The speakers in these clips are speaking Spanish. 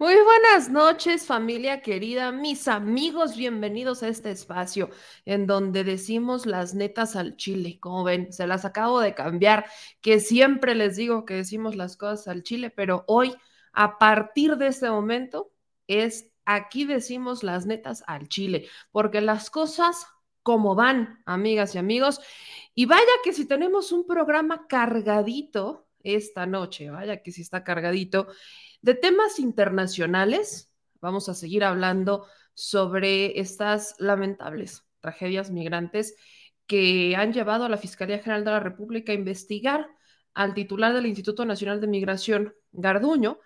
Muy buenas noches, familia querida, mis amigos, bienvenidos a este espacio en donde decimos las netas al chile. Como ven, se las acabo de cambiar, que siempre les digo que decimos las cosas al chile, pero hoy, a partir de este momento, es aquí decimos las netas al chile, porque las cosas como van, amigas y amigos, y vaya que si tenemos un programa cargadito esta noche, vaya que si está cargadito. De temas internacionales, vamos a seguir hablando sobre estas lamentables tragedias migrantes que han llevado a la Fiscalía General de la República a investigar al titular del Instituto Nacional de Migración, Garduño,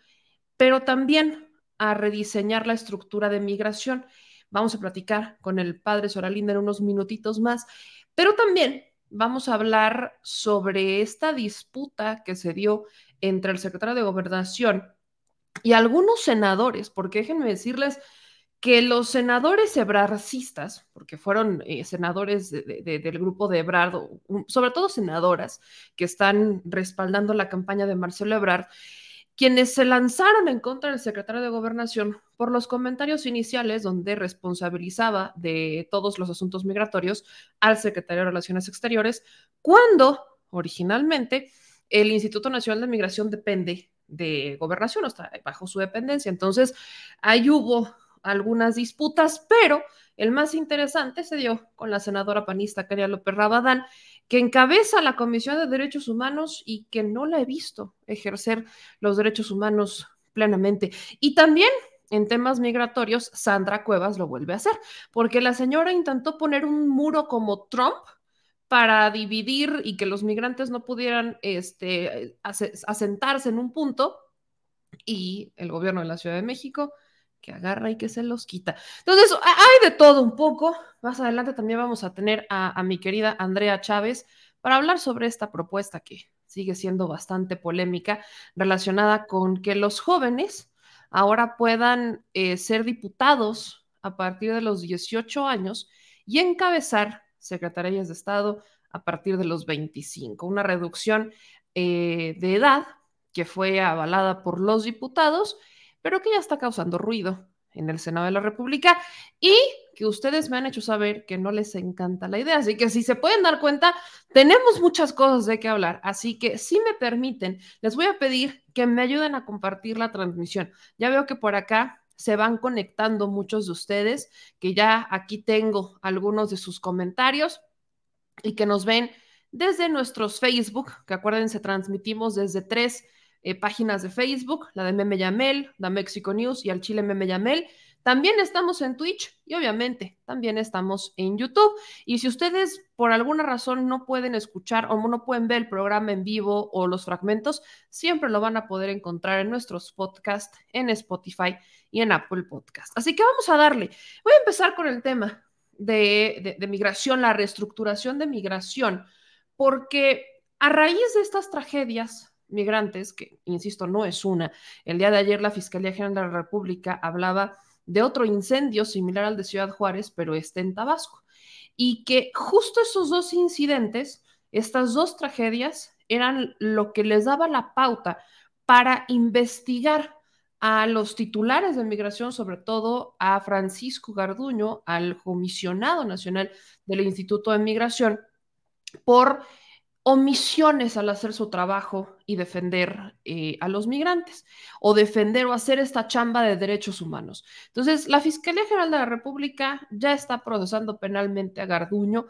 pero también a rediseñar la estructura de migración. Vamos a platicar con el padre Soralinda en unos minutitos más, pero también vamos a hablar sobre esta disputa que se dio entre el secretario de Gobernación y algunos senadores, porque déjenme decirles que los senadores ebrarcistas, porque fueron eh, senadores del grupo de Ebrard, sobre todo senadoras que están respaldando la campaña de Marcelo Ebrard, quienes se lanzaron en contra del secretario de Gobernación por los comentarios iniciales donde responsabilizaba de todos los asuntos migratorios al secretario de Relaciones Exteriores, cuando originalmente el Instituto Nacional de Migración depende de gobernación, está bajo su dependencia. Entonces, ahí hubo algunas disputas, pero el más interesante se dio con la senadora panista Caria López Rabadán, que encabeza la Comisión de Derechos Humanos y que no la he visto ejercer los derechos humanos plenamente. Y también en temas migratorios, Sandra Cuevas lo vuelve a hacer, porque la señora intentó poner un muro como Trump para dividir y que los migrantes no pudieran este, asentarse en un punto y el gobierno de la Ciudad de México que agarra y que se los quita. Entonces, hay de todo un poco. Más adelante también vamos a tener a, mi querida Andrea Chávez para hablar sobre esta propuesta que sigue siendo bastante polémica relacionada con que los jóvenes ahora puedan eh, ser diputados a partir de los 18 años y encabezar secretarías de Estado a partir de los 25. Una reducción eh, de edad que fue avalada por los diputados pero que ya está causando ruido en el Senado de la República y que ustedes me han hecho saber que no les encanta la idea. Así que si se pueden dar cuenta, tenemos muchas cosas de qué hablar. Así que si me permiten, les voy a pedir que me ayuden a compartir la transmisión. Ya veo que por acá se van conectando muchos de ustedes, que ya aquí tengo algunos de sus comentarios y que nos ven desde nuestros Facebook, que acuérdense, transmitimos desde tres eh, páginas de Facebook, la de Meme Yamel, la Mexico News y al Chile Meme Yamel. También estamos en Twitch y obviamente también estamos en YouTube. Y si ustedes por alguna razón no pueden escuchar o no pueden ver el programa en vivo o los fragmentos, siempre lo van a poder encontrar en nuestros podcasts en Spotify y en Apple Podcast. Así que vamos a darle. Voy a empezar con el tema de migración, la reestructuración de migración, porque a raíz de estas tragedias migrantes, que insisto, no es una. El día de ayer la Fiscalía General de la República hablaba de otro incendio similar al de Ciudad Juárez, pero este en Tabasco. Y que justo esos dos incidentes, estas dos tragedias, eran lo que les daba la pauta para investigar a los titulares de migración, sobre todo a Francisco Garduño, al comisionado nacional del Instituto de Migración, por omisiones al hacer su trabajo y defender eh, a los migrantes o defender o hacer esta chamba de derechos humanos. Entonces, la Fiscalía General de la República ya está procesando penalmente a Garduño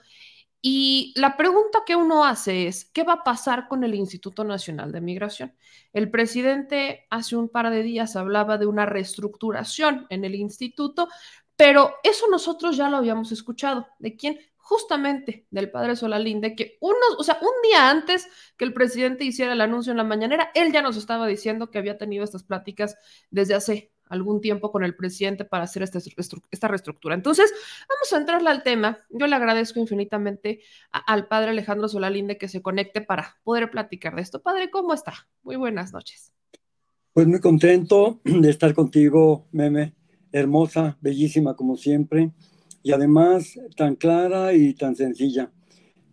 y la pregunta que uno hace es, ¿qué va a pasar con el Instituto Nacional de Migración? El presidente hace un par de días hablaba de una reestructuración en el instituto, pero eso nosotros ya lo habíamos escuchado. ¿De quién? justamente del padre Solalinde, que unos, o sea, un día antes que el presidente hiciera el anuncio en la mañanera, él ya nos estaba diciendo que había tenido estas pláticas desde hace algún tiempo con el presidente para hacer esta, esta reestructura. Entonces, vamos a entrarle al tema. Yo le agradezco infinitamente al padre Alejandro Solalinde que se conecte para poder platicar de esto. Padre, ¿cómo está? Muy buenas noches. Pues muy contento de estar contigo, Meme, hermosa, bellísima como siempre y además tan clara y tan sencilla.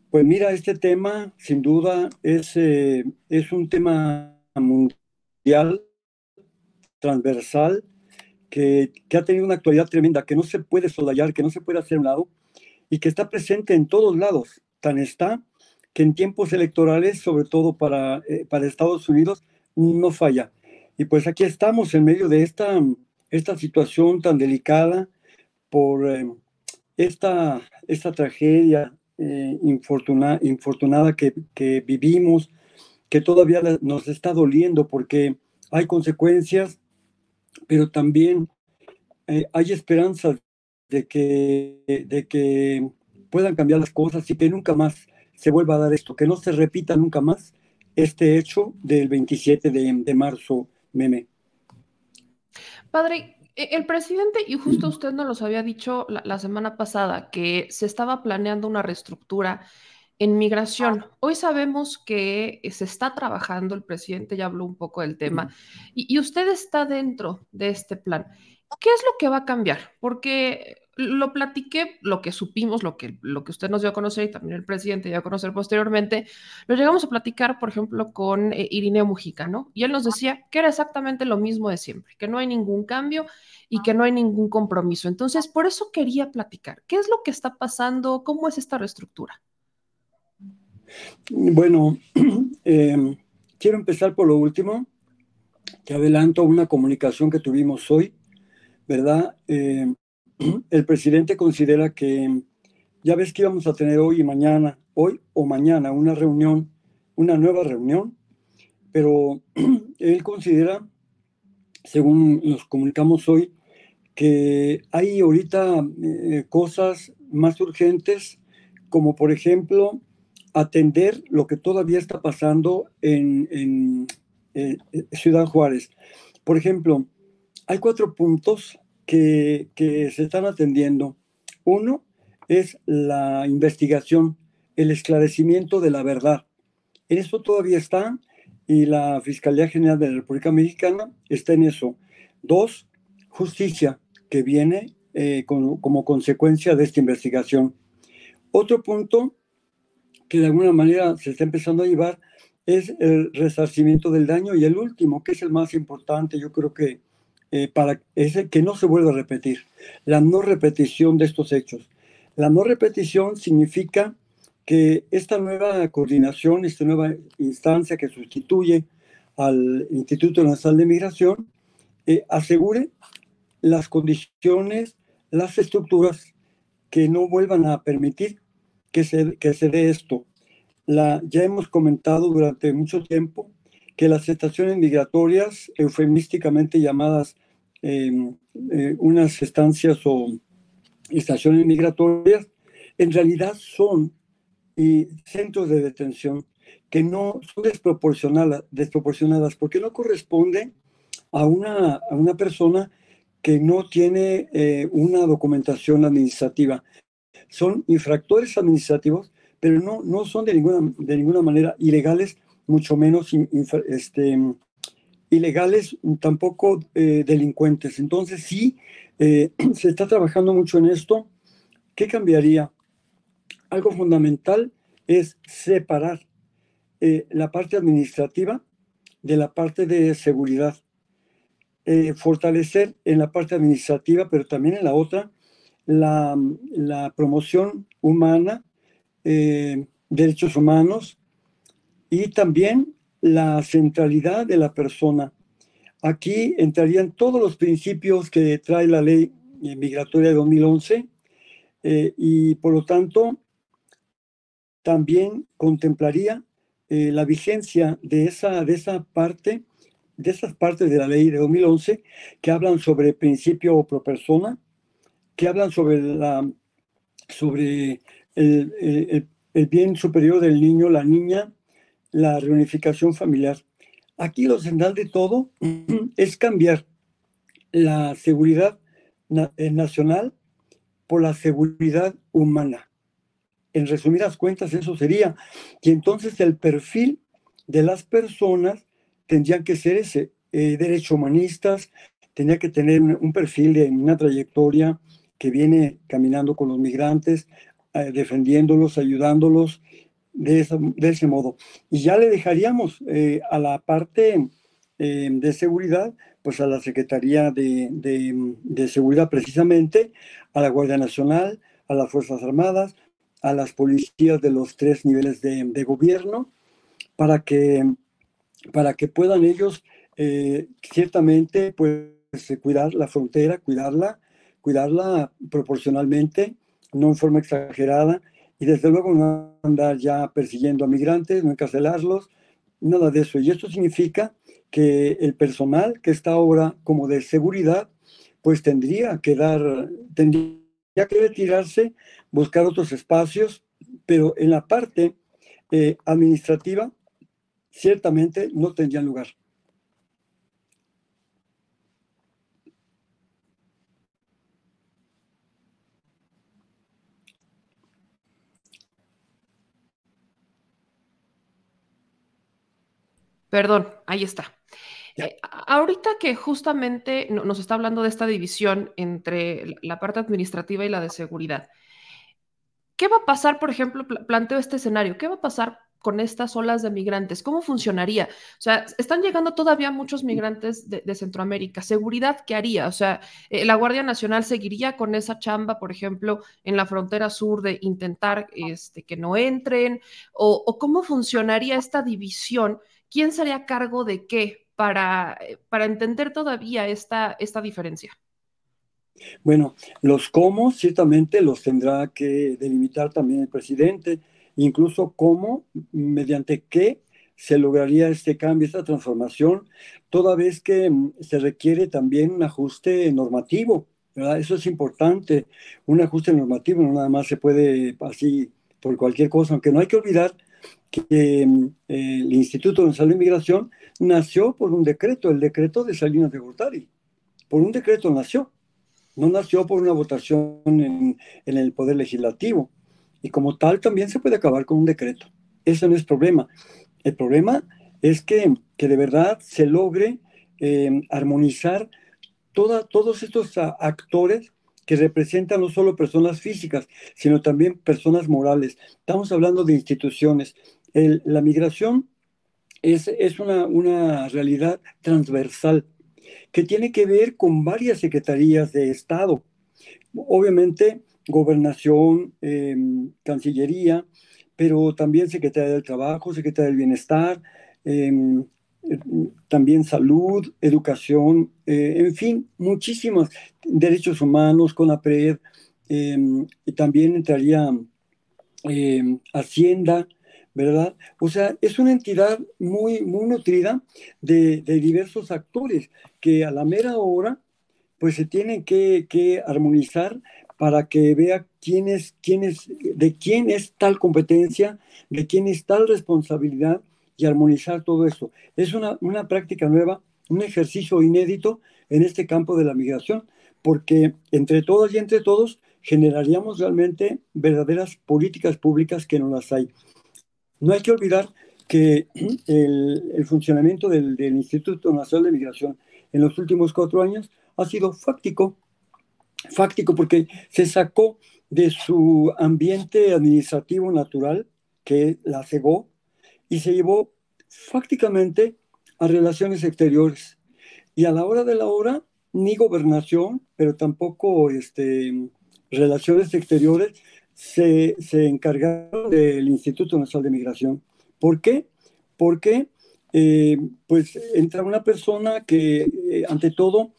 Pues mira, este tema sin duda es, eh, es un tema mundial, transversal, que, que, ha tenido una actualidad tremenda, que no se puede solayar, que no se puede hacer un lado y que está presente en todos lados. Tan está que en tiempos electorales, sobre todo para, eh, para Estados Unidos, no falla. Y pues aquí estamos en medio de esta, esta situación tan delicada por, eh, esta, esta tragedia eh, infortunada que, que, vivimos, que todavía nos está doliendo porque hay consecuencias, pero también eh, hay esperanzas de que, de que puedan cambiar las cosas y que nunca más se vuelva a dar esto, que no se repita nunca más este hecho del 27 de, de marzo, meme. Padre, e, el presidente, y justo usted nos los había dicho la, semana pasada, que se estaba planeando una reestructura en migración. Hoy sabemos que se está trabajando, el presidente ya habló un poco del tema, y, y usted está dentro de este plan. ¿Qué es lo que va a cambiar? Porque lo platiqué, lo que supimos, lo que, lo que usted nos dio a conocer y también el presidente dio a conocer posteriormente, lo llegamos a platicar, por ejemplo, con eh, Irineo Mujica, ¿no? Y él nos decía que era exactamente lo mismo de siempre, que no hay ningún cambio y que no hay ningún compromiso. Entonces, por eso quería platicar. ¿Qué es lo que está pasando? ¿Cómo es esta reestructura? Bueno, eh, quiero empezar por lo último. Te adelanto una comunicación que tuvimos hoy, ¿verdad? Eh, el presidente considera que ya ves que íbamos a tener hoy y mañana, hoy o mañana, una reunión, una nueva reunión, pero él considera, según nos comunicamos hoy, que hay ahorita eh, cosas más urgentes, como por ejemplo atender lo que todavía está pasando en, en eh, Ciudad Juárez. Por ejemplo, hay cuatro puntos que, se están atendiendo. Uno es la investigación, el esclarecimiento de la verdad. En eso todavía está y la Fiscalía General de la República Mexicana está en eso. Dos, justicia, que viene eh, como consecuencia de esta investigación. Otro punto que de alguna manera se está empezando a llevar es el resarcimiento del daño y el último, que es el más importante, yo creo que eh, para ese, que no se vuelva a repetir, la no repetición de estos hechos. La no repetición significa que esta nueva coordinación, esta nueva instancia que sustituye al Instituto Nacional de Migración, eh, asegure las condiciones, las estructuras que no vuelvan a permitir que se, que se dé esto. La, ya hemos comentado durante mucho tiempo que las estaciones migratorias, eufemísticamente llamadas Em, eh, unas estancias o estaciones migratorias, en realidad son y centros de detención que no son desproporcionadas, desproporcionadas porque no corresponden a una, a una persona que no tiene eh, una documentación administrativa. Son infractores administrativos, pero no, no son de ninguna, de ninguna manera ilegales, mucho menos este, ilegales, tampoco eh, delincuentes. Entonces sí, eh, se está trabajando mucho en esto. ¿Qué cambiaría? Algo fundamental es separar eh, la parte administrativa de la parte de seguridad. fortalecer en la parte administrativa, pero también en la otra, la, promoción humana, derechos humanos y también la centralidad de la persona. Aquí entrarían todos los principios que trae la ley migratoria de 2011 eh, y por lo tanto también contemplaría eh, la vigencia de esa, de esa parte, de esas partes de la ley de 2011 que hablan sobre principio pro persona, que hablan sobre la sobre el, el, bien superior del niño, la niña, la reunificación familiar. Aquí lo central de todo es cambiar la seguridad eh, nacional por la seguridad humana. En resumidas cuentas, eso sería. Y entonces el perfil de las personas tendrían que ser ese, eh, derecho humanistas, tenía que tener un, perfil de una trayectoria que viene caminando con los migrantes, eh, defendiéndolos, ayudándolos de, ese modo. Y ya le dejaríamos eh, a la parte eh, de seguridad, pues a la Secretaría de, de, Seguridad precisamente, a la Guardia Nacional, a las Fuerzas Armadas, a las policías de los tres niveles de, gobierno, para que, para que puedan ellos ciertamente pues, cuidar la frontera, cuidarla, cuidarla proporcionalmente no en forma exagerada, y desde luego no andar ya persiguiendo a migrantes, no encarcelarlos, nada de eso. Y esto significa que el personal que está ahora como de seguridad, pues tendría que dar, tendría que retirarse, buscar otros espacios, pero en la parte eh, administrativa ciertamente no tendrían lugar. Perdón, ahí está. Eh, ahorita que justamente nos está hablando de esta división entre la parte administrativa y la de seguridad, ¿qué va a pasar, por ejemplo, planteo este escenario, qué va a pasar con estas olas de migrantes? ¿Cómo funcionaría? O sea, están llegando todavía muchos migrantes de, Centroamérica. ¿Seguridad qué haría? O sea, eh, ¿la Guardia Nacional seguiría con esa chamba, por ejemplo, en la frontera sur de intentar este, que no entren? ¿O, o cómo funcionaría esta división ¿quién sería a cargo de qué para, eh, para entender todavía esta, esta diferencia? Bueno, los cómo ciertamente los tendrá que delimitar también el presidente, incluso cómo, mediante qué se lograría este cambio, esta transformación, toda vez que mm, se requiere también un ajuste normativo. ¿verdad? Eso es importante, un ajuste normativo, no nada más se puede así por cualquier cosa, aunque no hay que olvidar que eh, el Instituto Nacional de Inmigración nació por un decreto, el decreto de Salinas de Gortari. Por un decreto nació, no nació por una votación en, el Poder Legislativo. Y como tal también se puede acabar con un decreto. Eso no es problema. El problema es que, que de verdad se logre eh, armonizar toda, todos estos actores que representan no solo personas físicas, sino también personas morales. Estamos hablando de instituciones, la migración es, es una, una, realidad transversal que tiene que ver con varias secretarías de Estado. Obviamente, gobernación, em, Cancillería, pero también Secretaría del Trabajo, Secretaría del Bienestar, em, también salud, educación, eh, en fin, muchísimos derechos humanos, con la eh, y también entraría Hacienda, ¿verdad? O sea, es una entidad muy, muy nutrida de, diversos actores que a la mera hora, pues se tienen que, armonizar para que vea quién es, quién es, de quién es tal competencia, de quién es tal responsabilidad y armonizar todo esto. Es una, una práctica nueva, un ejercicio inédito en este campo de la migración, porque entre todas y entre todos generaríamos realmente verdaderas políticas públicas que no las hay. No hay que olvidar que el, funcionamiento del, Instituto Nacional de Migración en los últimos cuatro años ha sido fáctico, fáctico porque se sacó de su ambiente administrativo natural, que la cegó, y se llevó fácticamente a relaciones exteriores. Y a la hora de la hora, ni gobernación, pero tampoco este, relaciones exteriores se, se encargaron del Instituto Nacional de Migración. ¿Por qué? Porque eh, pues entra una persona que eh, ante todo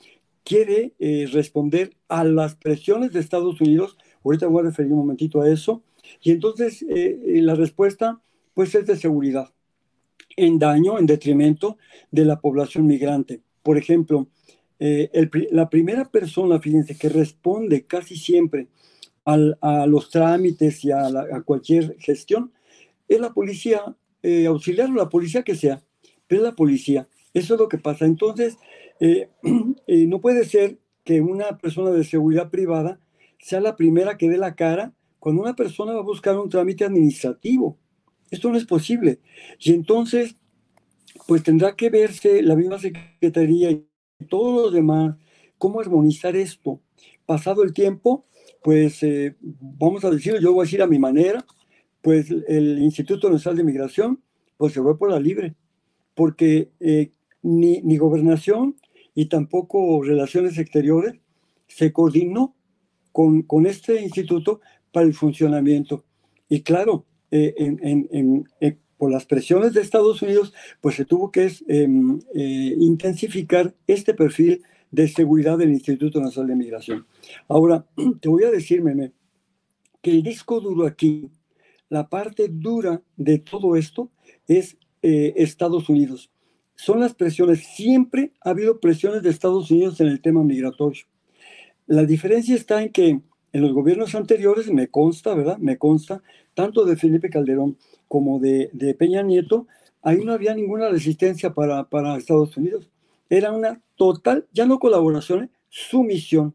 quiere eh, responder a las presiones de Estados Unidos. Ahorita voy a referir un momentito a eso. Y entonces la respuesta pues es de seguridad, en daño, en detrimento de la población migrante. Por ejemplo, la primera persona, fíjense, que responde casi siempre a los trámites y a, cualquier gestión, es la policía eh, auxiliar o la policía que sea, pero es la policía. Eso es lo que pasa. Entonces, eh, eh, no puede ser que una persona de seguridad privada sea la primera que dé la cara cuando una persona va a buscar un trámite administrativo. Esto no es posible. Y entonces, pues tendrá que verse la misma Secretaría y todos los demás, cómo armonizar esto. Pasado el tiempo, pues eh, vamos a decirlo, yo voy a decir a mi manera, pues el Instituto Nacional de Migración, pues se fue por la libre, porque eh, ni, ni gobernación y tampoco relaciones exteriores se coordinó con, con este instituto para el funcionamiento. Y claro, eh, en, por las presiones de Estados Unidos, pues se tuvo que em, intensificar este perfil de seguridad del Instituto Nacional de Migración. Ahora, te voy a decir, Meme, que el disco duro aquí, la parte dura de todo esto es eh, Estados Unidos. Son las presiones, siempre ha habido presiones de Estados Unidos en el tema migratorio. La diferencia está en que en los gobiernos anteriores, me consta, ¿verdad? Me consta, tanto de Felipe Calderón como de, de Peña Nieto, ahí no había ninguna resistencia para, para Estados Unidos. Era una total, ya no colaboración, ¿eh? sumisión,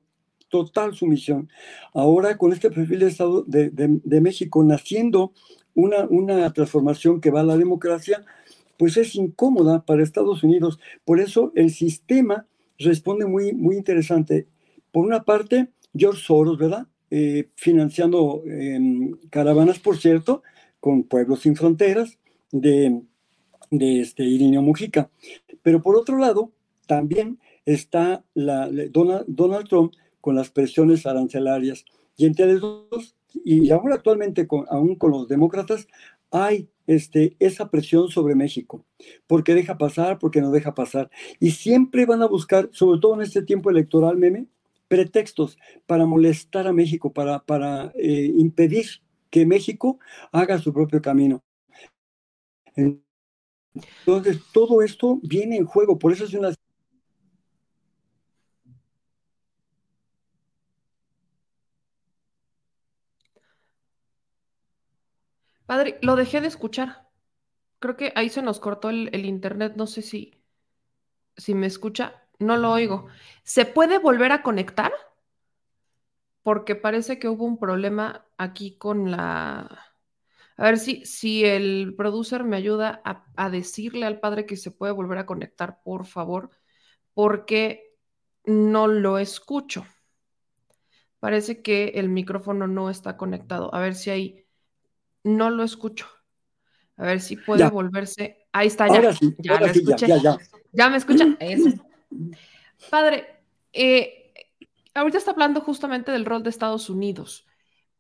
total sumisión. Ahora con este perfil de Estado de, de, México naciendo una, una transformación que va a la democracia, pues es incómoda para Estados Unidos. Por eso el sistema responde muy, muy interesante. Por una parte, George Soros, ¿verdad? Eh, financiando em, caravanas, por cierto, con Pueblos Sin Fronteras de, de este, Irineo Mujica. Pero por otro lado, también está la, Donald, Trump con las presiones arancelarias. Y entre los dos, y ahora actualmente aún con los demócratas, hay este, esa presión sobre México, porque deja pasar, porque no deja pasar. Y siempre van a buscar, sobre todo en este tiempo electoral, meme, pretextos para molestar a México, para, para eh, impedir que México haga su propio camino. Entonces, todo esto viene en juego, por eso es una Padre, lo dejé de escuchar. Creo que ahí se nos cortó el, internet. No sé si, si me escucha. No lo oigo. ¿Se puede volver a conectar? Porque parece que hubo un problema aquí con la... A ver si, si el producer me ayuda a, a decirle al padre que se puede volver a conectar, por favor, porque no lo escucho. Parece que el micrófono no está conectado. A ver si hay no lo escucho. A ver si puede volverse. Ahí está, ya. ya, me escuché. Ya, me escucha. Padre, eh, ahorita está hablando justamente del rol de Estados Unidos.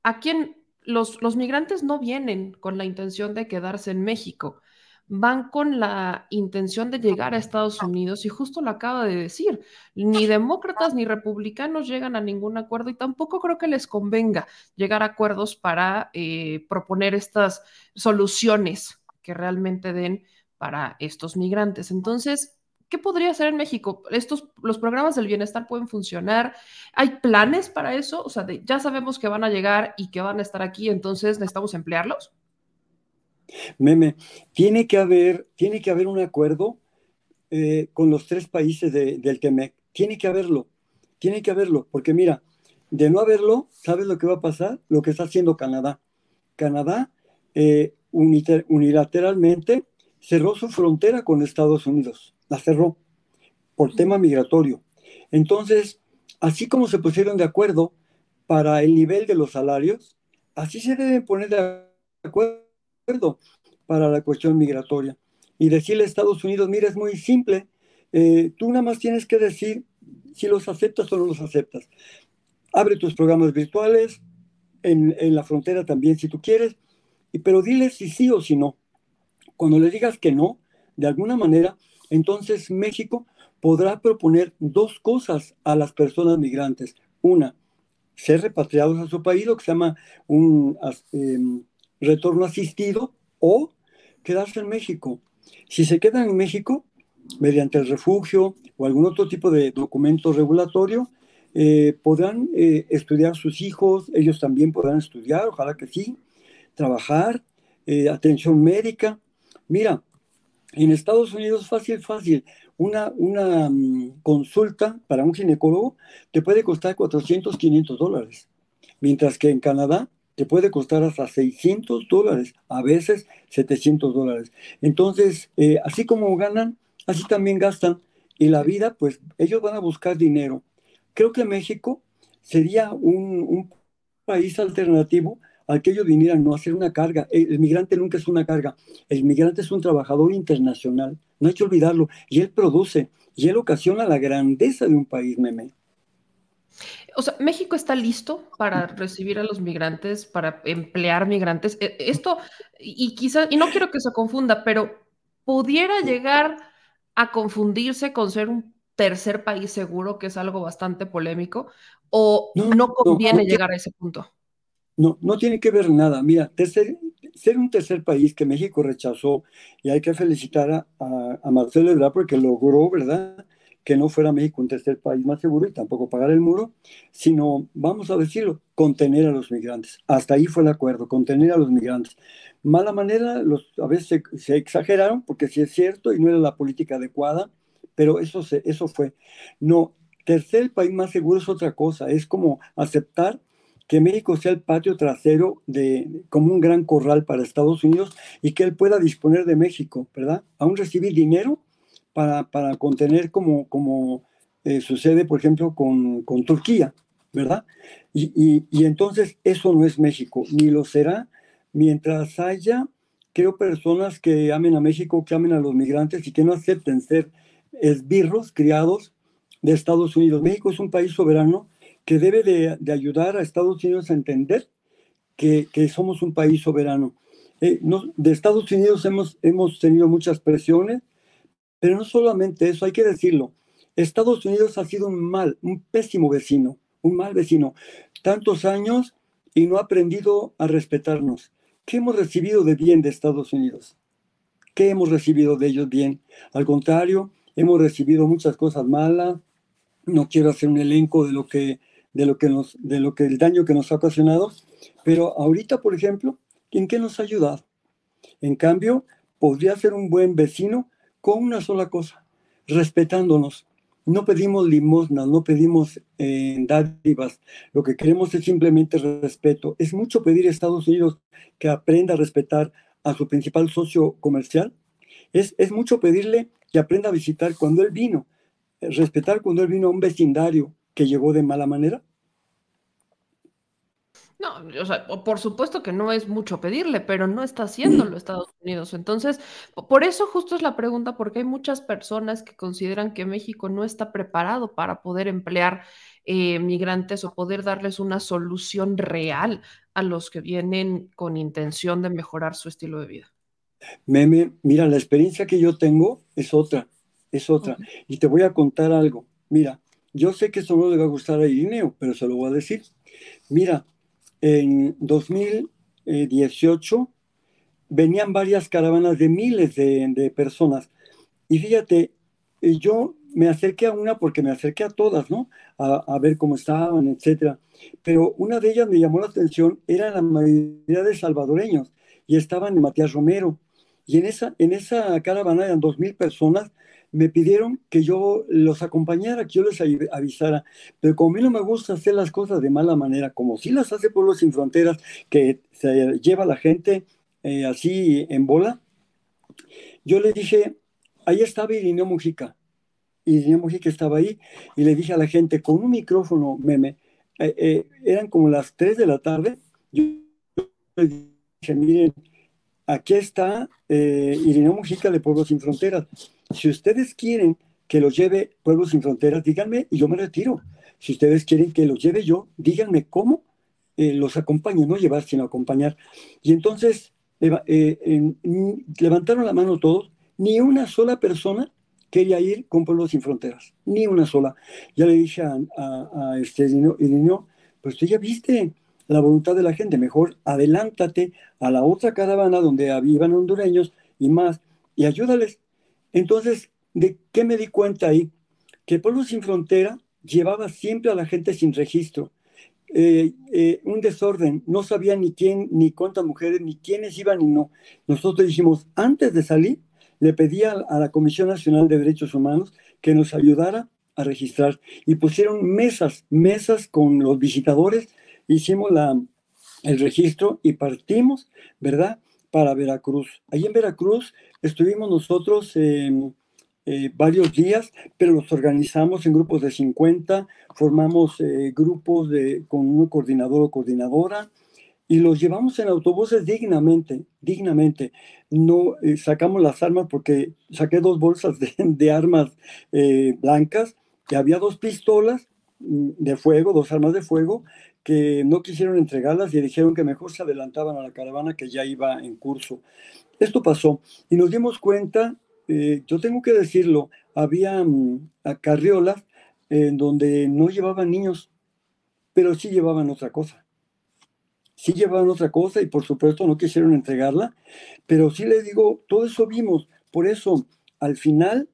¿A quién los, los migrantes no vienen con la intención de quedarse en México? van con la intención de llegar a Estados Unidos y justo lo acaba de decir, ni demócratas ni republicanos llegan a ningún acuerdo y tampoco creo que les convenga llegar a acuerdos para eh, proponer estas soluciones que realmente den para estos migrantes. Entonces, ¿qué podría hacer en México? Estos, los programas del bienestar pueden funcionar. ¿Hay planes para eso? O sea, ya sabemos que van a llegar y que van a estar aquí, entonces necesitamos emplearlos. Meme, tiene que haber, tiene que haber un acuerdo eh, con los tres países del TEMEC. Tiene que haberlo, tiene que haberlo, porque mira, de no haberlo, ¿sabes lo que va a pasar? Lo que está haciendo Canadá. Canadá eh, unilateralmente cerró su frontera con Estados Unidos, la cerró por tema migratorio. Entonces, así como se pusieron de acuerdo para el nivel de los salarios, así se deben poner de acuerdo para la cuestión migratoria. Y decirle a Estados Unidos, mira, es muy simple, eh, tú nada más tienes que decir si los aceptas o no los aceptas. Abre tus programas virtuales, en, en la frontera también si tú quieres, y, pero diles si sí o si no. Cuando le digas que no, de alguna manera, entonces México podrá proponer dos cosas a las personas migrantes. Una, ser repatriados a su país, lo que se llama un, em, retorno asistido o quedarse en México. Si se quedan en México, mediante el refugio o algún otro tipo de documento regulatorio, eh, podrán eh, estudiar sus hijos, ellos también podrán estudiar, ojalá que sí, trabajar, eh, atención médica. Mira, en Estados Unidos fácil, fácil, una, una mm, consulta para un ginecólogo te puede costar 400, 500 dólares, mientras que en Canadá te puede costar hasta 600 dólares, a veces 700 dólares. Entonces, así como ganan, así también gastan. Y la vida, pues ellos van a buscar dinero Creo que México sería un, país alternativo al que ellos vinieran no a ser una carga. El, migrante nunca es una carga. El migrante es un trabajador internacional. No hay que olvidarlo. Y él produce y él ocasiona la grandeza de un país, meme. O sea, México está listo para recibir a los migrantes, para emplear migrantes. E, esto, y quizás, y no quiero que se confunda, pero pudiera llegar a confundirse con ser un tercer país seguro, que es algo bastante polémico, o no, conviene llegar a ese punto? No, no tiene que ver nada. Mira, ser un tercer país que México rechazó, y hay que felicitar a, Marcelo Ebrard porque logró, ¿verdad?, que no fuera México un tercer país más seguro y tampoco pagar el muro, sino, vamos a decirlo, contener a los migrantes. Hasta ahí fue el acuerdo, contener a los migrantes. Mala manera, los, a veces se, exageraron porque sí es cierto y no era la política adecuada, pero eso, eso fue. No, tercer país más seguro es otra cosa, es como aceptar que México sea el patio trasero de como un gran corral para Estados Unidos y que él pueda disponer de México, ¿verdad? Aún recibir dinero para, para contener como, como eh, sucede, por ejemplo, con, con Turquía, ¿verdad? Y, y, y, entonces eso no es México, ni lo será mientras haya, creo, personas que amen a México, que amen a los migrantes y que no acepten ser esbirros criados de Estados Unidos. México es un país soberano que debe de, ayudar a Estados Unidos a entender que, somos un país soberano. Eh, de Estados Unidos hemos, hemos tenido muchas presiones, pero no solamente eso, hay que decirlo. Estados Unidos ha sido un mal, un pésimo vecino, un mal vecino. Tantos años y no ha aprendido a respetarnos. ¿Qué hemos recibido de bien de Estados Unidos? ¿Qué hemos recibido de ellos bien? Al contrario, hemos recibido muchas cosas malas, no quiero hacer un elenco de lo que, de lo que nos, de lo que el daño que nos ha ocasionado, pero ahorita, por ejemplo, ¿en qué nos ha ayudado? En cambio, podría ser un buen vecino con una sola cosa, respetándonos. No pedimos limosnas, no pedimos eh, dádivas. Lo que queremos es simplemente respeto. Es mucho pedir a Estados Unidos que aprenda a respetar a su principal socio comercial. Es, es mucho pedirle que aprenda a visitar cuando él vino, eh, respetar cuando él vino a un vecindario que llegó de mala manera. No, o sea, por supuesto que no es mucho pedirle, pero no está haciéndolo Estados Unidos. Entonces, por eso justo es la pregunta, porque hay muchas personas que consideran que México no está preparado para poder emplear eh, migrantes o poder darles una solución real a los que vienen con intención de mejorar su estilo de vida. Meme, mira, la experiencia que yo tengo es otra, es otra. Y te voy a contar algo. Mira, yo sé que eso no le va a gustar a Irineo, pero se lo voy a decir. Mira, en 2018 venían varias caravanas de miles de, personas. Y fíjate, eh, yo me acerqué a una porque me acerqué a todas, ¿no? A, a, ver cómo estaban, etcétera. Pero una de ellas me llamó la atención, era la mayoría de salvadoreños y estaban en Matías Romero. Y en esa, en esa caravana eran dos mil personas, me pidieron que yo los acompañara, que yo les avisara. Pero como a mí no me gusta hacer las cosas de mala manera, como si las hace Pueblos Sin Fronteras, que se lleva la gente eh, así en bola, yo le dije, ahí estaba Irineo Mujica. Irineo Mujica estaba ahí y le dije a la gente con un micrófono, meme, eh, eh, eran como las 3 de la tarde, yo le dije, miren, aquí está eh, Irineo Mujica de Pueblos Sin Fronteras. Si ustedes quieren que los lleve Pueblos Sin Fronteras, díganme y yo me retiro. Si ustedes quieren que los lleve yo, díganme cómo eh, los acompaño, no llevar, sino acompañar. Y entonces eh, levantaron la mano todos, ni una sola persona quería ir con Pueblos Sin Fronteras, ni una sola. Ya le dije a, a, este Irineo, pues tú ya viste, la voluntad de la gente, mejor adelántate a la otra caravana donde habían hondureños y más, y ayúdales. Entonces, ¿de qué me di cuenta ahí? Que Pueblo Sin Frontera llevaba siempre a la gente sin registro. Eh, eh, un desorden, no sabía ni quién, ni cuántas mujeres, ni quiénes iban y no. Nosotros dijimos, antes de salir, le pedía a la Comisión Nacional de Derechos Humanos que nos ayudara a registrar y pusieron mesas, mesas con los visitadores, hicimos el registro y partimos, ¿verdad? Para Veracruz. Ahí en Veracruz estuvimos nosotros eh, varios días, pero los organizamos en grupos de 50, formamos eh, grupos de, con un coordinador o coordinadora y los llevamos en autobuses dignamente, dignamente. No eh, sacamos las armas porque saqué dos bolsas de, de armas blancas y había dos pistolas mm, de fuego, dos armas de fuego, que no quisieron entregarlas y dijeron que mejor se adelantaban a la caravana que ya iba en curso. Esto pasó y nos dimos cuenta, eh, yo tengo que decirlo, había um, carriolas en donde no llevaban niños, pero sí llevaban otra cosa. Sí llevaban otra cosa y por supuesto no quisieron entregarla, pero sí les digo, todo eso vimos. Por eso, al final,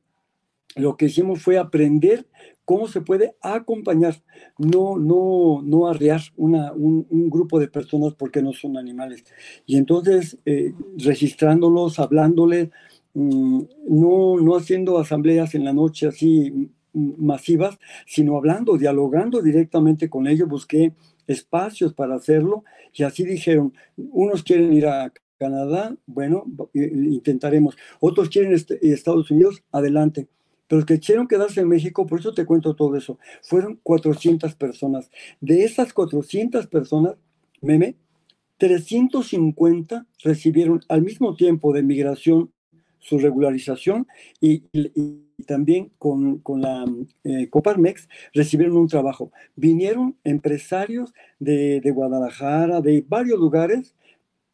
lo que hicimos fue aprender cómo se puede acompañar, no, no, no arrear una, un, grupo de personas porque no son animales. Y entonces, eh, registrándolos, hablándoles, mm, no, no haciendo asambleas en la noche así masivas, sino hablando, dialogando directamente con ellos, busqué espacios para hacerlo y así dijeron, unos quieren ir a Canadá, bueno, intentaremos, otros quieren Estados Unidos, adelante los que quisieron quedarse en México, por eso te cuento todo eso, fueron 400 personas. De esas 400 personas, meme, 350 recibieron al mismo tiempo de migración su regularización y, también con, con la eh, Coparmex recibieron un trabajo. Vinieron empresarios de, de Guadalajara, de varios lugares,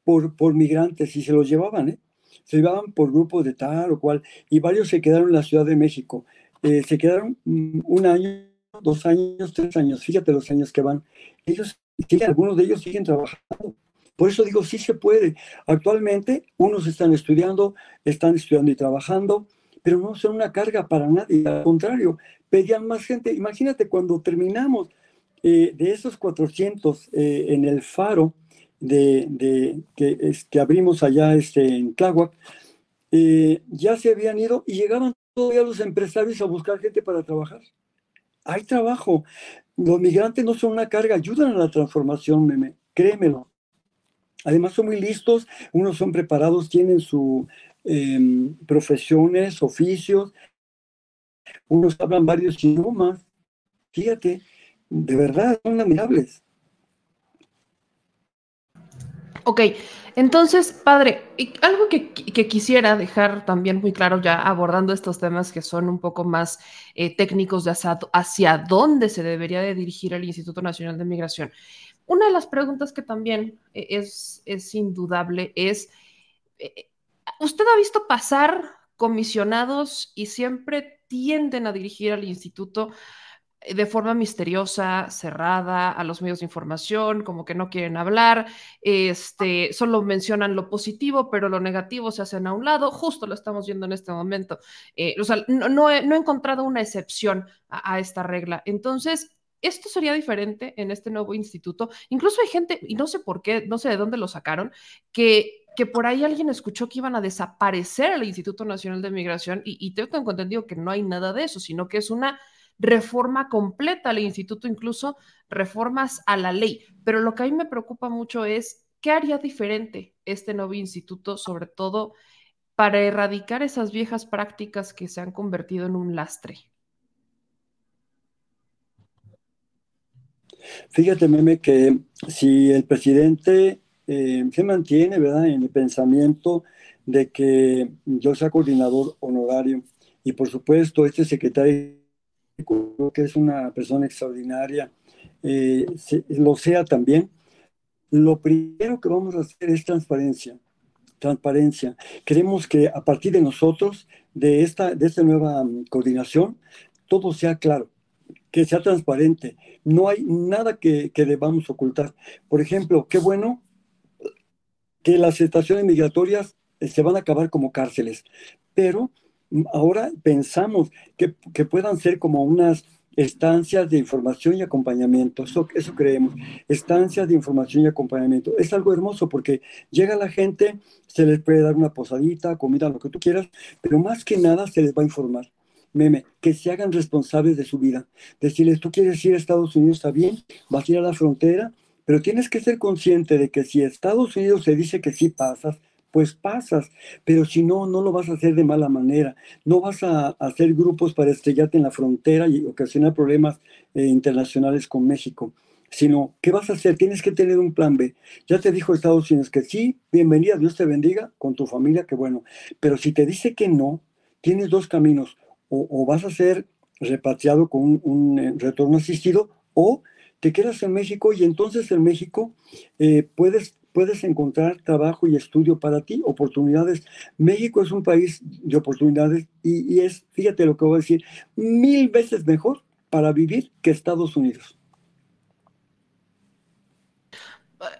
por, por migrantes y se los llevaban, ¿eh? Se llevaban por grupos de tal o cual, y varios se quedaron en la Ciudad de México. Eh, se quedaron mm, un año, dos años, tres años, fíjate los años que van. Ellos, algunos de ellos siguen trabajando. Por eso digo, sí se puede. Actualmente, unos están estudiando, están estudiando y trabajando, pero no son una carga para nadie. Al contrario, pedían más gente. Imagínate cuando terminamos eh, de esos 400 eh, en el faro, de, que, es, abrimos allá este, en Tláhuac, eh, ya se habían ido y llegaban todavía los empresarios a buscar gente para trabajar. Hay trabajo. Los migrantes no son una carga, ayudan a la transformación, meme, créemelo. Además son muy listos, unos son preparados, tienen sus em, profesiones, oficios, unos hablan varios idiomas. Fíjate, de verdad son admirables. Ok, entonces, padre, algo que, quisiera dejar también muy claro ya abordando estos temas que son un poco más eh, técnicos de hacia, dónde se debería de dirigir el Instituto Nacional de Migración. Una de las preguntas que también eh, es, es indudable es, eh, ¿usted ha visto pasar comisionados y siempre tienden a dirigir al instituto de forma misteriosa, cerrada a los medios de información, como que no quieren hablar, este, solo mencionan lo positivo, pero lo negativo se hacen a un lado, justo lo estamos viendo en este momento. Eh, o sea, no, he, encontrado una excepción a, esta regla. Entonces, esto sería diferente en este nuevo instituto. Incluso hay gente, y no sé por qué, no sé de dónde lo sacaron, que, que por ahí alguien escuchó que iban a desaparecer el Instituto Nacional de Migración y, y tengo entendido que no hay nada de eso, sino que es una reforma completa al instituto, incluso reformas a la ley. Pero lo que a mí me preocupa mucho es qué haría diferente este nuevo instituto, sobre todo para erradicar esas viejas prácticas que se han convertido en un lastre. Fíjate, Meme, que si el presidente eh, se mantiene, ¿verdad?, en el pensamiento de que yo sea coordinador honorario y por supuesto este secretario que es una persona extraordinaria, eh, lo sea también, lo primero que vamos a hacer es transparencia. Transparencia. Queremos que a partir de nosotros, de esta, de esta nueva mm, coordinación, todo sea claro, que sea transparente. No hay nada que, que debamos ocultar. Por ejemplo, qué bueno que las estaciones migratorias eh, se van a acabar como cárceles, pero ahora pensamos que, puedan ser como unas estancias de información y acompañamiento, eso, eso creemos, estancias de información y acompañamiento. Es algo hermoso porque llega la gente, se les puede dar una posadita, comida, lo que tú quieras, pero más que nada se les va a informar. Meme, que se hagan responsables de su vida. Decirles, tú quieres ir a Estados Unidos, está bien, vas a ir a la frontera, pero tienes que ser consciente de que si Estados Unidos se dice que sí pasas, pues pasas, pero si no, no lo vas a hacer de mala manera, no vas a, hacer grupos para estrellarte en la frontera y ocasionar problemas eh, internacionales con México, sino, ¿qué vas a hacer? Tienes que tener un plan B. Ya te dijo Estados Unidos que sí, bienvenida, Dios te bendiga con tu familia, que bueno, pero si te dice que no, tienes dos caminos, o, vas a ser repatriado con un, eh, retorno asistido, o te quedas en México y entonces en México eh, puedes puedes encontrar trabajo y estudio para ti, oportunidades. México es un país de oportunidades y, es, fíjate lo que voy a decir, mil veces mejor para vivir que Estados Unidos.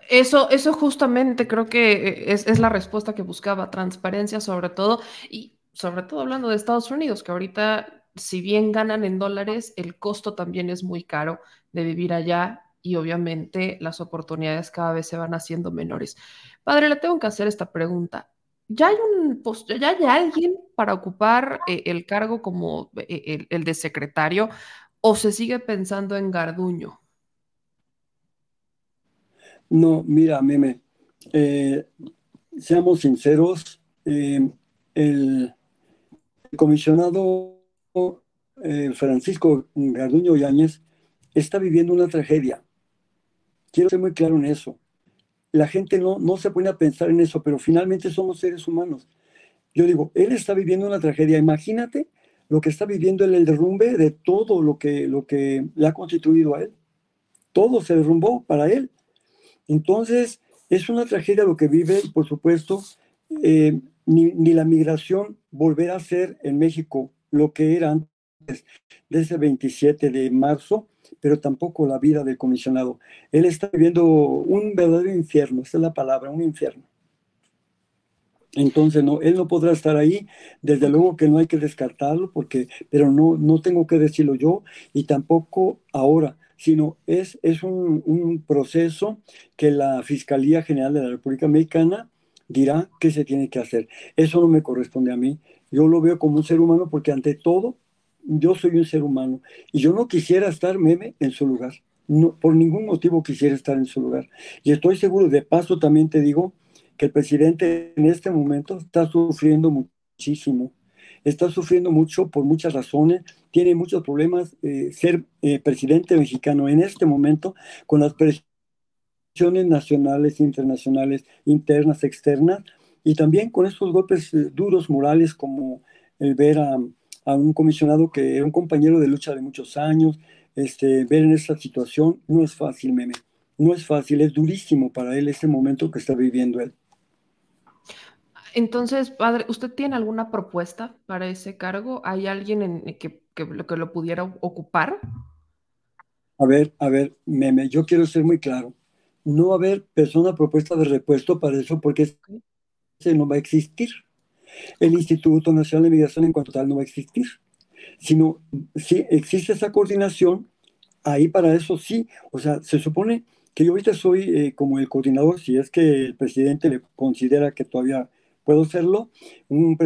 Eso, eso justamente creo que es, es, la respuesta que buscaba, transparencia sobre todo, y sobre todo hablando de Estados Unidos, que ahorita, si bien ganan en dólares, el costo también es muy caro de vivir allá y obviamente las oportunidades cada vez se van haciendo menores. Padre, le tengo que hacer esta pregunta. ¿Ya hay, un, ya hay alguien para ocupar eh, el cargo como eh, el, de secretario o se sigue pensando en Garduño? No, mira, Meme, eh, seamos sinceros, el, comisionado Francisco Garduño Yáñez está viviendo una tragedia. Quiero ser muy claro en eso. La gente no, no se pone a pensar en eso, pero finalmente somos seres humanos. Yo digo, él está viviendo una tragedia. Imagínate lo que está viviendo en el derrumbe de todo lo que, lo que le ha constituido a él. Todo se derrumbó para él. Entonces, es una tragedia lo que vive, por supuesto, eh, ni, ni, la migración volverá a ser en México lo que era antes de ese 27 de marzo, pero tampoco la vida del comisionado. Él está viviendo un verdadero infierno, esa es la palabra, un infierno. Entonces, no, él no podrá estar ahí, desde luego que no hay que descartarlo, porque, pero no, no tengo que decirlo yo y tampoco ahora, sino es, es un, un proceso que la Fiscalía General de la República Mexicana dirá que se tiene que hacer. Eso no me corresponde a mí. Yo lo veo como un ser humano porque ante todo yo soy un ser humano y yo no quisiera estar meme en su lugar. No, por ningún motivo quisiera estar en su lugar. Y estoy seguro, de paso también te digo que el presidente en este momento está sufriendo muchísimo. Está sufriendo mucho por muchas razones, tiene muchos problemas eh, ser eh, presidente mexicano en este momento con las presiones nacionales, internacionales, internas, externas, y también con esos golpes eh, duros morales como el ver a, a un comisionado que era un compañero de lucha de muchos años, este, ver en esta situación no es fácil, meme. No es fácil, es durísimo para él ese momento que está viviendo él. Entonces, padre, ¿usted tiene alguna propuesta para ese cargo? ¿Hay alguien en, que, que, que lo pudiera ocupar? A ver, a ver, meme, yo quiero ser muy claro. No va a haber persona propuesta de repuesto para eso porque ese no va a existir el Instituto Nacional de Migración en cuanto tal no va a existir. Sino, si existe esa coordinación, ahí para eso sí, o sea, se supone que yo ahorita soy eh, como el coordinador, si es que el presidente le considera que todavía puedo serlo, un,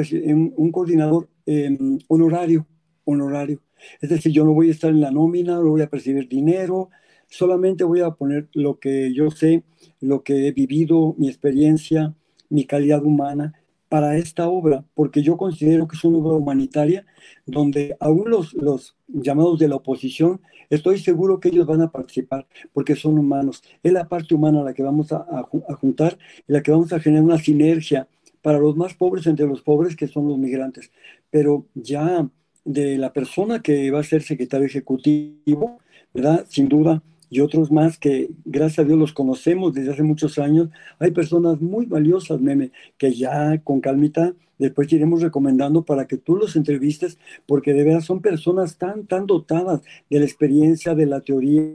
un, coordinador em, honorario, honorario. Es decir, yo no voy a estar en la nómina, no voy a percibir dinero, solamente voy a poner lo que yo sé, lo que he vivido, mi experiencia, mi calidad humana, para esta obra, porque yo considero que es una obra humanitaria donde aún los, los llamados de la oposición, estoy seguro que ellos van a participar porque son humanos. Es la parte humana la que vamos a, a, juntar y la que vamos a generar una sinergia para los más pobres entre los pobres que son los migrantes. Pero ya de la persona que va a ser secretario ejecutivo, ¿verdad? Sin duda, y otros más que gracias a Dios los conocemos desde hace muchos años. Hay personas muy valiosas, meme, que ya con calmita después te iremos recomendando para que tú los entrevistes, porque de verdad son personas tan, tan dotadas de la experiencia, de la teoría,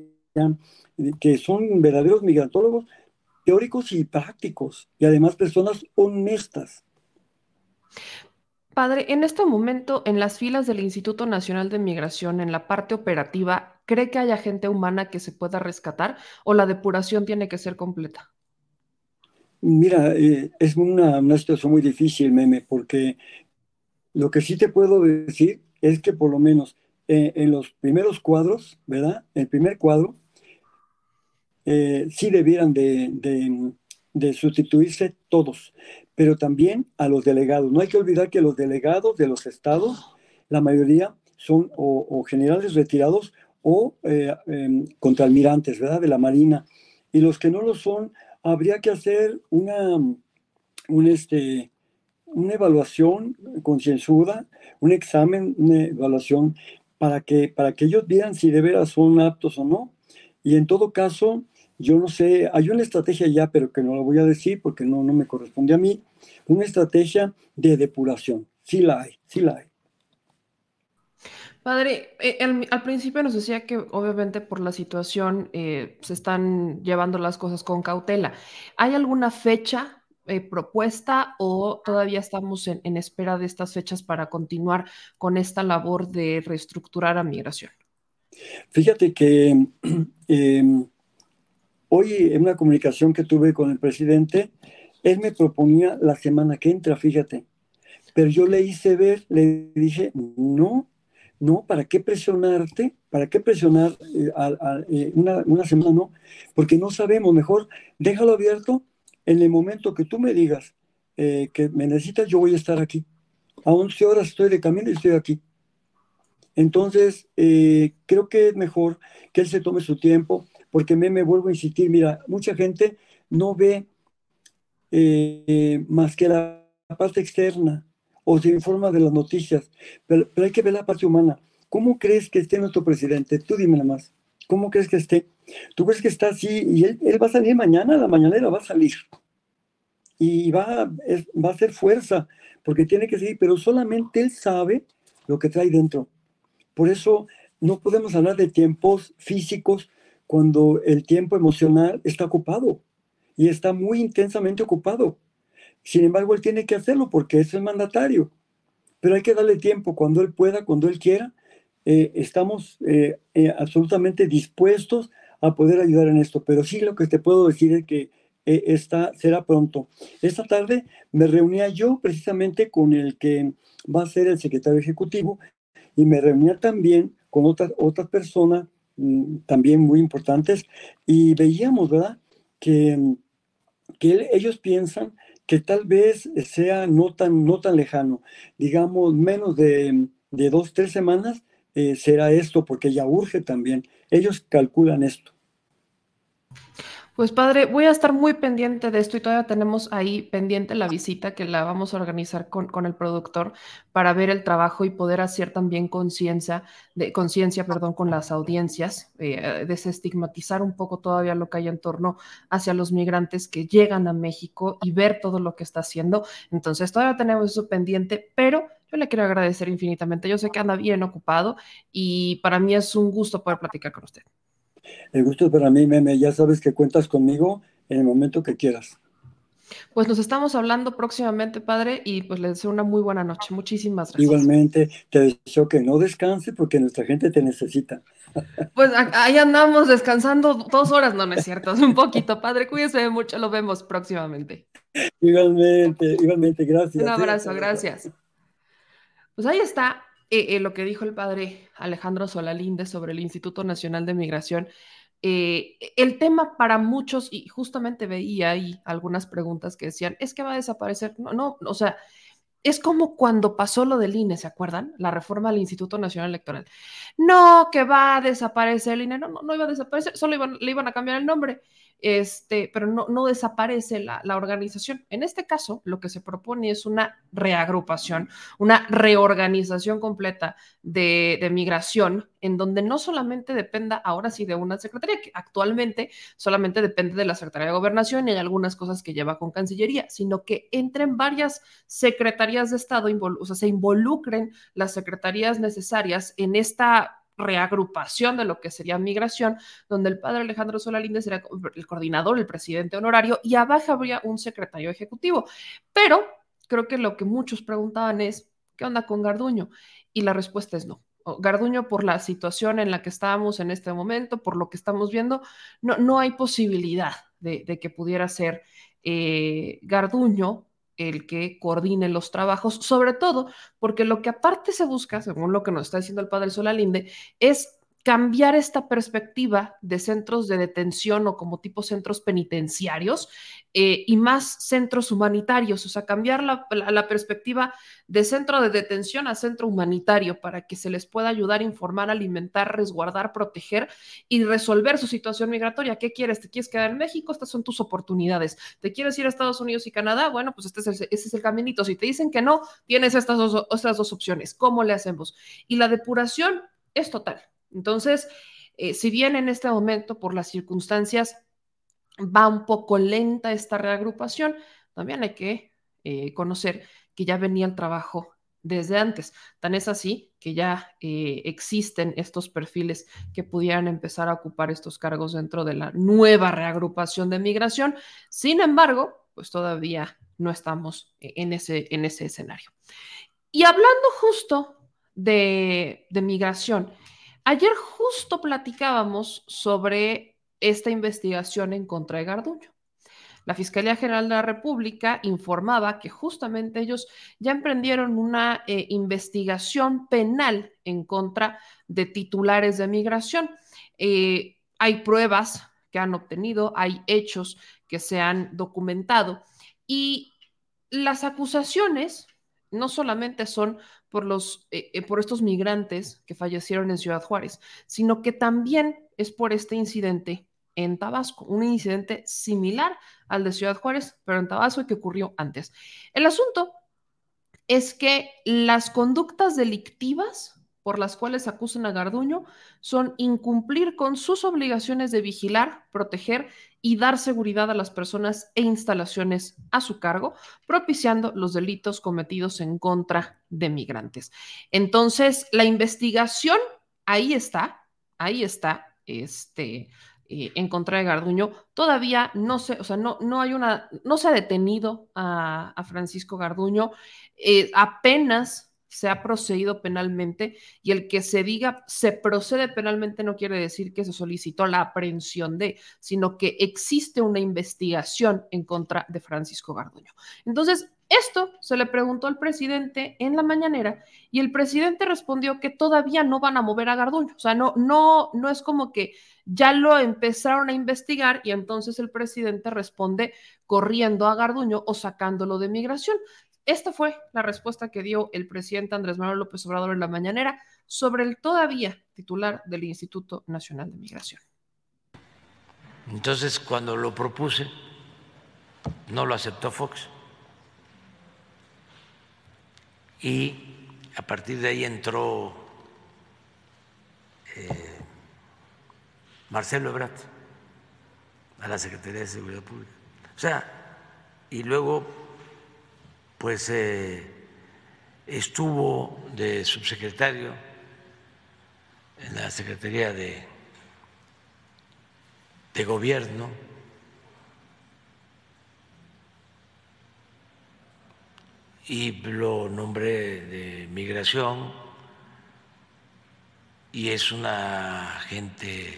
que son verdaderos migrantólogos teóricos y prácticos, y además personas honestas. Padre, en este momento, en las filas del Instituto Nacional de Migración, en la parte operativa, ¿cree que haya gente humana que se pueda rescatar o la depuración tiene que ser completa? Mira, eh, es una, situación muy difícil, Meme, porque lo que sí te puedo decir es que por lo menos eh, en los primeros cuadros, ¿verdad? El primer cuadro, eh, sí debieran de, de, de sustituirse todos, pero también a los delegados. No hay que olvidar que los delegados de los estados, la mayoría son o, generales retirados o eh, em, contraalmirantes, ¿verdad? De la Marina. Y los que no lo son, habría que hacer una, un este, una evaluación concienzuda, un examen, una evaluación para que, para que ellos vean si de veras son aptos o no. Y en todo caso, yo no sé, hay una estrategia ya, pero que no la voy a decir porque no, no me corresponde a mí, una estrategia de depuración. Sí la hay, sí la hay. Padre, eh, al principio nos decía que obviamente por la situación eh, se están llevando las cosas con cautela. ¿Hay alguna fecha eh, propuesta o todavía estamos en, en, espera de estas fechas para continuar con esta labor de reestructurar a migración? Fíjate que em, Hoy en una comunicación que tuve con el presidente, él me proponía la semana que entra, fíjate. Pero yo le hice ver, le dije, no, no, ¿para qué presionarte? ¿Para qué presionar eh, eh, una, semana? No, porque no sabemos, mejor déjalo abierto en el momento que tú me digas eh, que me necesitas, yo voy a estar aquí. A 11 horas estoy de camino y estoy aquí. Entonces, creo que es mejor que él se tome su tiempo, porque me, me vuelvo a insistir, mira, mucha gente no ve eh, más que la parte externa o se informa de las noticias, pero, hay que ver la parte humana. ¿Cómo crees que esté nuestro presidente? Tú dime nada más. ¿Cómo crees que esté? ¿Tú crees que está así? Y él, va a salir mañana, la mañanera va a salir. Y va, va a hacer fuerza, porque tiene que seguir, pero solamente él sabe lo que trae dentro. Por eso no podemos hablar de tiempos físicos cuando el tiempo emocional está ocupado y está muy intensamente ocupado. Sin embargo, él tiene que hacerlo porque es el mandatario. Pero hay que darle tiempo cuando él pueda, cuando él quiera. Eh, estamos eh, eh, absolutamente dispuestos a poder ayudar en esto. Pero sí lo que te puedo decir es que esta será pronto. Esta tarde me reunía yo precisamente con el que va a ser el secretario ejecutivo y me reunía también con otras, otras personas también muy importantes y veíamos, ¿verdad? Que, que ellos piensan que tal vez sea no tan, no tan lejano, digamos menos de, de dos, tres semanas eh, será esto, porque ya urge también. Ellos calculan esto. Pues padre, voy a estar muy pendiente de esto y todavía tenemos ahí pendiente la visita que la vamos a organizar con, con el productor para ver el trabajo y poder hacer también conciencia, de conciencia, perdón, con las audiencias, eh, desestigmatizar un poco todavía lo que hay en torno hacia los migrantes que llegan a México y ver todo lo que está haciendo. Entonces todavía tenemos eso pendiente, pero yo le quiero agradecer infinitamente. Yo sé que anda bien ocupado y para mí es un gusto poder platicar con usted. El gusto es para mí, Meme. Ya sabes que cuentas conmigo en el momento que quieras. Pues nos estamos hablando próximamente, padre, y pues les deseo una muy buena noche. Muchísimas gracias. Igualmente, te deseo que no descanse porque nuestra gente te necesita. Pues ahí andamos descansando dos horas, no, no es cierto, es un poquito, padre. Cuídese mucho, lo vemos próximamente. Igualmente, igualmente, gracias. Un abrazo, gracias. Pues ahí está eh, eh, lo que dijo el padre Alejandro Solalinde sobre el Instituto Nacional de Migración. Eh, el tema para muchos, y justamente veía ahí algunas preguntas que decían, es que va a desaparecer. No, no, o sea, es como cuando pasó lo del INE, ¿se acuerdan? La reforma del Instituto Nacional Electoral. No, que va a desaparecer el INE, no, no, no iba a desaparecer, solo le iban a cambiar el nombre este, pero no, desaparece la, la, organización. En este caso, lo que se propone es una reagrupación, una reorganización completa de, de, migración, en donde no solamente dependa ahora sí de una secretaría, que actualmente solamente depende de la Secretaría de Gobernación y hay algunas cosas que lleva con Cancillería, sino que entren varias secretarías de Estado, o sea, se involucren las secretarías necesarias en esta reagrupación de lo que sería migración, donde el padre Alejandro Solalinde será el coordinador, el presidente honorario, y abajo habría un secretario ejecutivo. Pero creo que lo que muchos preguntaban es, ¿qué onda con Garduño? Y la respuesta es no. Garduño, por la situación en la que estamos en este momento, por lo que estamos viendo, no, no hay posibilidad de, que pudiera ser eh, Garduño el que coordine los trabajos, sobre todo porque lo que aparte se busca, según lo que nos está diciendo el padre Solalinde, es cambiar esta perspectiva de centros de detención o como tipo centros penitenciarios eh, y más centros humanitarios, o sea, cambiar la, perspectiva de centro de detención a centro humanitario para que se les pueda ayudar, informar, alimentar, resguardar, proteger y resolver su situación migratoria. ¿Qué quieres? ¿Te quieres quedar en México? Estas son tus oportunidades. ¿Te quieres ir a Estados Unidos y Canadá? Bueno, pues este es el, es el caminito. Si te dicen que no, tienes estas dos, estas dos opciones. ¿Cómo le hacemos? Y la depuración es total entonces, eh, si bien en este momento, por las circunstancias, va un poco lenta esta reagrupación, también hay que eh, conocer que ya venía el trabajo desde antes. Tan es así que ya eh, existen estos perfiles que pudieran empezar a ocupar estos cargos dentro de la nueva reagrupación de migración. Sin embargo, pues todavía no estamos en ese, en ese escenario. Y hablando justo de, de migración, Ayer justo platicábamos sobre esta investigación en contra de Garduño. La Fiscalía General de la República informaba que justamente ellos ya emprendieron una eh, investigación penal en contra de titulares de migración. Eh, hay pruebas que han obtenido, hay hechos que se han documentado y las acusaciones no solamente son por, los, eh, eh, por estos migrantes que fallecieron en Ciudad Juárez, sino que también es por este incidente en Tabasco, un incidente similar al de Ciudad Juárez, pero en Tabasco y que ocurrió antes. El asunto es que las conductas delictivas por las cuales acusan a Garduño son incumplir con sus obligaciones de vigilar, proteger y dar seguridad a las personas e instalaciones a su cargo, propiciando los delitos cometidos en contra de migrantes. Entonces, la investigación ahí está, ahí está, este, eh, en contra de Garduño. Todavía no se, o sea, no, no hay una, no se ha detenido a, Francisco Garduño. Eh, apenas se ha procedido penalmente y el que se diga se procede penalmente no quiere decir que se solicitó la aprehensión de, sino que existe una investigación en contra de Francisco Garduño. Entonces, esto se le preguntó al presidente en la mañanera y el presidente respondió que todavía no van a mover a Garduño, o sea, no no no es como que ya lo empezaron a investigar y entonces el presidente responde corriendo a Garduño o sacándolo de migración, esta fue la respuesta que dio el presidente Andrés Manuel López Obrador en la mañanera sobre el todavía titular del Instituto Nacional de Migración. Entonces, cuando lo propuse, no lo aceptó Fox. Y a partir de ahí entró eh, Marcelo Ebrard a la Secretaría de Seguridad Pública. O sea, y luego pues eh, estuvo de subsecretario en la Secretaría de, de Gobierno. Y lo nombré de migración y es una gente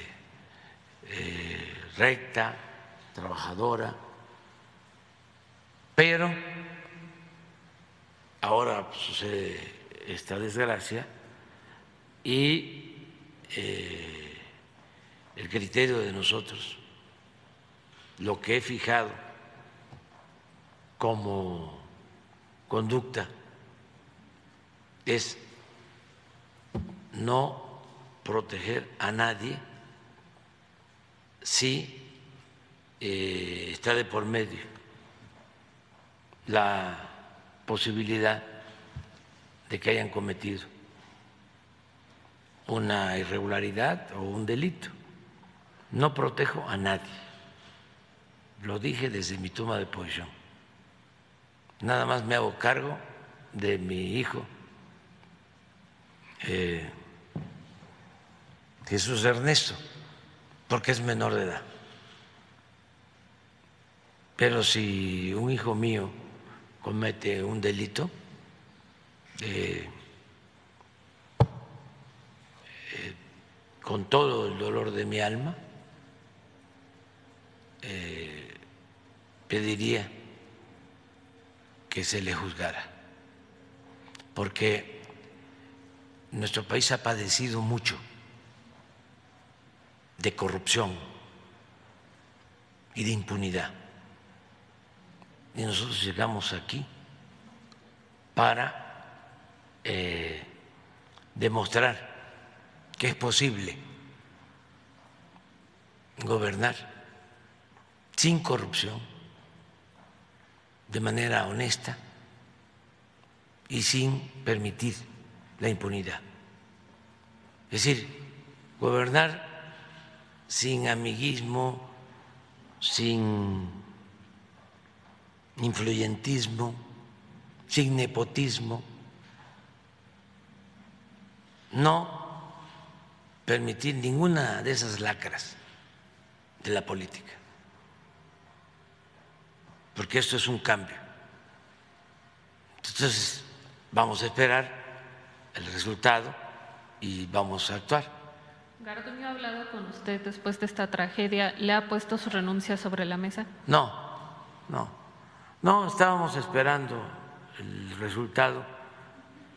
eh, recta, trabajadora, pero Ahora sucede esta desgracia y eh, el criterio de nosotros, lo que he fijado como conducta es no proteger a nadie si eh, está de por medio. La posibilidad de que hayan cometido una irregularidad o un delito. No protejo a nadie. Lo dije desde mi toma de posición. Nada más me hago cargo de mi hijo eh, Jesús Ernesto, porque es menor de edad. Pero si un hijo mío comete un delito, eh, con todo el dolor de mi alma, eh, pediría que se le juzgara, porque nuestro país ha padecido mucho de corrupción y de impunidad. Y nosotros llegamos aquí para eh, demostrar que es posible gobernar sin corrupción, de manera honesta y sin permitir la impunidad. Es decir, gobernar sin amiguismo, sin influyentismo, sin nepotismo, no permitir ninguna de esas lacras de la política, porque esto es un cambio. Entonces, vamos a esperar el resultado y vamos a actuar. Garduño ha hablado con usted después de esta tragedia. ¿Le ha puesto su renuncia sobre la mesa? No, no. No, estábamos esperando el resultado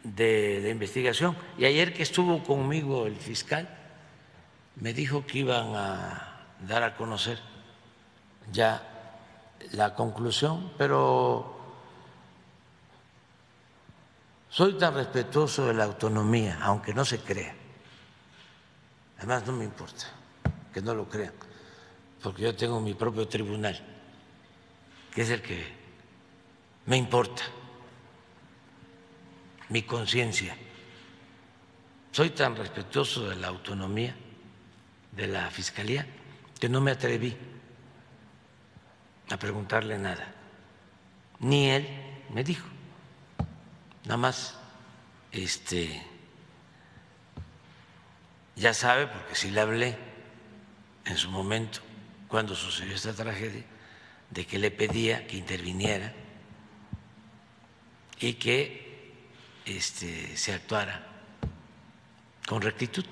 de la investigación. Y ayer que estuvo conmigo el fiscal, me dijo que iban a dar a conocer ya la conclusión, pero soy tan respetuoso de la autonomía, aunque no se crea. Además, no me importa que no lo crean, porque yo tengo mi propio tribunal, que es el que me importa, mi conciencia. Soy tan respetuoso de la autonomía de la Fiscalía que no me atreví a preguntarle nada. Ni él me dijo. Nada más este ya sabe, porque sí le hablé en su momento, cuando sucedió esta tragedia, de que le pedía que interviniera y que este, se actuara con rectitud.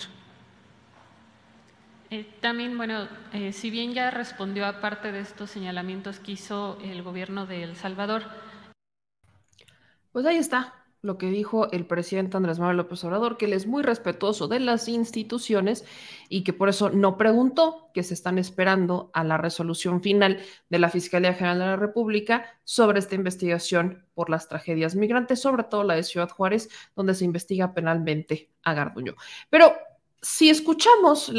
Eh, también, bueno, eh, si bien ya respondió a parte de estos señalamientos que hizo el gobierno de El Salvador. Pues ahí está, lo que dijo el presidente Andrés Manuel López Obrador, que él es muy respetuoso de las instituciones y que por eso no preguntó que se están esperando a la resolución final de la Fiscalía General de la República sobre esta investigación por las tragedias migrantes, sobre todo la de Ciudad Juárez, donde se investiga penalmente a Garduño. Pero si escuchamos,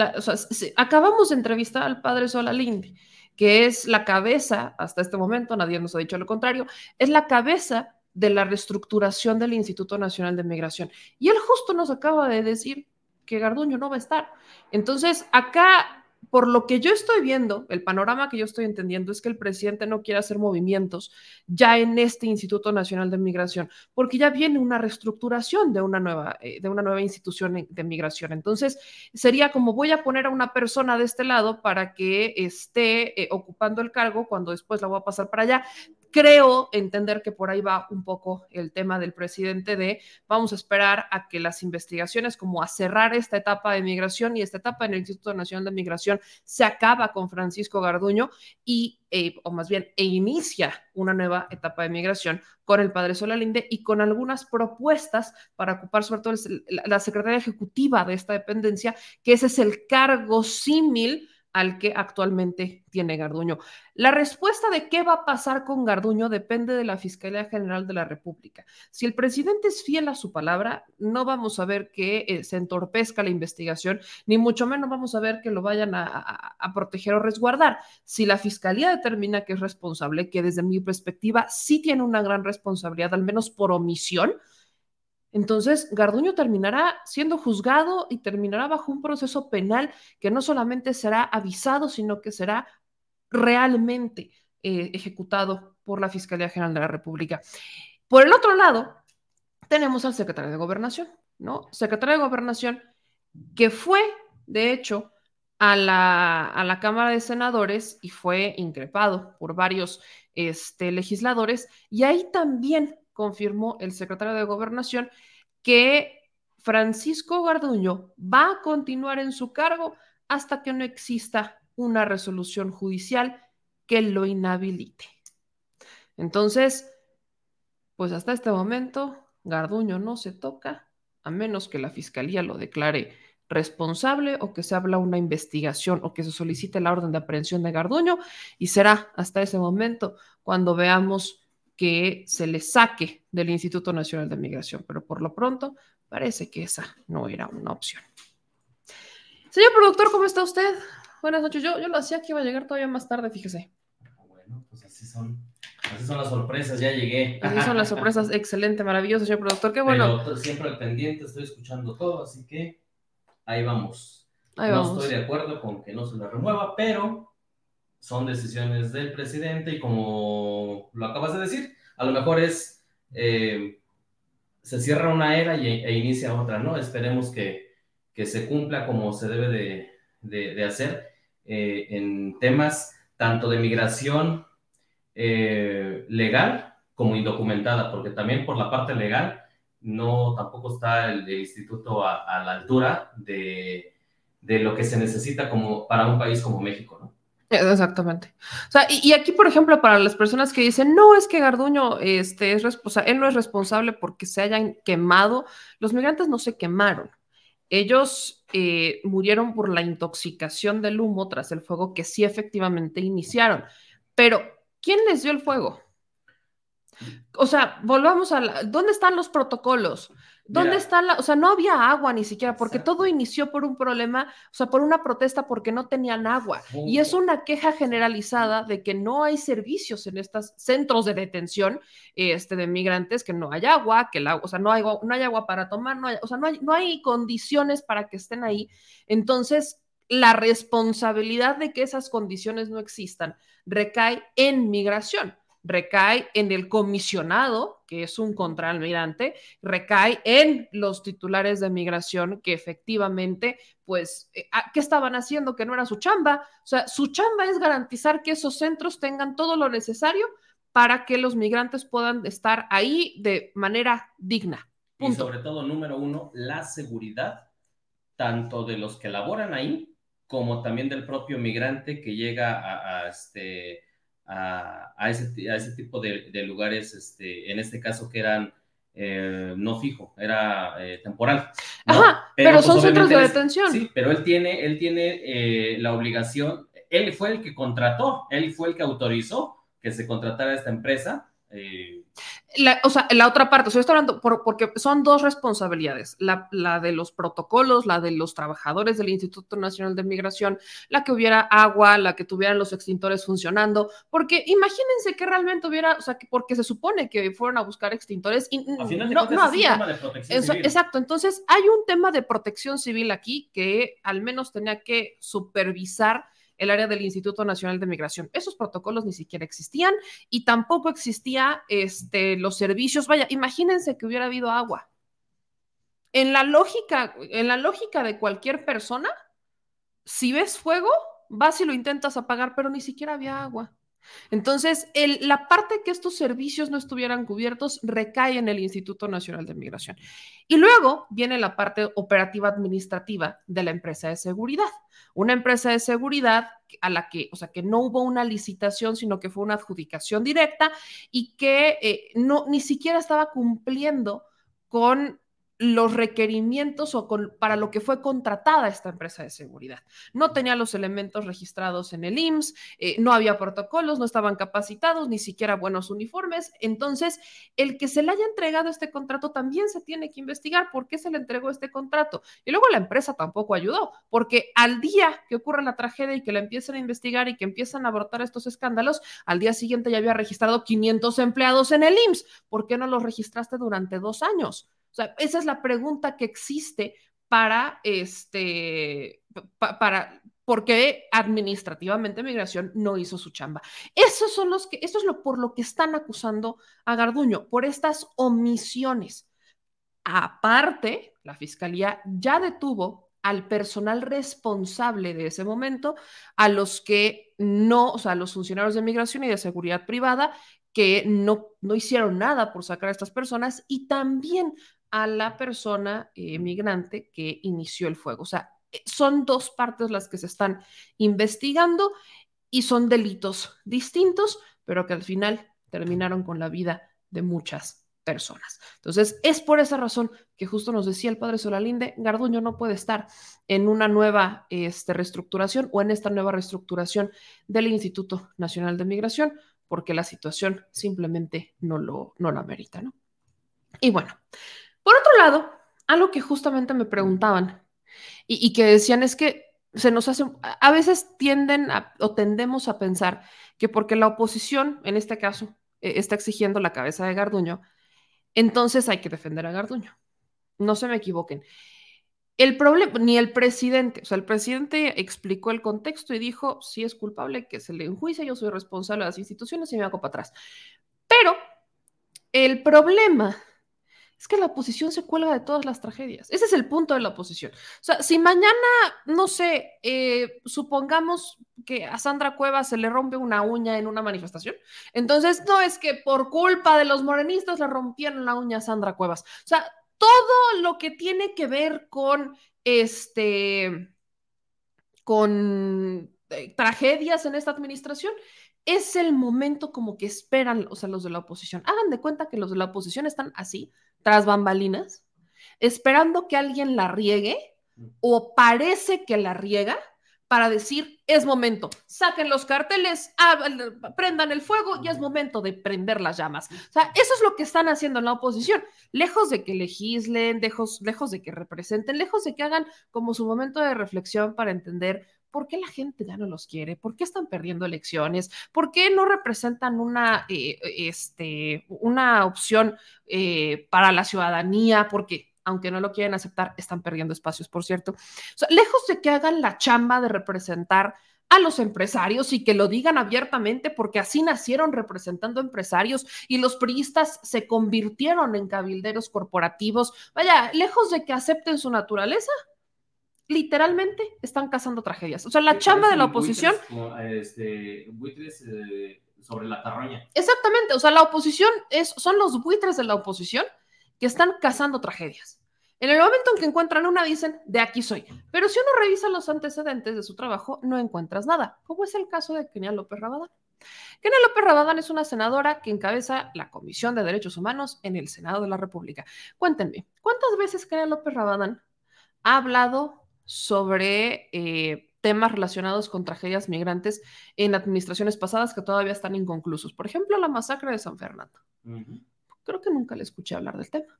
acabamos de entrevistar al padre Solalinde, que es la cabeza, hasta este momento, nadie nos ha dicho lo contrario, es la cabeza de la reestructuración del Instituto Nacional de Migración. Y él justo nos acaba de decir que Garduño no va a estar. Entonces, acá por lo que yo estoy viendo, el panorama que yo estoy entendiendo es que el presidente no quiere hacer movimientos ya en este Instituto Nacional de Migración, porque ya viene una reestructuración de una nueva, eh, de una nueva institución de migración. Entonces, sería como voy a poner a una persona de este lado para que esté eh, ocupando el cargo cuando después la voy a pasar para allá. Creo entender que por ahí va un poco el tema del presidente de vamos a esperar a que las investigaciones, como a cerrar esta etapa de migración y esta etapa en el Instituto Nacional de Migración, se acaba con Francisco Garduño y, eh, o más bien, e inicia una nueva etapa de migración con el padre Solalinde y con algunas propuestas para ocupar sobre todo la secretaria ejecutiva de esta dependencia, que ese es el cargo símil al que actualmente tiene Garduño. La respuesta de qué va a pasar con Garduño depende de la Fiscalía General de la República. Si el presidente es fiel a su palabra, no vamos a ver que eh, se entorpezca la investigación, ni mucho menos vamos a ver que lo vayan a, a proteger o resguardar. Si la Fiscalía determina que es responsable, que desde mi perspectiva sí tiene una gran responsabilidad, al menos por omisión, entonces, Garduño terminará siendo juzgado y terminará bajo un proceso penal que no solamente será avisado, sino que será realmente eh, ejecutado por la Fiscalía General de la República. Por el otro lado, tenemos al secretario de Gobernación, ¿no? Secretario de Gobernación que fue, de hecho, a la, a la Cámara de Senadores y fue increpado por varios este, legisladores y ahí también confirmó el secretario de Gobernación que Francisco Garduño va a continuar en su cargo hasta que no exista una resolución judicial que lo inhabilite. Entonces, pues hasta este momento, Garduño no se toca, a menos que la fiscalía lo declare responsable o que se habla una investigación o que se solicite la orden de aprehensión de Garduño y será hasta ese momento cuando veamos que se le saque del Instituto Nacional de Migración, pero por lo pronto parece que esa no era una opción. Señor productor, ¿cómo está usted? Buenas noches. Yo, yo lo hacía que iba a llegar todavía más tarde, fíjese. Bueno, pues así son. Así son las sorpresas, ya llegué. Así son las sorpresas. Excelente, maravilloso, señor productor. Qué bueno. Pero siempre al pendiente, estoy escuchando todo, así que ahí vamos. Ahí no vamos. estoy de acuerdo con que no se le remueva, pero son decisiones del presidente y como lo acabas de decir, a lo mejor es, eh, se cierra una era y, e inicia otra, ¿no? Esperemos que, que se cumpla como se debe de, de, hacer eh, en temas tanto de migración eh, legal como indocumentada, porque también por la parte legal no tampoco está el, instituto a, a, la altura de, de lo que se necesita como para un país como México, ¿no? Exactamente. O sea, y, aquí, por ejemplo, para las personas que dicen, no, es que Garduño, este, es él no es responsable porque se hayan quemado, los migrantes no se quemaron. Ellos eh, murieron por la intoxicación del humo tras el fuego que sí efectivamente iniciaron. Pero, ¿quién les dio el fuego? O sea, volvamos a la, ¿dónde están los protocolos? ¿Dónde Mira, está la, o sea, no había agua ni siquiera, porque exacto. todo inició por un problema, o sea, por una protesta porque no tenían agua. Y es una queja generalizada de que no hay servicios en estos centros de detención este, de migrantes, que no hay agua, que la, o sea, no hay, no hay agua para tomar, no hay, o sea, no hay, no hay condiciones para que estén ahí. Entonces, la responsabilidad de que esas condiciones no existan recae en migración recae en el comisionado, que es un contraalmirante, recae en los titulares de migración que efectivamente, pues, eh, ¿qué estaban haciendo? Que no era su chamba. O sea, su chamba es garantizar que esos centros tengan todo lo necesario para que los migrantes puedan estar ahí de manera digna. Punto. Y sobre todo, número uno, la seguridad, tanto de los que laboran ahí, como también del propio migrante que llega a, a este a, a, ese, a ese, tipo de, de, lugares, este, en este caso que eran eh, no fijo, era eh, temporal. ¿no? Ajá, pero, pero pues, son centros de detención. Sí, pero él tiene, él tiene eh, la obligación, él fue el que contrató, él fue el que autorizó que se contratara esta empresa. Eh, La, o sea, la otra parte, o sea, estoy hablando por, porque son dos responsabilidades, la, la, de los protocolos, la de los trabajadores del Instituto Nacional de Migración, la que hubiera agua, la que tuvieran los extintores funcionando, porque imagínense que realmente hubiera, o sea, que porque se supone que fueron a buscar extintores y no, no había. Eso, exacto, entonces hay un tema de protección civil aquí que al menos tenía que supervisar el área del Instituto Nacional de Migración. Esos protocolos ni siquiera existían y tampoco existía este, los servicios. Vaya, imagínense que hubiera habido agua. En la lógica, en la lógica de cualquier persona, si ves fuego, vas y lo intentas apagar, pero ni siquiera había agua. Entonces, la parte que estos servicios no estuvieran cubiertos recae en el Instituto Nacional de Migración. Y luego viene la parte operativa administrativa de la empresa de seguridad. Una empresa de seguridad a la que, o sea, que no hubo una licitación, sino que fue una adjudicación directa y que eh, no, ni siquiera estaba cumpliendo con los requerimientos o con, para lo que fue contratada esta empresa de seguridad. No tenía los elementos registrados en el IMSS, eh, no había protocolos, no estaban capacitados, ni siquiera buenos uniformes. Entonces, el que se le haya entregado este contrato también se tiene que investigar por qué se le entregó este contrato. Y luego la empresa tampoco ayudó, porque al día que ocurre la tragedia y que la empiezan a investigar y que empiezan a brotar estos escándalos, al día siguiente ya había registrado 500 empleados en el IMSS. ¿Por qué no los registraste durante dos años? O sea, esa es la pregunta que existe para este, pa, para, porque administrativamente migración no hizo su chamba. Esos son los que, eso es lo por lo que están acusando a Garduño, por estas omisiones. Aparte, la fiscalía ya detuvo al personal responsable de ese momento, a los que no, o sea, a los funcionarios de migración y de seguridad privada que no, no hicieron nada por sacar a estas personas y también a la persona eh, migrante que inició el fuego. O sea, eh, son dos partes las que se están investigando y son delitos distintos, pero que al final terminaron con la vida de muchas personas. Entonces, es por esa razón que justo nos decía el padre Solalinde, Garduño no puede estar en una nueva este, reestructuración o en esta nueva reestructuración del Instituto Nacional de Migración, porque la situación simplemente no lo, no amerita, ¿no? Y bueno, por otro lado, algo que justamente me preguntaban y, que decían es que se nos hace, a veces tienden a, o tendemos a pensar que porque la oposición, en este caso, eh, está exigiendo la cabeza de Garduño, entonces hay que defender a Garduño. No se me equivoquen. El problema, ni el presidente, o sea, el presidente explicó el contexto y dijo, si es culpable, que se le enjuicie, yo soy responsable de las instituciones y me hago para atrás. Pero el problema es que la oposición se cuelga de todas las tragedias. Ese es el punto de la oposición. O sea, si mañana, no sé, eh, supongamos que a Sandra Cuevas se le rompe una uña en una manifestación, entonces no es que por culpa de los morenistas le rompieron la uña a Sandra Cuevas. O sea, todo lo que tiene que ver con este, con eh, tragedias en esta administración, es el momento como que esperan, o sea, los de la oposición. Hagan de cuenta que los de la oposición están así, tras bambalinas, esperando que alguien la riegue o parece que la riega para decir, es momento, saquen los carteles, prendan el fuego y es momento de prender las llamas. O sea, eso es lo que están haciendo en la oposición, lejos de que legislen, lejos, lejos de que representen, lejos de que hagan como su momento de reflexión para entender ¿por qué la gente ya no los quiere? ¿Por qué están perdiendo elecciones? ¿Por qué no representan una, eh, este, una opción eh, para la ciudadanía? Porque aunque no lo quieren aceptar, están perdiendo espacios, por cierto. Lejos de que hagan la chamba de representar a los empresarios y que lo digan abiertamente, porque así nacieron representando empresarios y los priistas se convirtieron en cabilderos corporativos. Vaya, lejos de que acepten su naturaleza, literalmente están cazando tragedias. O sea, la chamba de la oposición. este, buitres eh, sobre la carroña. Exactamente, o sea, la oposición es, son los buitres de la oposición que están cazando tragedias. En el momento en que encuentran una, dicen, de aquí soy. Pero si uno revisa los antecedentes de su trabajo, no encuentras nada, como es el caso de Kenia López Rabadán. Kenia López Rabadán es una senadora que encabeza la Comisión de Derechos Humanos en el Senado de la República. Cuéntenme, ¿cuántas veces Kenia López Rabadán ha hablado sobre eh, temas relacionados con tragedias migrantes en administraciones pasadas que todavía están inconclusos. Por ejemplo, la masacre de San Fernando. Creo que nunca le escuché hablar del tema.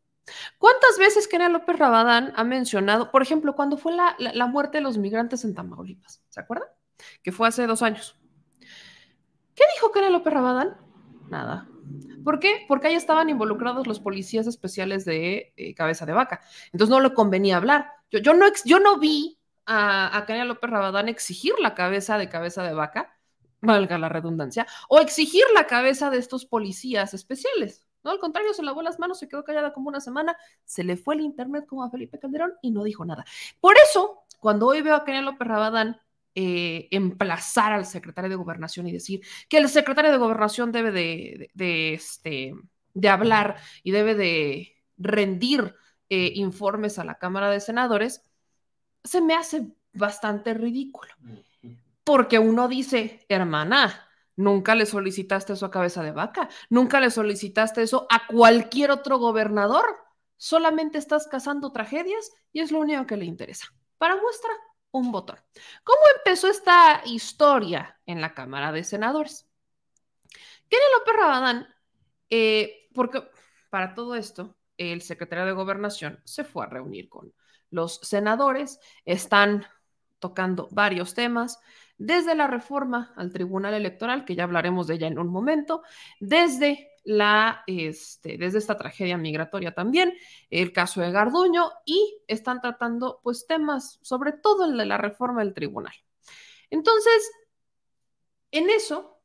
¿Cuántas veces Kenia López Rabadán ha mencionado, por ejemplo, cuando fue la, la, muerte de los migrantes en Tamaulipas? ¿Se acuerdan? Que fue hace dos años. ¿Qué dijo Kenia López Rabadán? Nada. ¿Por qué? Porque ahí estaban involucrados los policías especiales de eh, Cabeza de Vaca. Entonces no le convenía hablar. Yo, yo, no, yo no vi a, a Kenia López Rabadán exigir la cabeza de Cabeza de Vaca, valga la redundancia, o exigir la cabeza de estos policías especiales. No, al contrario, se lavó las manos, se quedó callada como una semana, se le fue el internet como a Felipe Calderón y no dijo nada. Por eso, cuando hoy veo a Kenia López Rabadán eh, emplazar al secretario de gobernación y decir que el secretario de gobernación debe de, de, este, de hablar y debe de rendir eh, informes a la Cámara de Senadores, se me hace bastante ridículo. Porque uno dice, hermana, nunca le solicitaste eso a cabeza de vaca, nunca le solicitaste eso a cualquier otro gobernador, solamente estás cazando tragedias y es lo único que le interesa. Para muestra, un botón. ¿Cómo empezó esta historia en la Cámara de Senadores? Kenia López Rabadán, eh, porque para todo esto, el secretario de Gobernación se fue a reunir con los senadores, están tocando varios temas, desde la reforma al Tribunal Electoral, que ya hablaremos de ella en un momento, desde la, este, desde esta tragedia migratoria también, el caso de Garduño, y están tratando pues temas, sobre todo el de la reforma del tribunal. Entonces, en eso,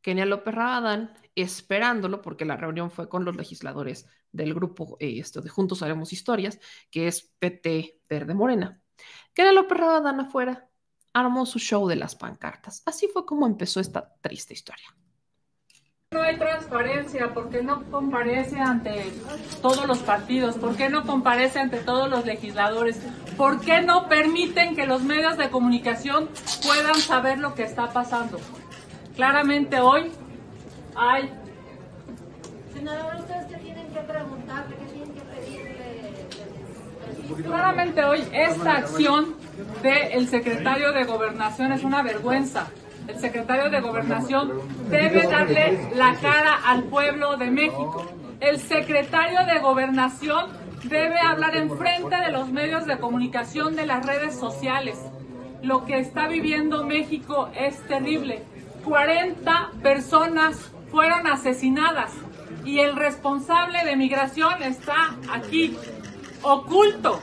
Kenia López Rabadán, esperándolo, porque la reunión fue con los legisladores del grupo eh, esto de Juntos Haremos Historias, que es PT Verde Morena. Kenia López Rabadán afuera armó su show de las pancartas. Así fue como empezó esta triste historia. No hay transparencia, ¿por qué no comparece ante todos los partidos? ¿Por qué no comparece ante todos los legisladores? ¿Por qué no permiten que los medios de comunicación puedan saber lo que está pasando? Claramente hoy hay... Senador, ¿ustedes qué tienen que preguntar? ¿Qué tienen que pedirle? Claramente hoy esta acción del secretario de Gobernación es una vergüenza el secretario de Gobernación debe darle la cara al pueblo de México. El secretario de Gobernación debe hablar en frente de los medios de comunicación de las redes sociales. Lo que está viviendo México es terrible. 40 personas fueron asesinadas y el responsable de migración está aquí, oculto,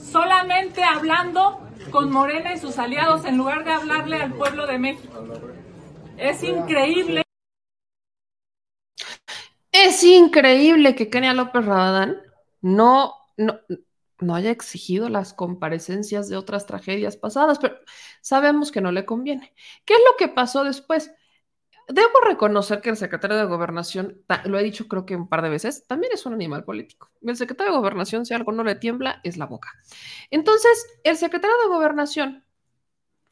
solamente hablando con Morena y sus aliados en lugar de hablarle al pueblo de México. Es increíble. Es increíble que Kenia López Rabadán no, no, no haya exigido las comparecencias de otras tragedias pasadas, pero sabemos que no le conviene. ¿Qué es lo que pasó después? Debo reconocer que el secretario de Gobernación, lo he dicho creo que un par de veces, también es un animal político. El secretario de Gobernación, si algo no le tiembla, es la boca. Entonces, el secretario de Gobernación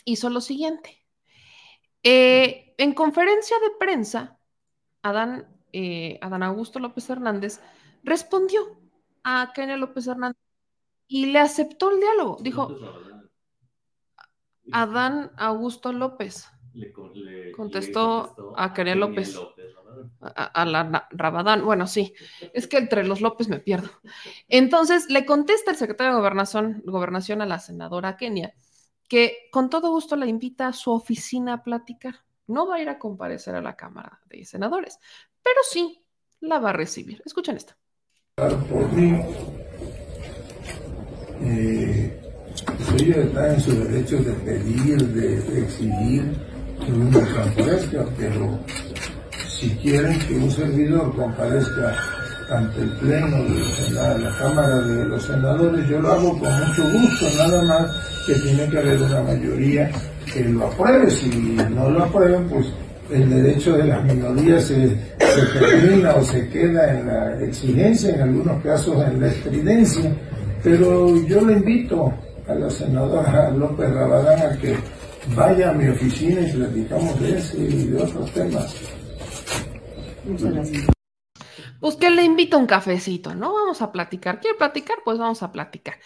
hizo lo siguiente. Eh, en conferencia de prensa, Adán, eh, Adán Augusto López Hernández respondió a Kenia López Hernández y le aceptó el diálogo. Dijo, Adán Augusto López le, contestó, a Kenia López. a, la Rabadán. Bueno, sí, es que entre los López me pierdo. Entonces le contesta el secretario de Gobernación, Gobernación a la senadora Kenia que con todo gusto la invita a su oficina a platicar. No va a ir a comparecer a la Cámara de Senadores, pero sí la va a recibir. Escuchen esto. Por mí, eh, ella está en su derecho de pedir, de exigir que uno comparezca, pero si quieren que un servidor comparezca ante el Pleno de la, Cámara de los Senadores, yo lo hago con mucho gusto, nada más que tiene que haber una mayoría que lo apruebe. Si no lo aprueben, pues el derecho de las minorías se, se termina o se queda en la exigencia, en algunos casos en la estridencia. Pero yo le invito a la senadora López Rabadán a que vaya a mi oficina y platicamos de ese y de otros temas. Pues que le invito a un cafecito, ¿no? Vamos a platicar. ¿Quiere platicar? Pues vamos a platicar.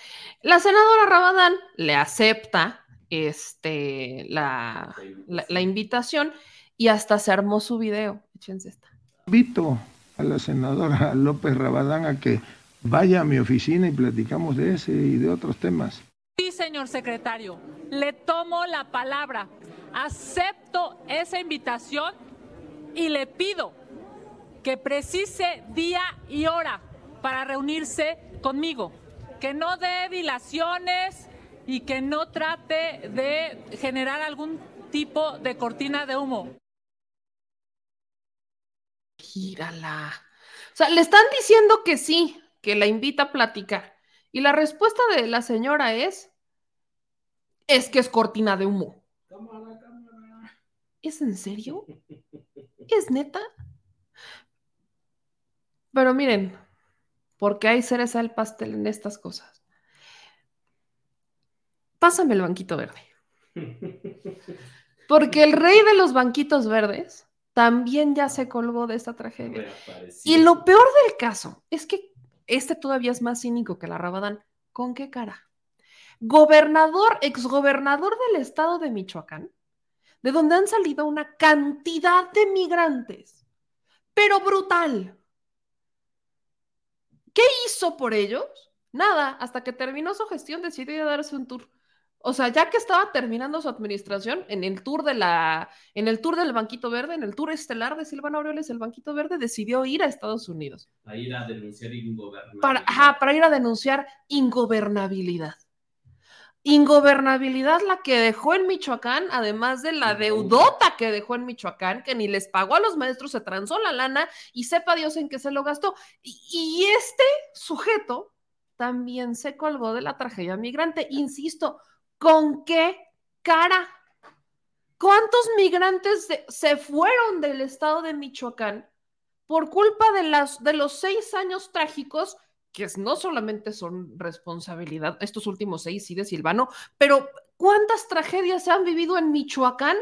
La senadora Rabadán le acepta este, la, la, invitación y hasta se armó su video. Échense esta. Invito a la senadora López Rabadán a que vaya a mi oficina y platicamos de ese y de otros temas. Sí, señor secretario, le tomo la palabra, acepto esa invitación y le pido que precise día y hora para reunirse conmigo, que no dé dilaciones y que no trate de generar algún tipo de cortina de humo. Gírala. O sea, le están diciendo que sí, que la invita a platicar. Y la respuesta de la señora es, es que es cortina de humo. ¿Es en serio? ¿Es neta? Pero miren, porque hay cereza el pastel en estas cosas. Pásame el banquito verde. Porque el rey de los banquitos verdes también ya se colgó de esta tragedia. Y lo peor del caso es que este todavía es más cínico que la Rabadán. ¿Con qué cara? Gobernador, exgobernador del estado de Michoacán, de donde han salido una cantidad de migrantes, pero brutal. ¿Qué hizo por ellos? Nada, hasta que terminó su gestión decidió darse un tour. O sea, ya que estaba terminando su administración en el tour de la, en el tour del Banquito Verde, en el tour estelar de Silvano Aureoles, el Banquito Verde decidió ir a Estados Unidos. Para ir a denunciar ingobernabilidad. Para, para ir a denunciar ingobernabilidad ingobernabilidad la que dejó en Michoacán, además de la deudota que dejó en Michoacán, que ni les pagó a los maestros, se transó la lana y sepa Dios en qué se lo gastó. Y, este sujeto también se colgó de la tragedia migrante. Insisto, ¿con qué cara? ¿Cuándo ¿Cuántos migrantes de, se fueron del estado de Michoacán por culpa de, las, de los seis años trágicos que no solamente son responsabilidad, estos últimos seis sí de Silvano, pero ¿cuántas tragedias se han vivido en Michoacán?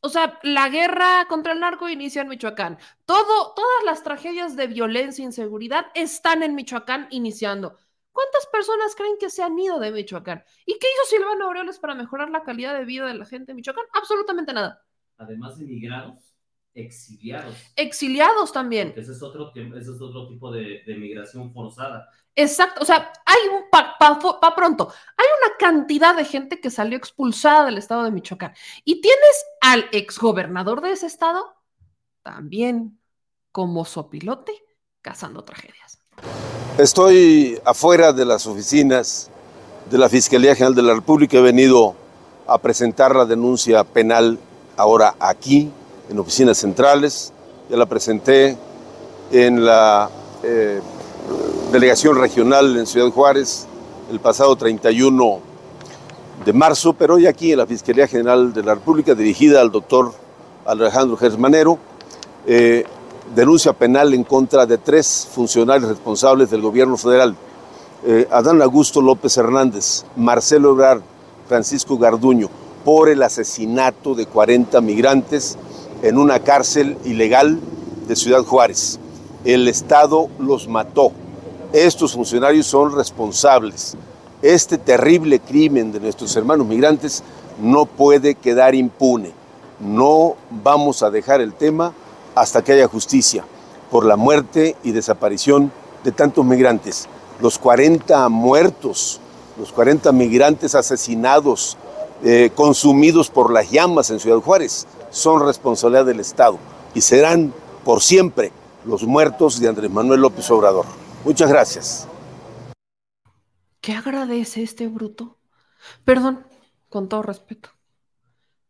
O sea, la guerra contra el narco inició en Michoacán. Todo, todas las tragedias de violencia e inseguridad están en Michoacán iniciando. ¿Cuántas personas creen que se han ido de Michoacán? ¿Y qué hizo Silvano Aureoles para mejorar la calidad de vida de la gente de Michoacán? Absolutamente nada. Además de migrados, exiliados. Exiliados también. Ese es otro, ese es otro tipo de, de migración forzada. Exacto, o sea, hay un, pa, pa, pronto, hay una cantidad de gente que salió expulsada del estado de Michoacán. Y tienes al exgobernador de ese estado también como sopilote cazando tragedias. Estoy afuera de las oficinas de la Fiscalía General de la República. He venido a presentar la denuncia penal ahora aquí, en oficinas centrales. Ya la presenté en la eh, delegación regional en Ciudad Juárez el pasado 31 de marzo, pero hoy aquí en la Fiscalía General de la República, dirigida al doctor Alejandro Gersmanero, eh, denuncia penal en contra de tres funcionarios responsables del gobierno federal. Eh, Adán Augusto López Hernández, Marcelo Ebrard, Francisco Garduño, por el asesinato de 40 migrantes en una cárcel ilegal de Ciudad Juárez. El Estado los mató estos funcionarios son responsables. Este terrible crimen de nuestros hermanos migrantes no puede quedar impune. No vamos a dejar el tema hasta que haya justicia por la muerte y desaparición de tantos migrantes. Los 40 muertos, los 40 migrantes asesinados, eh, consumidos por las llamas en Ciudad Juárez, son responsabilidad del Estado y serán por siempre los muertos de Andrés Manuel López Obrador. Muchas gracias. ¿Qué agradece este bruto? Perdón, con todo respeto.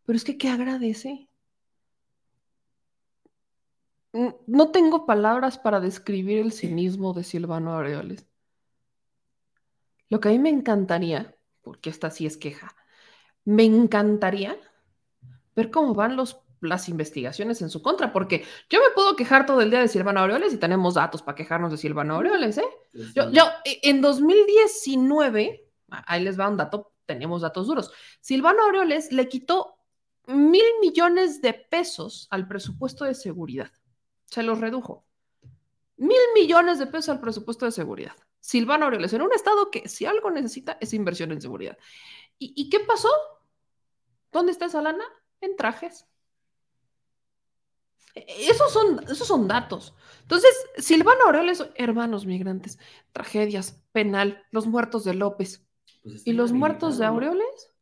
Pero es que ¿qué agradece? No tengo palabras para describir el cinismo de Silvano Aureoles. Lo que a mí me encantaría, porque esta sí es queja, me encantaría ver cómo van los las investigaciones en su contra, porque yo me puedo quejar todo el día de Silvano Aureoles y tenemos datos para quejarnos de Silvano Aureoles, ¿eh? Yo, yo, e, en 2019, ahí les va un dato, tenemos datos duros, Silvano Aureoles le quitó mil millones de pesos al presupuesto de seguridad, se los redujo. Mil millones de pesos al presupuesto de seguridad. Silvano Aureoles, en un estado que si algo necesita es inversión en seguridad. ¿Y, y qué pasó? ¿Dónde está esa lana? En trajes. Esos son, esos son datos. Entonces, Silvano Aureoles, hermanos migrantes, tragedias, penal, los muertos de López. Pues ¿Y los muertos de Aureoles?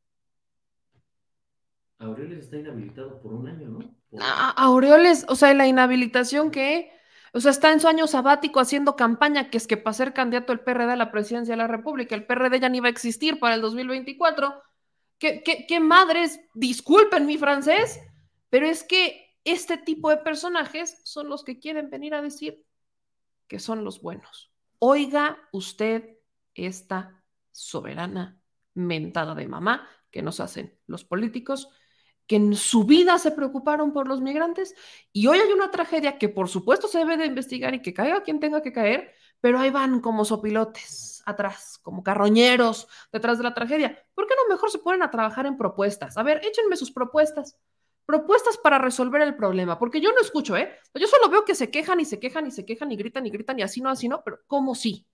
Aureoles está inhabilitado por un año, ¿no? Aureoles, o sea, la inhabilitación que, o sea, está en su año sabático haciendo campaña, que es que para ser candidato el PRD a la presidencia de la República, el PRD ya ni va a existir para el 2024. ¿Qué, madres? Disculpen mi francés, pero es que este tipo de personajes son los que quieren venir a decir que son los buenos. Oiga usted esta soberana mentada de mamá que nos hacen los políticos, que en su vida se preocuparon por los migrantes y hoy hay una tragedia que por supuesto se debe de investigar y que caiga quien tenga que caer, pero ahí van como sopilotes atrás, como carroñeros detrás de la tragedia. ¿Por qué no mejor se ponen a trabajar en propuestas? A ver, échenme sus propuestas propuestas para resolver el problema, porque yo no escucho, ¿eh? Yo solo veo que se quejan y se quejan y se quejan y gritan y gritan y así no, así no, pero ¿cómo sí?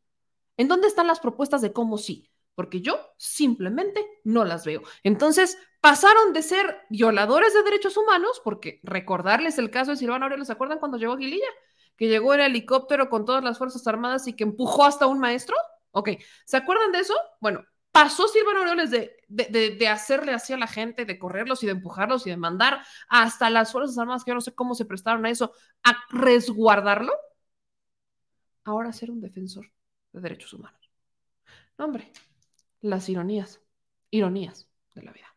¿En dónde están las propuestas de cómo sí? Porque yo simplemente no las veo. Entonces, pasaron de ser violadores de derechos humanos, porque recordarles el caso de Silvano Aureoles, ¿se acuerdan cuando llegó Gililla? Que llegó en helicóptero con todas las Fuerzas Armadas y que empujó hasta un maestro. Ok, ¿se acuerdan de eso? Bueno, pasó Silvano Aureoles de, de, hacerle así a la gente, de correrlos y de empujarlos y de mandar hasta las Fuerzas Armadas, que yo no sé cómo se prestaron a eso, a resguardarlo, ahora ser un defensor de derechos humanos. No, hombre, las ironías, ironías de la vida.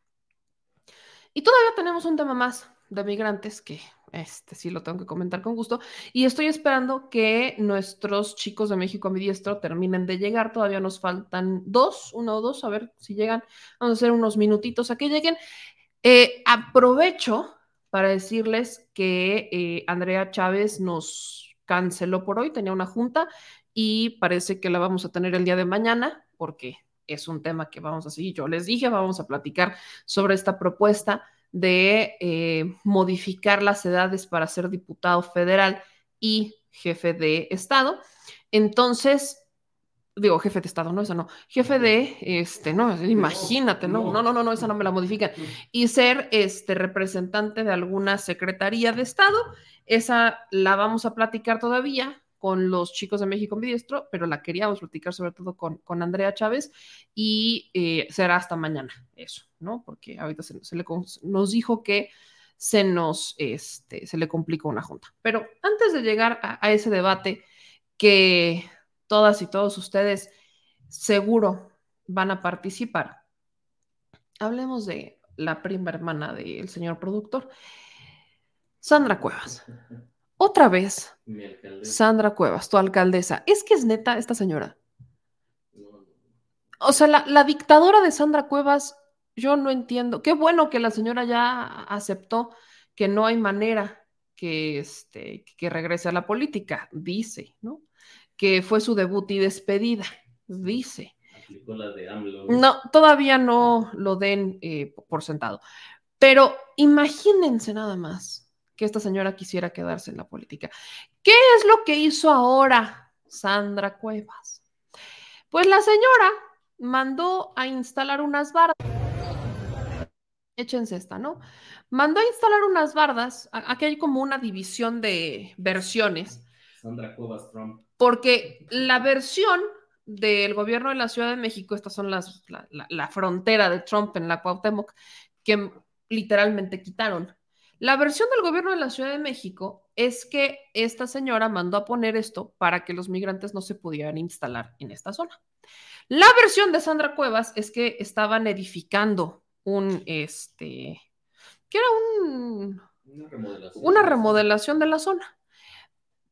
Y todavía tenemos un tema más de migrantes que este sí lo tengo que comentar con gusto. Y estoy esperando que nuestros chicos de México a mi diestro terminen de llegar. Todavía nos faltan dos, uno o dos, a ver si llegan. Vamos a hacer unos minutitos a que lleguen. Eh, aprovecho para decirles que eh, Andrea Chávez nos canceló por hoy, tenía una junta y parece que la vamos a tener el día de mañana porque es un tema que vamos a seguir. Yo les dije, vamos a platicar sobre esta propuesta de eh, modificar las edades para ser diputado federal y jefe de Estado. Entonces, digo, jefe de Estado, no, esa no, jefe de, este, no, imagínate, no, no, no, no, no, esa no me la modifican, y ser este representante de alguna secretaría de Estado, esa la vamos a platicar todavía con los chicos de México Ambidiestro, pero la queríamos platicar sobre todo con, con Andrea Chávez y eh, será hasta mañana eso, ¿no? Porque ahorita se, le, nos dijo que se nos, este, se le complicó una junta. Pero antes de llegar a, a ese debate que todas y todos ustedes seguro van a participar. Hablemos de la prima hermana del señor productor, Sandra Cuevas. Otra vez, Sandra Cuevas, tu alcaldesa. Es que es neta esta señora. O sea, la, la, dictadora de Sandra Cuevas, yo no entiendo. Qué bueno que la señora ya aceptó que no hay manera que, este, que regrese a la política, dice, ¿no? que fue su debut y despedida, dice. No, todavía no lo den eh, por sentado. Pero imagínense nada más que esta señora quisiera quedarse en la política. ¿Qué es lo que hizo ahora Sandra Cuevas? Pues la señora mandó a instalar unas bardas. Échense esta, ¿no? Mandó a instalar unas bardas. Aquí hay como una división de versiones. Sandra Cuevas Trump porque la versión del gobierno de la Ciudad de México, estas son las, la, la, la, frontera de Trump en la Cuauhtémoc, que literalmente quitaron. La versión del gobierno de la Ciudad de México es que esta señora mandó a poner esto para que los migrantes no se pudieran instalar en esta zona. La versión de Sandra Cuevas es que estaban edificando un, este, que era un, una remodelación, una remodelación de la zona.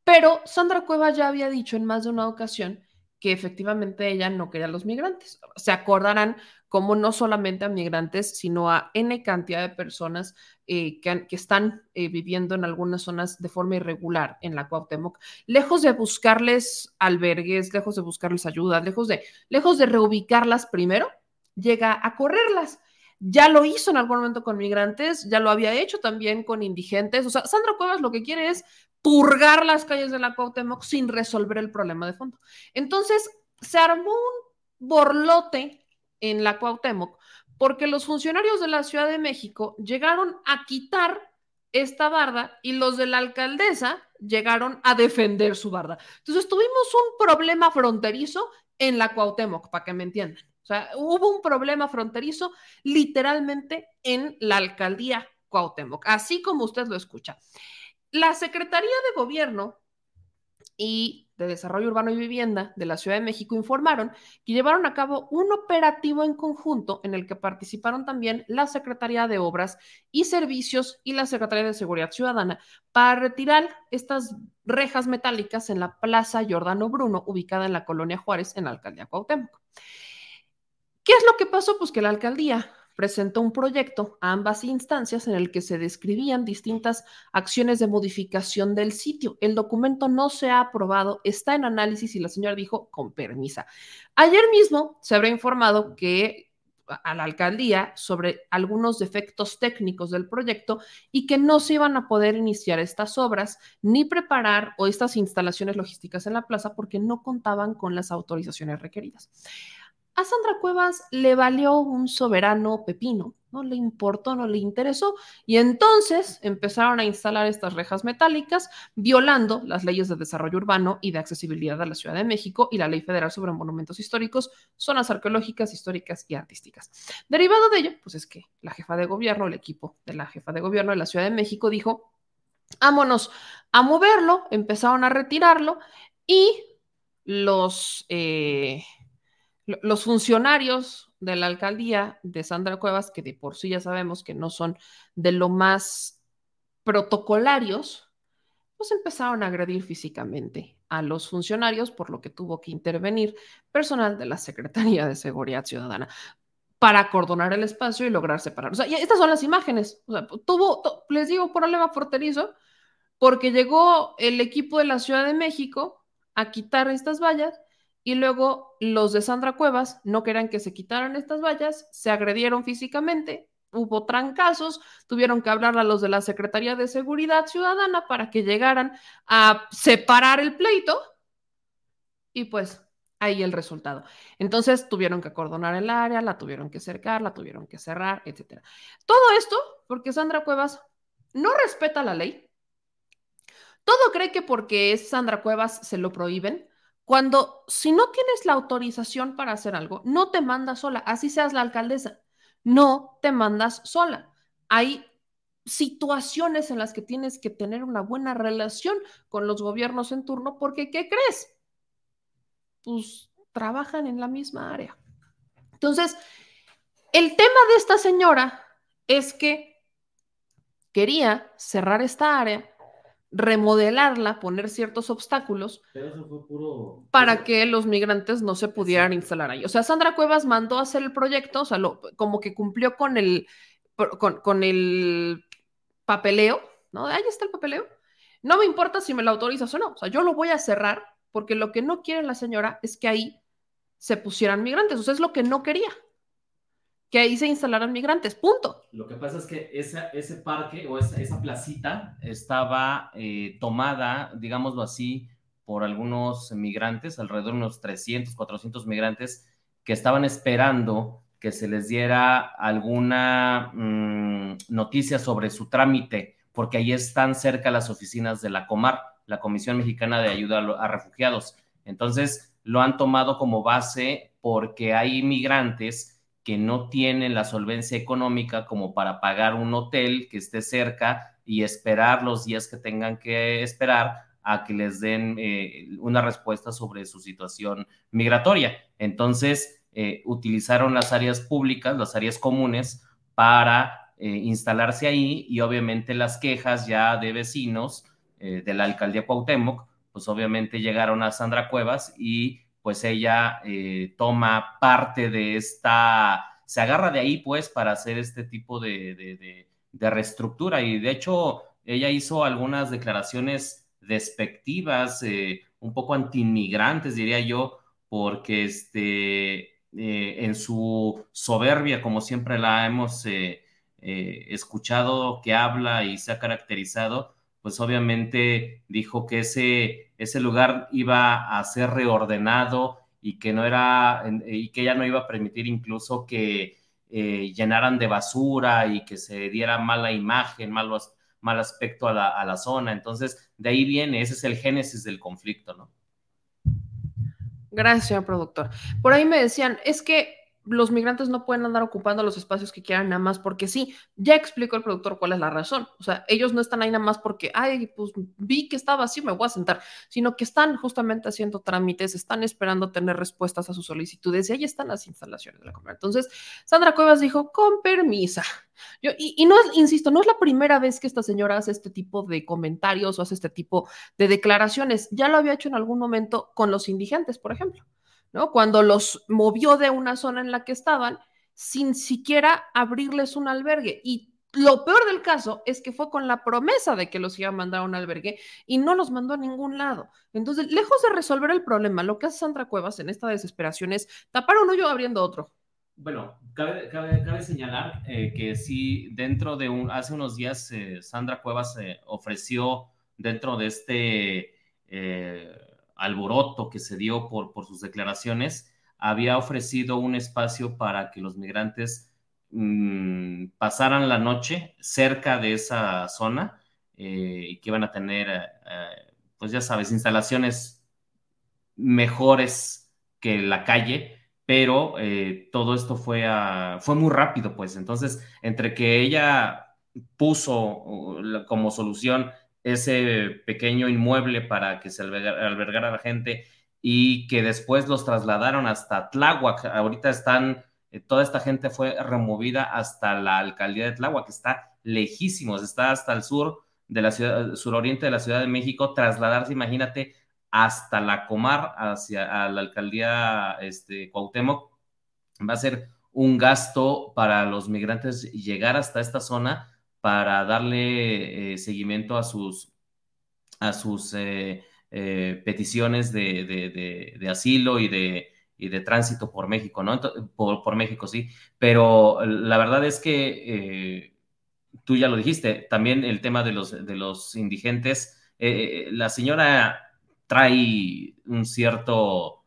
Pero Sandra Cueva ya había dicho en más de una ocasión que efectivamente ella no quería a los migrantes. Se acordarán como no solamente a migrantes, sino a N cantidad de personas eh, que, que, están eh, viviendo en algunas zonas de forma irregular en la Cuauhtémoc, lejos de buscarles albergues, lejos de buscarles ayuda, lejos de, lejos de reubicarlas primero, llega a correrlas. Ya lo hizo en algún momento con migrantes, ya lo había hecho también con indigentes. O sea, Sandra Cuevas lo que quiere es purgar las calles de la Cuauhtémoc sin resolver el problema de fondo. Entonces, se armó un borlote en la Cuauhtémoc porque los funcionarios de la Ciudad de México llegaron a quitar esta barda y los de la alcaldesa llegaron a defender su barda. Entonces tuvimos un problema fronterizo en la Cuauhtémoc, para que me entiendan. O sea, hubo un problema fronterizo literalmente en la alcaldía Cuauhtémoc, así como usted lo escucha. La Secretaría de Gobierno y de Desarrollo Urbano y Vivienda de la Ciudad de México informaron que llevaron a cabo un operativo en conjunto en el que participaron también la Secretaría de Obras y Servicios y la Secretaría de Seguridad Ciudadana para retirar estas rejas metálicas en la Plaza Giordano Bruno, ubicada en la colonia Juárez, en la alcaldía Cuauhtémoc. ¿Qué es lo que pasó? Pues que la alcaldía presentó un proyecto a ambas instancias en el que se describían distintas acciones de modificación del sitio. El documento no se ha aprobado, está en análisis y la señora dijo con permisa. Ayer mismo se habrá informado que a la alcaldía sobre algunos defectos técnicos del proyecto y que no se iban a poder iniciar estas obras ni preparar o estas instalaciones logísticas en la plaza porque no contaban con las autorizaciones requeridas. A Sandra Cuevas le valió un soberano pepino, no le importó, no le interesó, y entonces empezaron a instalar estas rejas metálicas, violando las leyes de desarrollo urbano y de accesibilidad a la Ciudad de México y la Ley Federal sobre Monumentos Históricos, zonas arqueológicas, históricas y artísticas. Derivado de ello, pues es que la jefa de gobierno, el equipo de la jefa de gobierno de la Ciudad de México dijo, vámonos a moverlo, empezaron a retirarlo y los... Eh, los funcionarios de la alcaldía de Sandra Cuevas, que de por sí ya sabemos que no son de lo más protocolarios, pues empezaron a agredir físicamente a los funcionarios, por lo que tuvo que intervenir personal de la Secretaría de Seguridad Ciudadana. para acordonar el espacio y lograr separar. Sea, estas son las imágenes. Tuvo, les digo, problema fronterizo, porque llegó el equipo de la Ciudad de México a quitar estas vallas y luego los de Sandra Cuevas no querían que se quitaran estas vallas, se agredieron físicamente, hubo trancazos, tuvieron que hablar a los de la Secretaría de Seguridad Ciudadana para que llegaran a separar el pleito y pues ahí el resultado. Entonces tuvieron que acordonar el área, la tuvieron que cercar, la tuvieron que cerrar, etc. Todo esto porque Sandra Cuevas no respeta la ley. Todo cree que porque es Sandra Cuevas se lo prohíben. Cuando si no tienes la autorización para hacer algo, no te mandas sola, así seas la alcaldesa, no te mandas sola. Hay situaciones en las que tienes que tener una buena relación con los gobiernos en turno porque ¿qué crees? pues trabajan en la misma área. Entonces, el tema de esta señora es que quería cerrar esta área, remodelarla, poner ciertos obstáculos para que los migrantes no se pudieran instalar ahí. O sea, Sandra Cuevas mandó a hacer el proyecto, o sea, como que cumplió con el, con, con el papeleo, ¿no? Ahí está el papeleo. No me importa si me lo autorizas o no, o sea, yo lo voy a cerrar porque lo que no quiere la señora es que ahí se pusieran migrantes, o sea, es lo que no quería, que ahí se instalaran migrantes, punto. Lo que pasa es que ese parque o esa, esa placita estaba eh, tomada, digámoslo así, por algunos migrantes, alrededor de unos 300, 400 migrantes que estaban esperando que se les diera alguna mm, noticia sobre su trámite, porque ahí están cerca las oficinas de la Comar la Comisión Mexicana de Ayuda a Refugiados. Entonces, lo han tomado como base porque hay migrantes que no tienen la solvencia económica como para pagar un hotel que esté cerca y esperar los días que tengan que esperar a que les den eh, una respuesta sobre su situación migratoria. Entonces, eh, utilizaron las áreas públicas, las áreas comunes, para eh, instalarse ahí y obviamente las quejas ya de vecinos de la alcaldía Cuauhtémoc, pues obviamente llegaron a Sandra Cuevas y pues ella eh, toma parte de esta, se agarra de ahí pues para hacer este tipo de, reestructura. Y de hecho ella hizo algunas declaraciones despectivas, eh, un poco antiinmigrantes diría yo, porque este, en su soberbia, como siempre la hemos escuchado que habla y se ha caracterizado, pues obviamente dijo que ese, ese lugar iba a ser reordenado y que no era, y que ella no iba a permitir incluso que eh, llenaran de basura y que se diera mala imagen, mal, aspecto a la, a la zona. Entonces, de ahí viene, ese es el génesis del conflicto, ¿no? Gracias, productor. Por ahí me decían, es que los migrantes no pueden andar ocupando los espacios que quieran nada más porque sí. Ya explicó el productor cuál es la razón. O sea, ellos no están ahí nada más porque, ay, pues vi que estaba así, me voy a sentar, sino que están justamente haciendo trámites, están esperando tener respuestas a sus solicitudes y ahí están las instalaciones de la Cámara. Entonces, Sandra Cuevas dijo, con permisa. Yo, y, y no es, insisto, no es la primera vez que esta señora hace este tipo de comentarios o hace este tipo de declaraciones. Ya lo había hecho en algún momento con los indigentes, por ejemplo. ¿No? Cuando los movió de una zona en la que estaban sin siquiera abrirles un albergue. Y lo peor del caso es que fue con la promesa de que los iba a mandar a un albergue y no los mandó a ningún lado. Entonces, lejos de resolver el problema, lo que hace Sandra Cuevas en esta desesperación es tapar un hoyo abriendo otro. Bueno, cabe, señalar eh, que sí, dentro de un, hace unos días, eh, Sandra Cuevas eh, ofreció dentro de este alboroto que se dio por, por sus declaraciones, había ofrecido un espacio para que los migrantes mm, pasaran la noche cerca de esa zona eh, y que iban a tener, eh, pues ya sabes, instalaciones mejores que la calle, pero eh, todo esto fue, fue muy rápido, pues. Entonces, entre que ella puso como solución ese pequeño inmueble para que se albergara, la gente y que después los trasladaron hasta Tláhuac. Ahorita están, eh, toda esta gente fue removida hasta la alcaldía de Tláhuac, que está lejísimos, está hasta el sur de la ciudad, suroriente de la Ciudad de México, trasladarse, imagínate, hasta la Comar, hacia la alcaldía este, Cuauhtémoc, va a ser un gasto para los migrantes llegar hasta esta zona para darle eh, seguimiento a sus, a sus eh, eh, peticiones de, de, asilo y de, y de tránsito por México, ¿no? Por, por México, sí. Pero la verdad es que tú ya lo dijiste, también el tema de los, de los indigentes, la señora trae un cierto,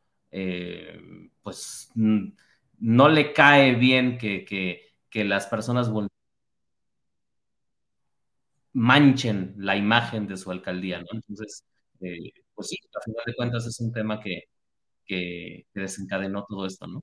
pues, no le cae bien que, que, que las personas manchen la imagen de su alcaldía, ¿no? Entonces, eh, pues sí, a final de cuentas es un tema que, que, desencadenó todo esto, ¿no?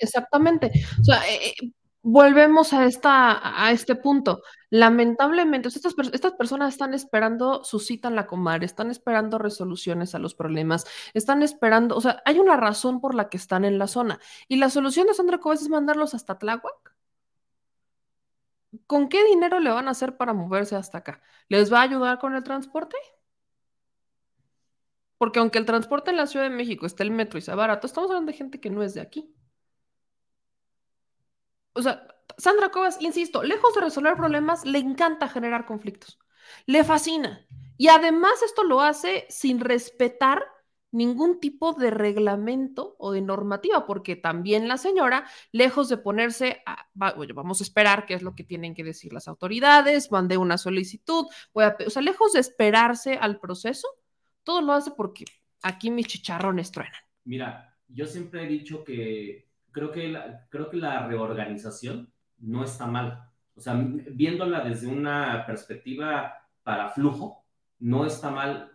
Exactamente. O sea, eh, eh, volvemos a, esta, a este punto. Lamentablemente, estas, estas personas están esperando su cita en la comar, están esperando resoluciones a los problemas, están esperando, o sea, hay una razón por la que están en la zona. Y la solución de Sandra Cobes es mandarlos hasta Tláhuac. ¿Con qué dinero le van a hacer para moverse hasta acá? ¿Les va a ayudar con el transporte? Porque aunque el transporte en la Ciudad de México esté el metro y sea barato, estamos hablando de gente que no es de aquí. O sea, Sandra Cuevas, insisto, lejos de resolver problemas, le encanta generar conflictos. Le fascina. Y además esto lo hace sin respetar ningún tipo de reglamento o de normativa, porque también la señora, lejos de ponerse, a, vamos a esperar qué es lo que tienen que decir las autoridades, mandé una solicitud, voy a, o sea, lejos de esperarse al proceso, todo lo hace porque aquí mis chicharrones truenan. Mira, yo siempre he dicho que creo que la, creo que la reorganización no está mal. O sea, viéndola desde una perspectiva para flujo, no está mal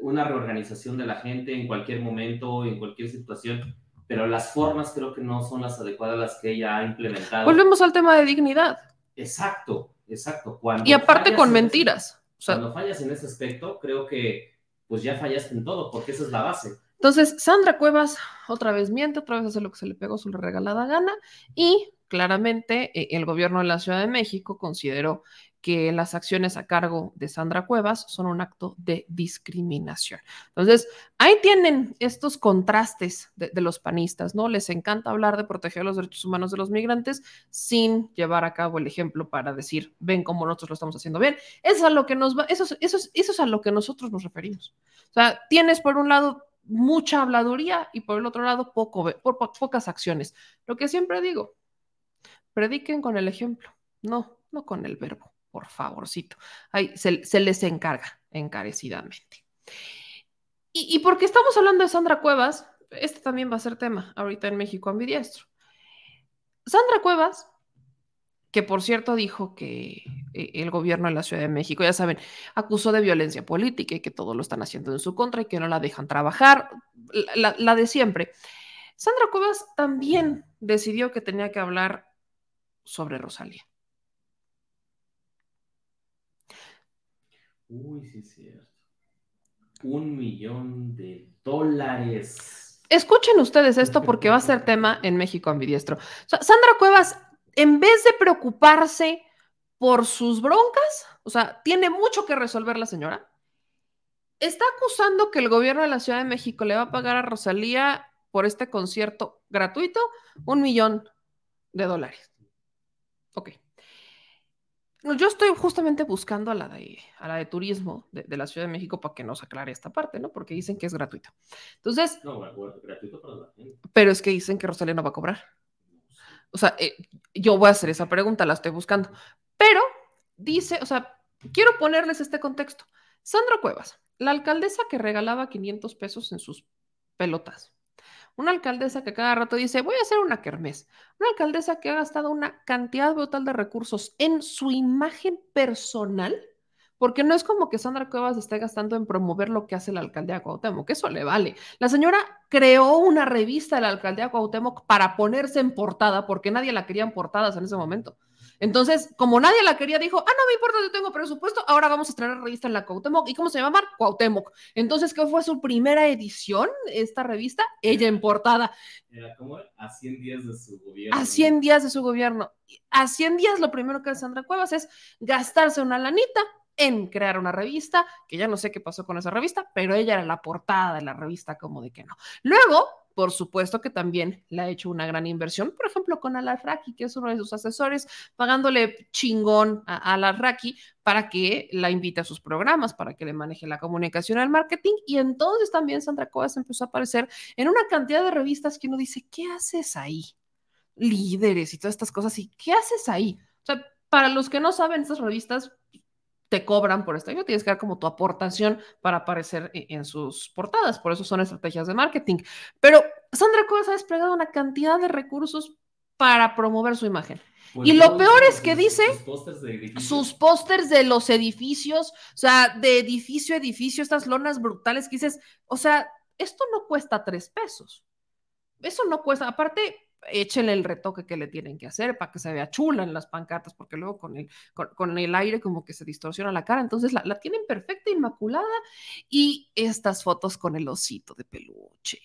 una reorganización de la gente en cualquier momento, en cualquier situación, pero las formas creo que no son las adecuadas las que ella ha implementado. Volvemos al tema de dignidad. Exacto, exacto. y aparte con mentiras. cuando fallas en ese aspecto, creo que pues ya fallaste en todo, porque esa es la base. Entonces, Sandra Cuevas otra vez miente, otra vez hace lo que se le pegó su regalada gana y claramente eh, el gobierno de la Ciudad de México consideró que las acciones a cargo de Sandra Cuevas son un acto de discriminación. Entonces, ahí tienen estos contrastes de, los panistas, ¿no? Les encanta hablar de proteger los derechos humanos de los migrantes sin llevar a cabo el ejemplo para decir, ven cómo nosotros lo estamos haciendo bien. Eso es a lo que nos va, eso, es lo que nosotros nos referimos. O sea, tienes por un lado mucha habladuría y por el otro lado pocas acciones. Lo que siempre digo, prediquen con el ejemplo, no, no con el verbo, por favorcito. Ahí se, les encarga encarecidamente. Y, porque estamos hablando de Sandra Cuevas, este también va a ser tema ahorita en México ambidiestro. Sandra Cuevas que por cierto dijo que eh, el gobierno de la Ciudad de México, ya saben, acusó de violencia política y que todo lo están haciendo en su contra y que no la dejan trabajar, la, de siempre. Sandra Cuevas también decidió que tenía que hablar sobre Rosalía. Uy, sí, es cierto. Un millón de dólares. Escuchen ustedes esto porque va a ser tema en México ambidiestro. Sandra Cuevas en vez de preocuparse por sus broncas, o sea, tiene mucho que resolver la señora, está acusando que el gobierno de la Ciudad de México le va a pagar a Rosalía por este concierto gratuito un millón de dólares. Ok. Yo estoy justamente buscando a la de, a la de turismo de, la Ciudad de México para que nos aclare esta parte, ¿no? Porque dicen que es gratuito. Entonces. No, gratuito para la gente. Pero es que dicen que Rosalía no va a cobrar. O sea, eh, yo voy a hacer esa pregunta, la estoy buscando. Pero dice, o sea, quiero ponerles este contexto. Sandra Cuevas, la alcaldesa que regalaba 500 pesos en sus pelotas. Una alcaldesa que cada rato dice, voy a hacer una kermés. Una alcaldesa que ha gastado una cantidad brutal de recursos en su imagen personal porque no es como que Sandra Cuevas esté gastando en promover lo que hace la alcaldía de Cuauhtémoc, eso le vale. La señora creó una revista de la alcaldía Cuauhtémoc para ponerse en portada, porque nadie la quería en portadas en ese momento. Entonces, como nadie la quería, dijo, ah, no me importa, yo tengo presupuesto, ahora vamos a estrenar revista en la Cuauhtémoc. ¿Y cómo se llama? Cuauhtémoc. Entonces, ¿qué fue su primera edición, esta revista? Ella en portada. Era como a 100 días de su gobierno. A 100 días de su gobierno. A 100 días lo primero que hace Sandra Cuevas es gastarse una lanita, en crear una revista, que ya no sé qué pasó con esa revista, pero ella era la portada de la revista, como de que no. Luego, por supuesto que también le ha hecho una gran inversión, por ejemplo, con Alarraqui, que es uno de sus asesores, pagándole chingón a Alarraqui para que la invite a sus programas, para que le maneje la comunicación al marketing. Y entonces también Sandra Cuevas empezó a aparecer en una cantidad de revistas que uno dice, ¿qué haces ahí? Líderes y todas estas cosas, ¿y qué haces ahí? O sea, para los que no saben, estas revistas te cobran por esto. Tienes que dar como tu aportación para aparecer e-, en sus portadas. Por eso son estrategias de marketing. Pero Sandra Cuevas ha desplegado una cantidad de recursos para promover su imagen. Pues y lo peor es que dice sus pósters de, los edificios, o sea, de edificio a edificio, estas lonas brutales que dices, o sea, esto no cuesta tres pesos. Eso no cuesta, aparte, échenle el retoque que le tienen que hacer para que se vea chula en las pancartas, porque luego con el, con, el aire como que se distorsiona la cara. Entonces la, la, tienen perfecta, inmaculada. Y estas fotos con el osito de peluche.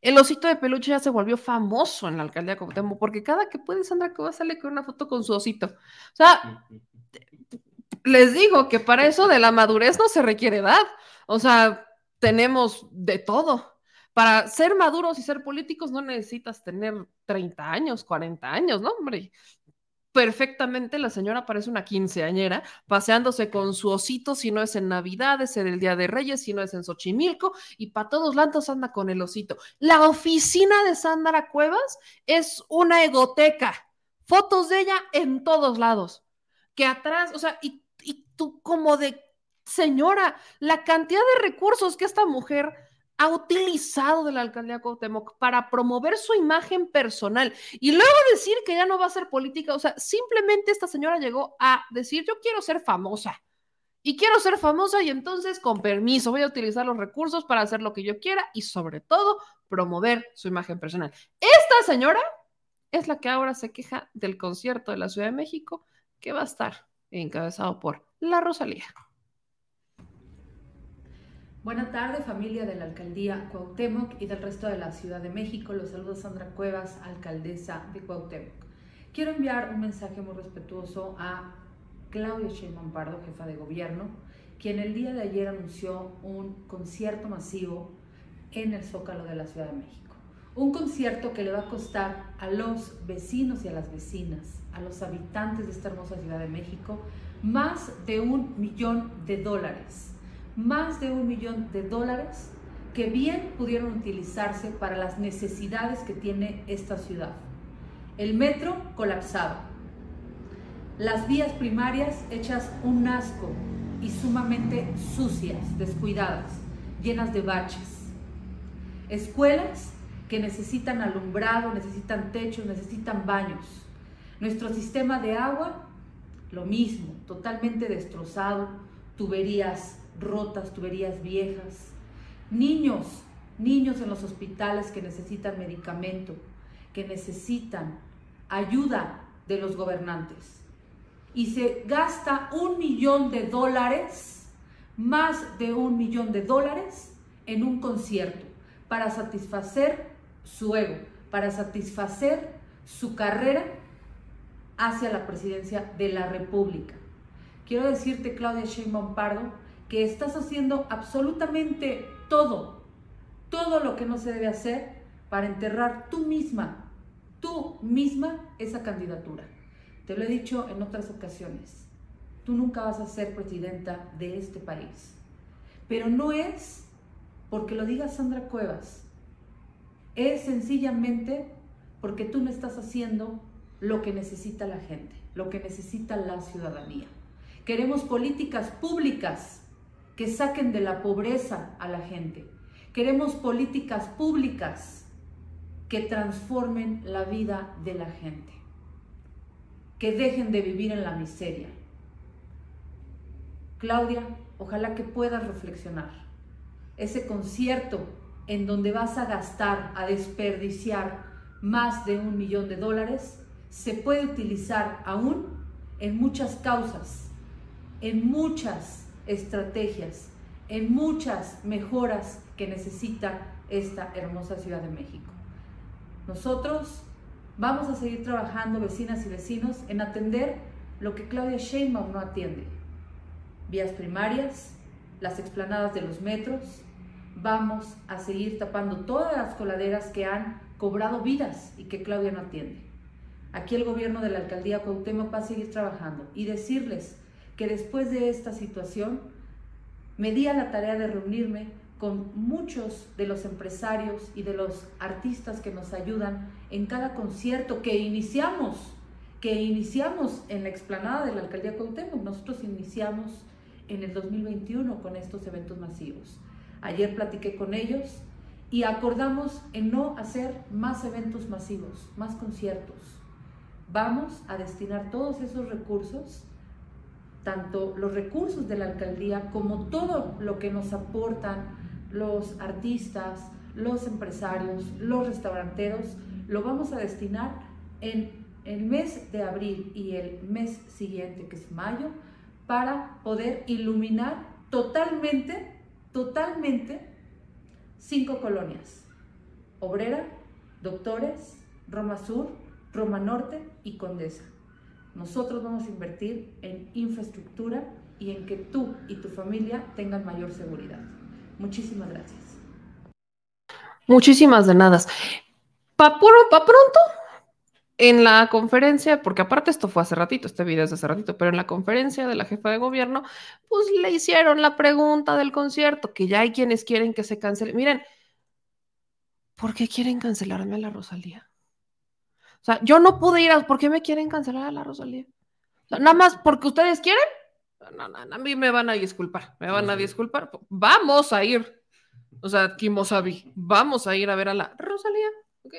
El osito de peluche ya se volvió famoso en la alcaldía de Cuauhtémoc, porque cada que puede Sandra Cuevas sale con una foto con su osito. O sea, les digo que para eso de la madurez no se requiere edad. O sea, tenemos de todo. Para ser maduros y ser políticos no necesitas tener 30 años, 40 años, ¿no, hombre? Perfectamente la señora parece una quinceañera, paseándose con su osito, si no es en Navidad, es en el Día de Reyes, si no es en Xochimilco, y para todos lados anda con el osito. La oficina de Sandra Cuevas es una egoteca, fotos de ella en todos lados, que atrás, o sea, y, y tú como de señora, la cantidad de recursos que esta mujer ha utilizado de la alcaldía Cuauhtémoc para promover su imagen personal y luego decir que ya no va a ser política, o sea, simplemente esta señora llegó a decir, yo quiero ser famosa y quiero ser famosa y entonces con permiso voy a utilizar los recursos para hacer lo que yo quiera y sobre todo promover su imagen personal. Esta señora es la que ahora se queja del concierto de la Ciudad de México que va a estar encabezado por la Rosalía. Buenas tardes, familia de la alcaldía Cuauhtémoc y del resto de la Ciudad de México. Los saludos Sandra Cuevas, alcaldesa de Cuauhtémoc. Quiero enviar un mensaje muy respetuoso a Claudia Sheinbaum Pardo, jefa de gobierno, quien el día de ayer anunció un concierto masivo en el Zócalo de la Ciudad de México. Un concierto que le va a costar a los vecinos y a las vecinas, a los habitantes de esta hermosa Ciudad de México, más de un millón de dólares más de un millón de dólares que bien pudieron utilizarse para las necesidades que tiene esta ciudad. El metro colapsado, las vías primarias hechas un asco y sumamente sucias, descuidadas, llenas de baches. Escuelas que necesitan alumbrado, necesitan techos, necesitan baños. Nuestro sistema de agua, lo mismo, totalmente destrozado, tuberías rotas, tuberías viejas, niños, niños en los hospitales que necesitan medicamento, que necesitan ayuda de los gobernantes. Y se gasta un millón de dólares, más de un millón de dólares, en un concierto para satisfacer su ego, para satisfacer su carrera hacia la presidencia de la República. Quiero decirte, Claudia Sheinbaum Pardo, que estás haciendo absolutamente todo, todo lo que no se debe hacer para enterrar tú misma, tú misma esa candidatura. Te lo he dicho en otras ocasiones, tú nunca vas a ser presidenta de este país, pero no es porque lo diga Sandra Cuevas, es sencillamente porque tú no estás haciendo lo que necesita la gente, lo que necesita la ciudadanía. Queremos políticas públicas que saquen de la pobreza a la gente. Queremos políticas públicas que transformen la vida de la gente, que dejen de vivir en la miseria. Claudia, ojalá que puedas reflexionar. Ese concierto en donde vas a gastar, a desperdiciar más de un millón de dólares, se puede utilizar aún en muchas causas, en muchas estrategias, en muchas mejoras que necesita esta hermosa Ciudad de México. Nosotros vamos a seguir trabajando, vecinas y vecinos, en atender lo que Claudia Sheinbaum no atiende. Vías primarias, las explanadas de los metros, vamos a seguir tapando todas las coladeras que han cobrado vidas y que Claudia no atiende. Aquí el gobierno de la alcaldía Cuauhtémoc va a seguir trabajando y decirles que después de esta situación me di a la tarea de reunirme con muchos de los empresarios y de los artistas que nos ayudan en cada concierto que iniciamos, que iniciamos en la explanada de la alcaldía Cuauhtémoc. Nosotros iniciamos en el 2021 con estos eventos masivos. Ayer platiqué con ellos y acordamos en no hacer más eventos masivos, más conciertos. Vamos a destinar todos esos recursos, tanto los recursos de la alcaldía como todo lo que nos aportan los artistas, los empresarios, los restauranteros, lo vamos a destinar en el mes de abril y el mes siguiente, que es mayo, para poder iluminar totalmente, totalmente cinco colonias. Obrera, Doctores, Roma Sur, Roma Norte y Condesa. Nosotros vamos a invertir en infraestructura y en que tú y tu familia tengan mayor seguridad. Muchísimas gracias. Muchísimas de nada. Pa, pa pronto, en la conferencia, porque aparte esto fue hace ratito, este video es hace ratito, pero en la conferencia de la jefa de gobierno, pues le hicieron la pregunta del concierto, que ya hay quienes quieren que se cancele. Miren, ¿por qué quieren cancelarme a la Rosalía? O sea, yo no pude ir a... ¿Por qué me quieren cancelar a la Rosalía? nada más porque ustedes quieren. No, no, a mí me van a disculpar, me van a disculpar. Vamos a ir. O sea, Kimosabi, vamos a ir a ver a la Rosalía.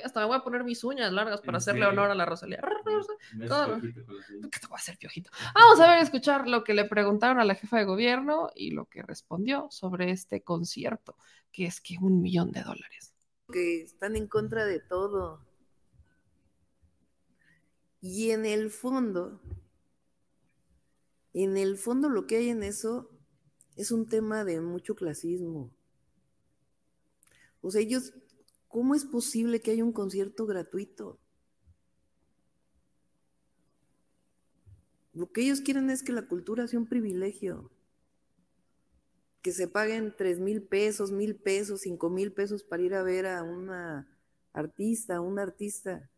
hasta me voy a poner mis uñas largas para hacerle honor a la Rosalía. ¿Qué te voy a hacer piojito? Vamos a ver, escuchar lo que le preguntaron a la jefa de gobierno y lo que respondió sobre este concierto, que es que un millón de dólares. Que están en contra de todo. Y en el fondo, en el fondo lo que hay en eso es un tema de mucho clasismo. O sea, ellos, ¿cómo es posible que haya un concierto gratuito? Lo que ellos quieren es que la cultura sea un privilegio. Que se paguen tres mil pesos, mil pesos, cinco mil pesos para ir a ver a una artista, a un artista.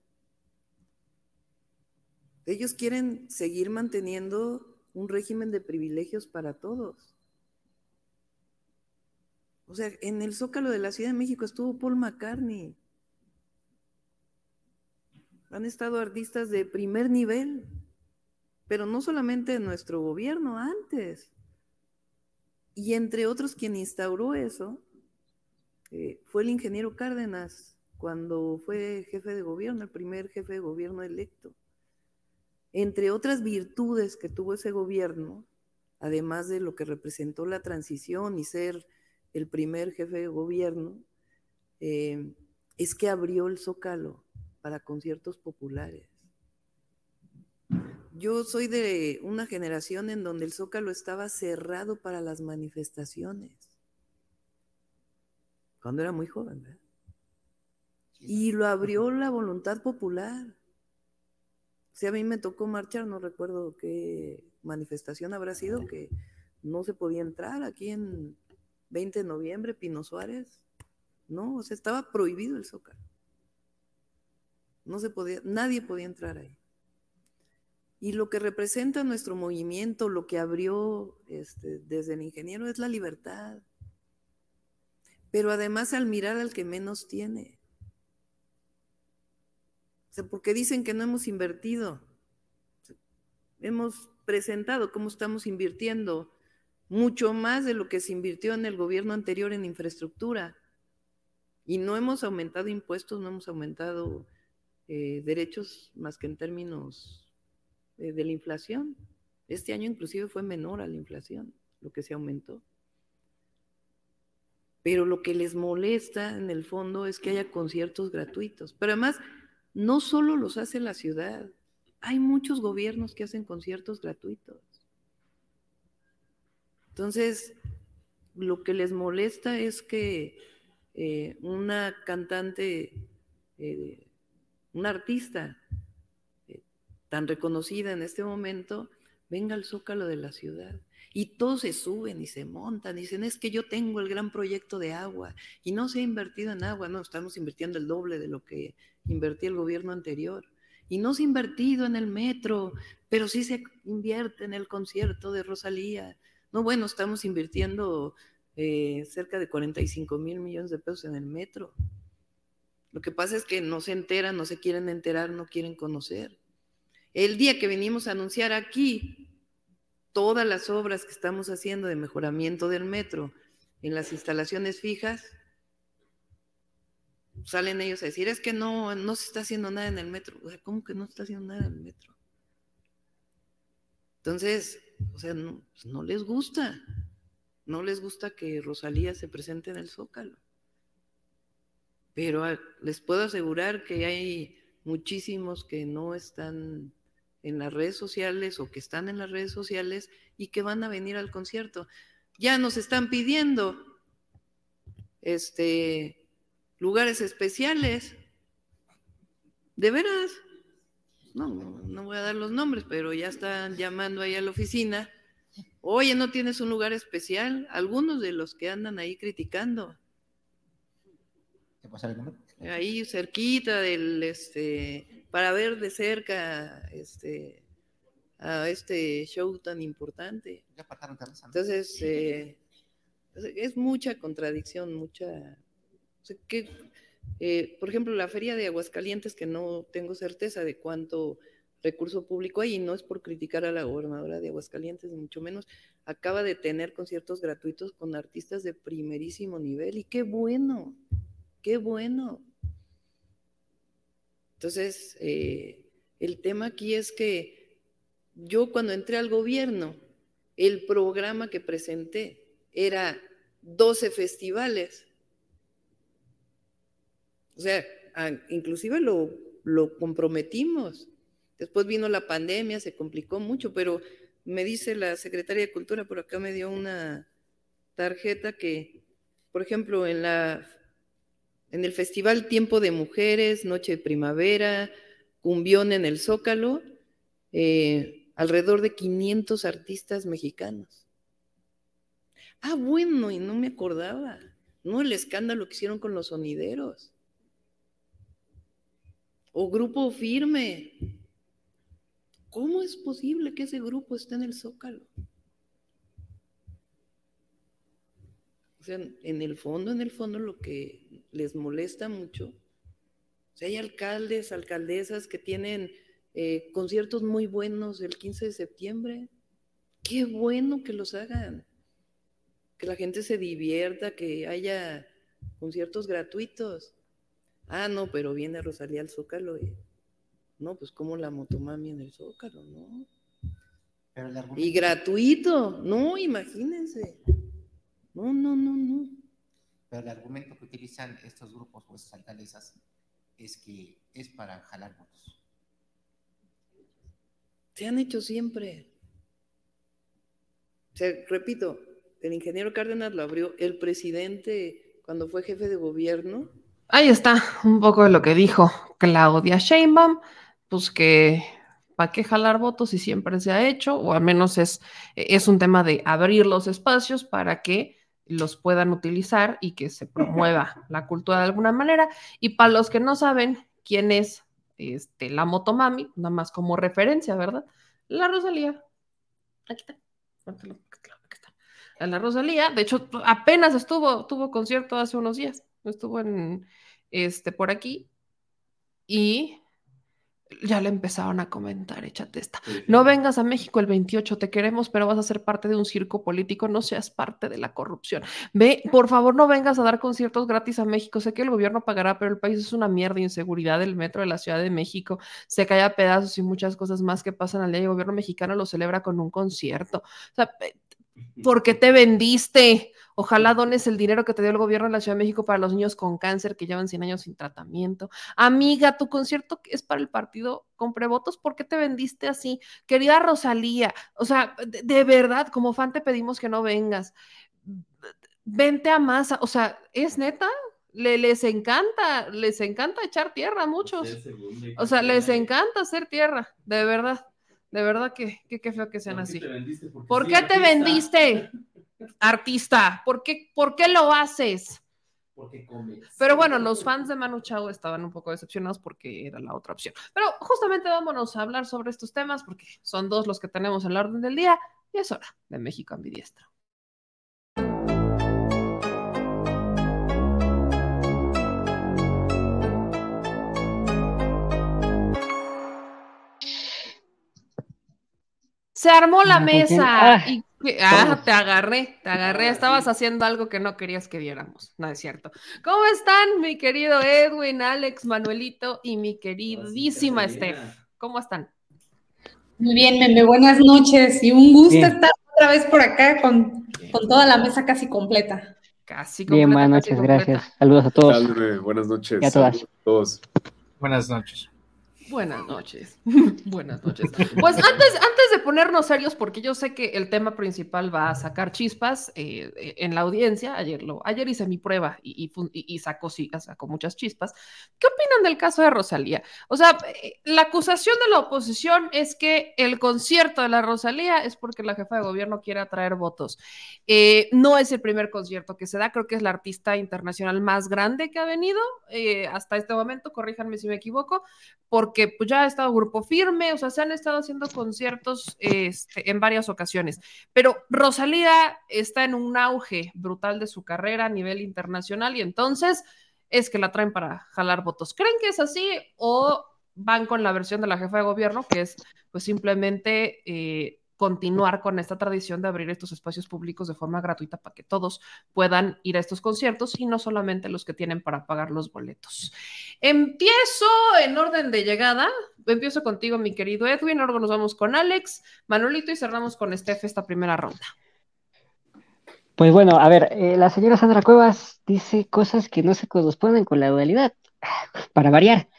Ellos quieren seguir manteniendo un régimen de privilegios para todos. O sea, en el Zócalo de la Ciudad de México estuvo Paul McCartney. Han estado artistas de primer nivel, pero no solamente en nuestro gobierno, antes. Y entre otros, quien instauró eso eh, fue el ingeniero Cárdenas, cuando fue jefe de gobierno, el primer jefe de gobierno electo. Entre otras virtudes que tuvo ese gobierno, además de lo que representó la transición y ser el primer jefe de gobierno, eh, es que abrió el zócalo para conciertos populares. Yo soy de una generación en donde el zócalo estaba cerrado para las manifestaciones, cuando era muy joven, ¿verdad? Y lo abrió la voluntad popular. Si a mí me tocó marchar, no recuerdo qué manifestación habrá sido, que no se podía entrar aquí en 20 de noviembre, Pino Suárez. No, o sea, estaba prohibido el Zócalo. No se podía, nadie podía entrar ahí. Y lo que representa nuestro movimiento, lo que abrió este, desde el ingeniero es la libertad. Pero además al mirar al que menos tiene. Porque dicen que no hemos invertido. Hemos presentado cómo estamos invirtiendo mucho más de lo que se invirtió en el gobierno anterior en infraestructura. Y no hemos aumentado impuestos, no hemos aumentado eh, derechos más que en términos eh, de la inflación. Este año inclusive fue menor a la inflación, lo que se aumentó. Pero lo que les molesta en el fondo es que haya conciertos gratuitos. Pero además, no solo los hace la ciudad, hay muchos gobiernos que hacen conciertos gratuitos. Entonces, lo que les molesta es que eh, una cantante, eh, una artista eh, tan reconocida en este momento, venga al zócalo de la ciudad. Y todos se suben y se montan, dicen, es que yo tengo el gran proyecto de agua y no se ha invertido en agua, no, estamos invirtiendo el doble de lo que invertía el gobierno anterior. Y no se ha invertido en el metro, pero sí se invierte en el concierto de Rosalía. No, bueno, estamos invirtiendo eh, cerca de 45 mil millones de pesos en el metro. Lo que pasa es que no se enteran, no se quieren enterar, no quieren conocer. El día que venimos a anunciar aquí todas las obras que estamos haciendo de mejoramiento del metro en las instalaciones fijas, salen ellos a decir, es que no, no se está haciendo nada en el metro. O sea, ¿cómo que no se está haciendo nada en el metro? Entonces, o sea, no, pues, les gusta. No les gusta que Rosalía se presente en el Zócalo. Pero ah, les puedo asegurar que hay muchísimos que no están en las redes sociales o que están en las redes sociales y que van a venir al concierto. Ya nos están pidiendo este lugares especiales. De veras. No, no voy a dar los nombres, pero ya están llamando ahí a la oficina. Oye, ¿no tienes un lugar especial? Algunos de los que andan ahí criticando. ¿Qué pasa el nombre? Ahí cerquita del este para ver de cerca este, a este show tan importante. Entonces, eh, es mucha contradicción, mucha... que, eh, por ejemplo, la feria de Aguascalientes, que no tengo certeza de cuánto recurso público hay, y no es por criticar a la gobernadora de Aguascalientes, ni mucho menos, acaba de tener conciertos gratuitos con artistas de primerísimo nivel, y qué bueno, qué bueno. Entonces, eh, el tema aquí es que yo cuando entré al gobierno, el programa que presenté era 12 festivales. O sea, inclusive lo, lo comprometimos. Después vino la pandemia, se complicó mucho, pero me dice la secretaria de Cultura, por acá me dio una tarjeta que, por ejemplo, en la en el Festival Tiempo de Mujeres, Noche de Primavera, Cumbión en el Zócalo, eh, alrededor de 500 artistas mexicanos. Ah, bueno, y no me acordaba, no el escándalo que hicieron con los sonideros. O Grupo Firme. ¿Cómo es posible que ese grupo esté en el Zócalo? O sea, en el fondo, en el fondo lo que les molesta mucho, o sea, hay alcaldes, alcaldesas que tienen eh, conciertos muy buenos el 15 de septiembre. Qué bueno que los hagan. Que la gente se divierta, que haya conciertos gratuitos. Ah, no, pero viene Rosalía al Zócalo y... No, pues como la motomami en el Zócalo, ¿no? Y gratuito, no, imagínense. No, no, no, no. Pero el argumento que utilizan estos grupos o estas alcaldesas es que es para jalar votos. Se han hecho siempre. O sea, repito, el ingeniero Cárdenas lo abrió, el presidente cuando fue jefe de gobierno. Ahí está, un poco de lo que dijo Claudia Sheinbaum, pues que ¿para qué jalar votos si siempre se ha hecho? O al menos es, es un tema de abrir los espacios para que los puedan utilizar y que se promueva la cultura de alguna manera. Y para los que no saben quién es este, la Motomami, nada más como referencia, ¿verdad? La Rosalía. Aquí está. La Rosalía, de hecho, apenas estuvo, tuvo concierto hace unos días, estuvo en, este, por aquí, y ya le empezaron a comentar, échate esta. No vengas a México el 28, te queremos, pero vas a ser parte de un circo político, no seas parte de la corrupción. Ve, por favor, no vengas a dar conciertos gratis a México. Sé que el gobierno pagará, pero el país es una mierda, inseguridad, el metro de la Ciudad de México se cae a pedazos y muchas cosas más que pasan al día. El gobierno mexicano lo celebra con un concierto. O sea, ¿por qué te vendiste? Ojalá dones el dinero que te dio el gobierno de la Ciudad de México para los niños con cáncer que llevan 100 años sin tratamiento. Amiga, tu concierto es para el partido Compre Votos. ¿Por qué te vendiste así? Querida Rosalía, o sea, de, verdad, como fan te pedimos que no vengas. Vente a masa, o sea, ¿es neta? Le, les encanta, les encanta echar tierra a muchos. O sea, les encanta hacer tierra, de verdad. De verdad que qué feo que sean así. ¿Por ¿Por qué te vendiste, artista? ¿Por qué, ¿Por qué lo haces? Porque comes. Pero bueno, los fans de Manu Chao estaban un poco decepcionados porque era la otra opción. Pero justamente vámonos a hablar sobre estos temas porque son dos los que tenemos en la orden del día y es hora de México ambidiestro. Se armó la Ah, mesa Ah, y ah, te agarré, te agarré, estabas haciendo algo que no querías que viéramos, no es cierto. ¿Cómo están, mi querido Edwin, Alex, Manuelito y mi queridísima Steph? ¿Cómo están? Muy bien, Meme, buenas noches y un gusto Bien. estar otra vez por acá con, con toda la mesa casi completa. Casi Bien, buenas noches, gracias. Saludos a todos. Salve, buenas noches. Y a todas. Saludos a todos. Buenas noches. Buenas noches. Buenas noches. Pues antes, antes de ponernos serios, porque yo sé que el tema principal va a sacar chispas eh, en la audiencia, ayer, lo, ayer hice mi prueba y, y y- sacó, sí, sacó muchas chispas. ¿Qué opinan del caso de Rosalía? O sea, eh, la acusación de la oposición es que el concierto de la Rosalía es porque la jefa de gobierno quiere atraer votos. Eh, no es el primer concierto que se da, creo que es la artista internacional más grande que ha venido hasta este momento, corríjanme si me equivoco, porque pues, ya ha estado Grupo Firme, o sea, se han estado haciendo conciertos este, en varias ocasiones, pero Rosalía está en un auge brutal de su carrera a nivel internacional y entonces es que la traen para jalar votos. ¿Creen que es así o van con la versión de la jefa de gobierno, que es pues simplemente eh, continuar con esta tradición de abrir estos espacios públicos de forma gratuita para que todos puedan ir a estos conciertos y no solamente los que tienen para pagar los boletos. Empiezo en orden de llegada. Empiezo contigo, mi querido Edwin. Luego nos vamos con Alex, Manuelito y cerramos con Steph esta primera ronda. Pues bueno, a ver, eh, la señora Sandra Cuevas dice cosas que no se corresponden con la dualidad. Para variar,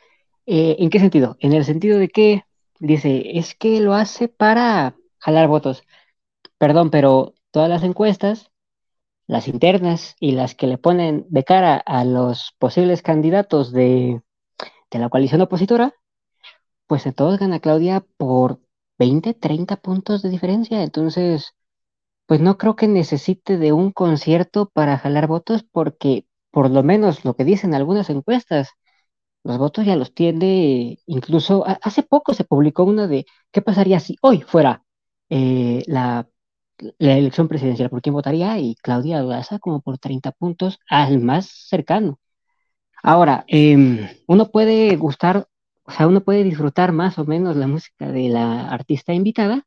Eh, ¿en qué sentido? En el sentido de que dice, es que lo hace para jalar votos. Perdón, pero todas las encuestas, las internas y las que le ponen de cara a los posibles candidatos de, de la coalición opositora, pues en todos gana Claudia por 20, 30 puntos de diferencia. Entonces, pues no creo que necesite de un concierto para jalar votos porque por lo menos lo que dicen algunas encuestas, los votos ya los tiene, incluso hace poco se publicó una de qué pasaría si hoy fuera eh, la, elección presidencial, por quién votaría y Claudia Daza como por 30 puntos al más cercano. Ahora, em, uno puede gustar, o sea, uno puede disfrutar más o menos la música de la artista invitada,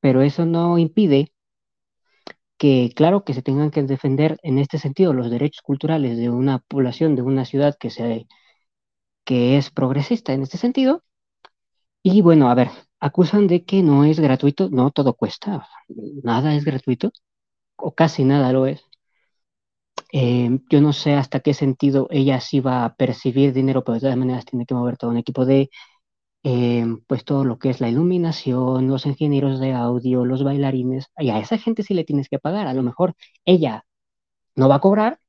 pero eso no impide que, claro, que se tengan que defender en este sentido los derechos culturales de una población, de una ciudad que se, que es progresista en este sentido. Y bueno, a ver, acusan de que no es gratuito, no todo cuesta, nada es gratuito, o casi nada lo es. Eh, yo no sé hasta qué sentido ella sí va a percibir dinero, pero de todas maneras tiene que mover todo un equipo de, eh, pues todo lo que es la iluminación, los ingenieros de audio, los bailarines, y a esa gente sí le tienes que pagar. A lo mejor ella no va a cobrar,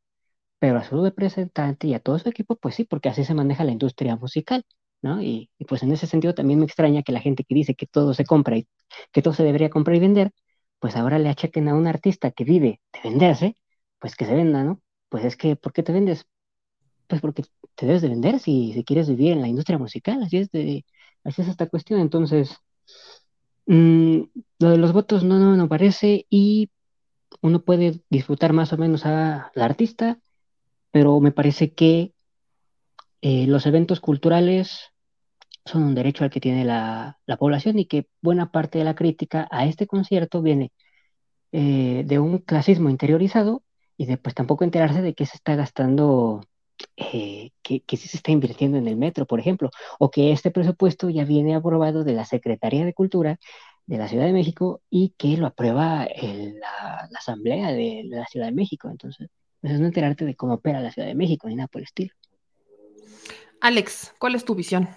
pero a su representante y a todo su equipo, pues sí, porque así se maneja la industria musical, ¿no? Y, pues en ese sentido también me extraña que la gente que dice que todo se compra y que todo se debería comprar y vender, pues ahora le achequen a un artista que vive de venderse, pues que se venda, ¿no? Pues es que, ¿por qué te vendes? Pues porque te debes de vender si, si quieres vivir en la industria musical, así es de, así es esta cuestión. Entonces, mm, lo de los votos no, no me parece y uno puede disfrutar más o menos a la artista, pero me parece que eh, los eventos culturales son un derecho al que tiene la, la población y que buena parte de la crítica a este concierto viene eh, de un clasismo interiorizado y de pues tampoco enterarse de que se está gastando, eh, que, que sí se está invirtiendo en el metro, por ejemplo, o que este presupuesto ya viene aprobado de la Secretaría de Cultura de la Ciudad de México y que lo aprueba el- la, Asamblea de, de la Ciudad de México. Entonces, pues es no enterarte de cómo opera la Ciudad de México ni nada por el estilo. Alex, ¿cuál es tu visión?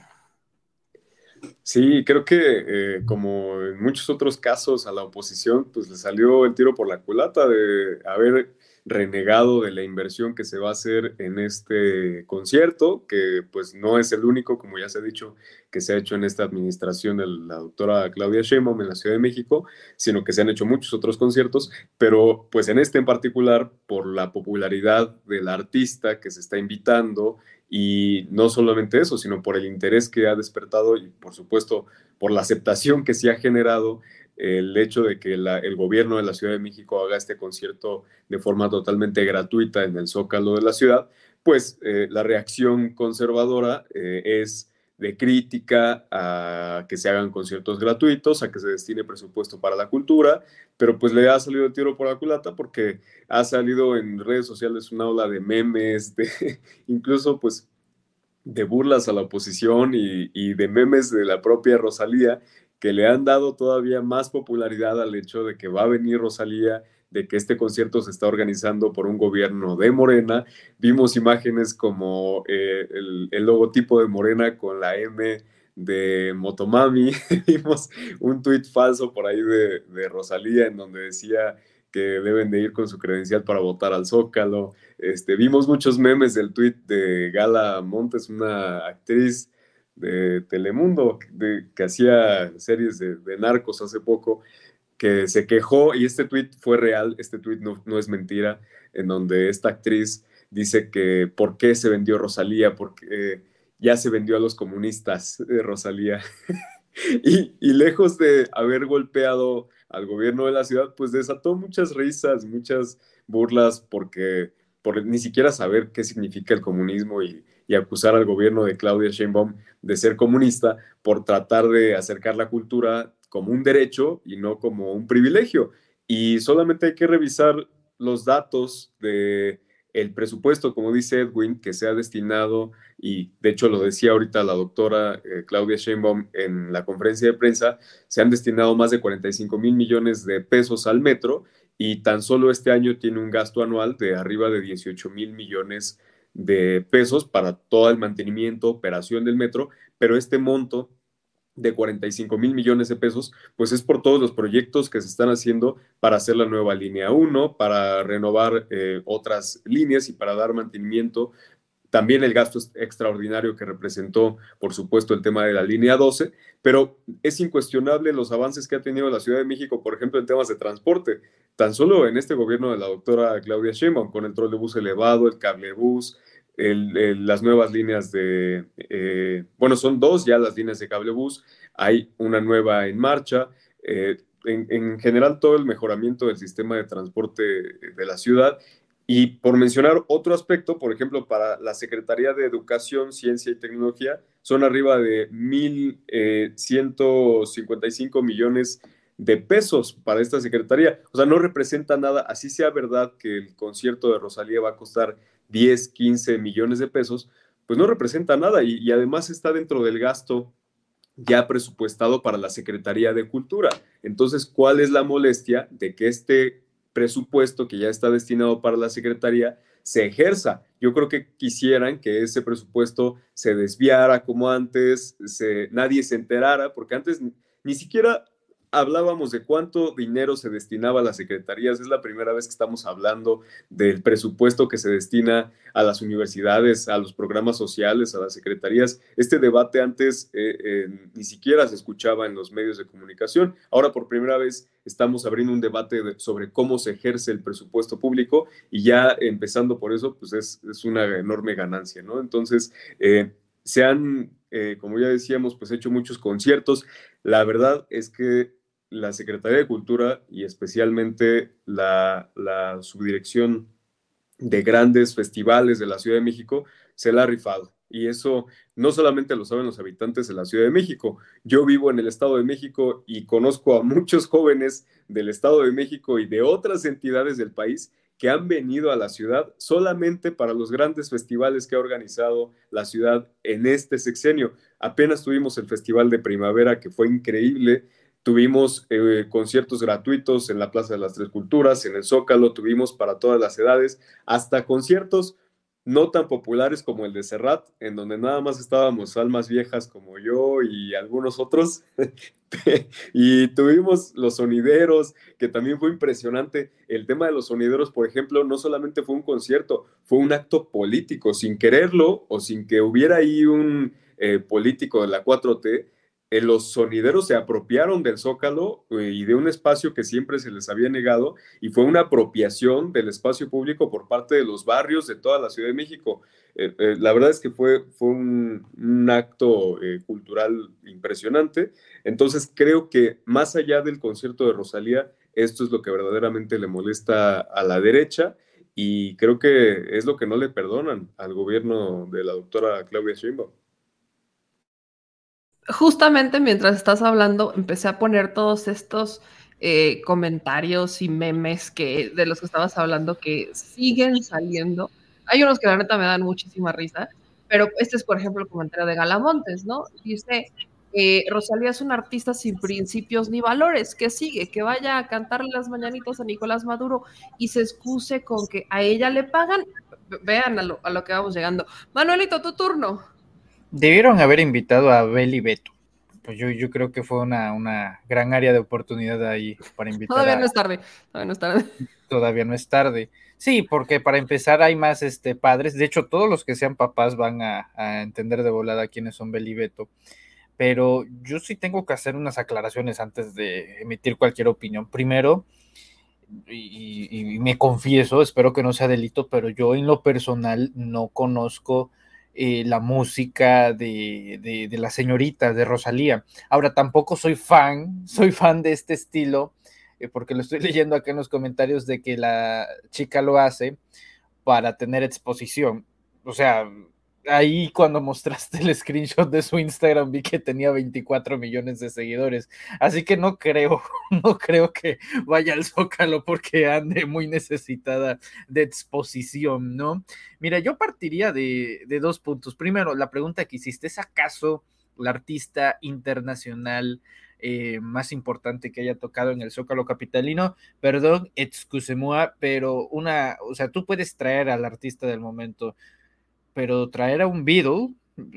Sí, creo que eh, como en muchos otros casos a la oposición, pues le salió el tiro por la culata de haber renegado de la inversión que se va a hacer en este concierto, que pues no es el único, como ya se ha dicho, que se ha hecho en esta administración de la doctora Claudia Sheinbaum en la Ciudad de México, sino que se han hecho muchos otros conciertos, pero pues en este en particular, por la popularidad del artista que se está invitando, y no solamente eso, sino por el interés que ha despertado y por supuesto por la aceptación que se ha generado el hecho de que el gobierno de la Ciudad de México haga este concierto de forma totalmente gratuita en el zócalo de la ciudad, pues eh, la reacción conservadora eh, es de crítica a que se hagan conciertos gratuitos, a que se destine presupuesto para la cultura, pero pues le ha salido el tiro por la culata porque ha salido en redes sociales una ola de memes, de incluso pues de burlas a la oposición y, y de memes de la propia Rosalía que le han dado todavía más popularidad al hecho de que va a venir Rosalía de que este concierto se está organizando por un gobierno de Morena. Vimos imágenes como eh, el, logotipo de Morena con la M de Motomami. Vimos un tuit falso por ahí de, Rosalía en donde decía que deben de ir con su credencial para votar al Zócalo. Este, vimos muchos memes del tuit de Gala Montes, una actriz de Telemundo de, que hacía series de narcos hace poco que se quejó, y este tweet fue real, este tweet no, no, es mentira, en donde esta actriz dice que por qué se vendió Rosalía, porque ya se vendió a los comunistas de Rosalía. y, y, lejos de haber golpeado al gobierno de la ciudad, pues desató muchas risas, muchas burlas, porque por ni siquiera saber qué significa el comunismo y, y acusar al gobierno de Claudia Sheinbaum de ser comunista por tratar de acercar la cultura como un derecho y no como un privilegio. Y solamente hay que revisar los datos de el presupuesto, como dice Edwin, que se ha destinado, y de hecho lo decía ahorita la doctora eh, Claudia Sheinbaum en la conferencia de prensa, se han destinado más de 45 mil millones de pesos al metro y tan solo este año tiene un gasto anual de arriba de 18 mil millones de pesos para todo el mantenimiento, operación del metro, pero este monto de 45 mil millones de pesos, pues es por todos los proyectos que se están haciendo para hacer la nueva línea 1, para renovar eh, otras líneas y para dar mantenimiento. También el gasto extraordinario que representó, por supuesto, el tema de la línea 12, pero es incuestionable los avances que ha tenido la Ciudad de México, por ejemplo, en temas de transporte. Tan solo en este gobierno de la doctora Claudia Sheinbaum, con el trolebús elevado, el cablebús, las nuevas líneas de, eh, bueno, son dos ya las líneas de cablebús, hay una nueva en marcha. Eh, en, en, general, todo el mejoramiento del sistema de transporte de la ciudad. Y por mencionar otro aspecto, por ejemplo, para la Secretaría de Educación, Ciencia y Tecnología, son arriba de 1.155 eh, millones de pesos para esta secretaría. O sea, no representa nada, así sea verdad que el concierto de Rosalía va a costar 10, 15 millones de pesos, pues no representa nada y, además está dentro del gasto ya presupuestado para la Secretaría de Cultura. Entonces, ¿cuál es la molestia de que este presupuesto que ya está destinado para la Secretaría se ejerza? Yo creo que quisieran que ese presupuesto se desviara como antes, nadie se enterara, porque antes ni siquiera hablábamos de cuánto dinero se destinaba a las secretarías. Es la primera vez que estamos hablando del presupuesto que se destina a las universidades, a los programas sociales, a las secretarías. Este debate antes eh, eh, ni siquiera se escuchaba en los medios de comunicación. Ahora por primera vez estamos abriendo un debate sobre cómo se ejerce el presupuesto público y ya empezando por eso, pues es, una enorme ganancia, ¿no? Entonces, eh, se han, como ya decíamos, pues hecho muchos conciertos. La verdad es que la Secretaría de Cultura y especialmente la, subdirección de grandes festivales de la Ciudad de México se la ha rifado. Y eso no solamente lo saben los habitantes de la Ciudad de México. Yo vivo en el Estado de México y conozco a muchos jóvenes del Estado de México y de otras entidades del país que han venido a la ciudad solamente para los grandes festivales que ha organizado la ciudad en este sexenio. Apenas tuvimos el Festival de Primavera que fue increíble Tuvimos eh, conciertos gratuitos en la Plaza de las Tres Culturas, en el Zócalo, tuvimos para todas las edades, hasta conciertos no tan populares como el de Serrat, en donde nada más estábamos almas viejas como yo y algunos otros. y tuvimos los sonideros, que también fue impresionante. El tema de los sonideros, por ejemplo, no solamente fue un concierto, fue un acto político, sin quererlo o sin que hubiera ahí un eh, político de la 4T eh, los sonideros se apropiaron del zócalo eh, y de un espacio que siempre se les había negado y fue una apropiación del espacio público por parte de los barrios de toda la Ciudad de México. Eh, la verdad es que fue, fue un, acto cultural impresionante. Entonces creo que más allá del concierto de Rosalía, esto es lo que verdaderamente le molesta a la derecha y creo que es lo que no le perdonan al gobierno de la doctora Claudia Sheinbaum justamente mientras estás hablando, empecé a poner todos estos eh, comentarios y memes que, de los que estabas hablando que siguen saliendo. Hay unos que la neta me dan muchísima risa, pero este es, por ejemplo, el comentario de Galamontes, ¿no? Dice, eh, Rosalía es un artista sin principios ni valores, que sigue, que vaya a cantarle las mañanitas a Nicolás Maduro y se excuse con que a ella le pagan. Vean a lo, a lo que vamos llegando. Manuelito, tu turno. Debieron haber invitado a Beli Beto. Pues yo, yo creo que fue una, una gran área de oportunidad ahí para invitar. Todavía no es tarde. Todavía no es tarde. Todavía no es tarde. Sí, porque para empezar hay más este, padres. De hecho, todos los que sean papás van a, entender de volada quiénes son Beli Beto. Pero yo sí tengo que hacer unas aclaraciones antes de emitir cualquier opinión. Primero, y, y me confieso, espero que no sea delito, pero yo en lo personal no conozco eh, la música de, de, la señorita, de Rosalía. Ahora, tampoco soy fan, soy fan de este estilo, eh, porque lo estoy leyendo acá en los comentarios de que la chica lo hace para tener exposición. O sea, ahí cuando mostraste el screenshot de su Instagram vi que tenía 24 millones de seguidores. Así que no creo, no creo que vaya al Zócalo porque ande muy necesitada de exposición, ¿no? Mira, yo partiría de, dos puntos. Primero, la pregunta que hiciste, ¿es acaso la artista internacional eh, más importante que haya tocado en el Zócalo Capitalino. Perdón, excuse-moi, pero una, o sea, tú puedes traer al artista del momento, pero traer a un Beatle,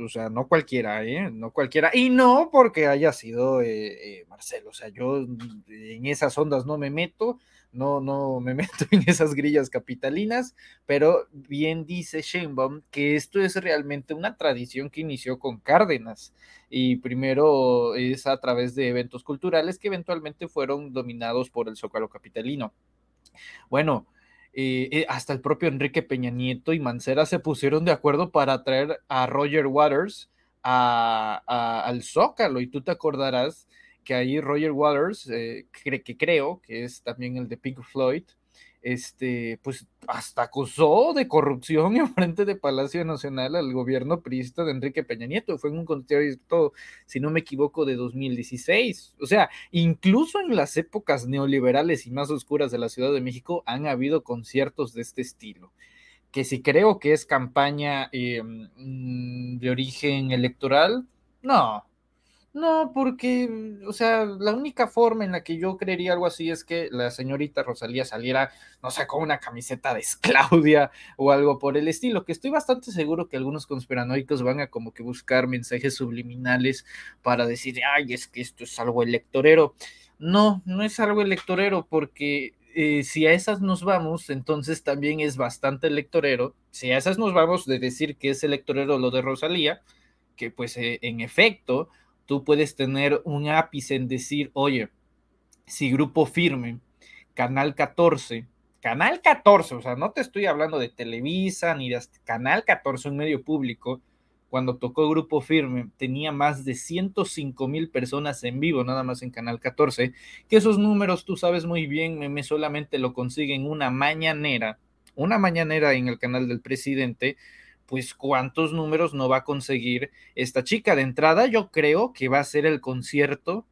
o sea, no cualquiera, ¿eh? No cualquiera, y no porque haya sido eh, eh, Marcelo, o sea, yo en esas ondas no me meto, no, no me meto en esas grillas capitalinas, pero bien dice Sheinbaum que esto es realmente una tradición que inició con Cárdenas y primero es a través de eventos culturales que eventualmente fueron dominados por el Zócalo Capitalino. Bueno, eh, eh, hasta el propio Enrique Peña Nieto y Mancera se pusieron de acuerdo para traer a Roger Waters al Zócalo. Y tú te acordarás que ahí Roger Waters, eh, que creo que es también el de Pink Floyd, este, pues hasta acusó de corrupción en frente de Palacio Nacional al gobierno priista de Enrique Peña Nieto. Fue en un concierto, si no me equivoco, de 2016. O sea, incluso en las épocas neoliberales y más oscuras de la Ciudad de México han habido conciertos de este estilo. Que si creo que es campaña eh, mm, de origen electoral, no, no, porque, o sea, la única forma en la que yo creería algo así es que la señorita Rosalía saliera, no sé, con una camiseta de Claudia o algo por el estilo, que estoy bastante seguro que algunos conspiranoicos van a como que buscar mensajes subliminales para decir, ay, es que esto es algo electorero. No, no es algo electorero porque eh, si a esas nos vamos, entonces también es bastante electorero. Si a esas nos vamos de decir que es electorero lo de Rosalía, que pues eh, en efecto tú puedes tener un ápice en decir, oye, si Grupo Firme, Canal 14, Canal 14, o sea, no te estoy hablando de Televisa ni de Canal 14, un medio público, cuando tocó Grupo Firme, tenía más de 105 mil personas en vivo, nada más en Canal 14, que esos números tú sabes muy bien, me solamente lo consiguen una mañanera, una mañanera en el canal del presidente, pues cuántos números no va a conseguir esta chica. De entrada, yo creo que va a ser el concierto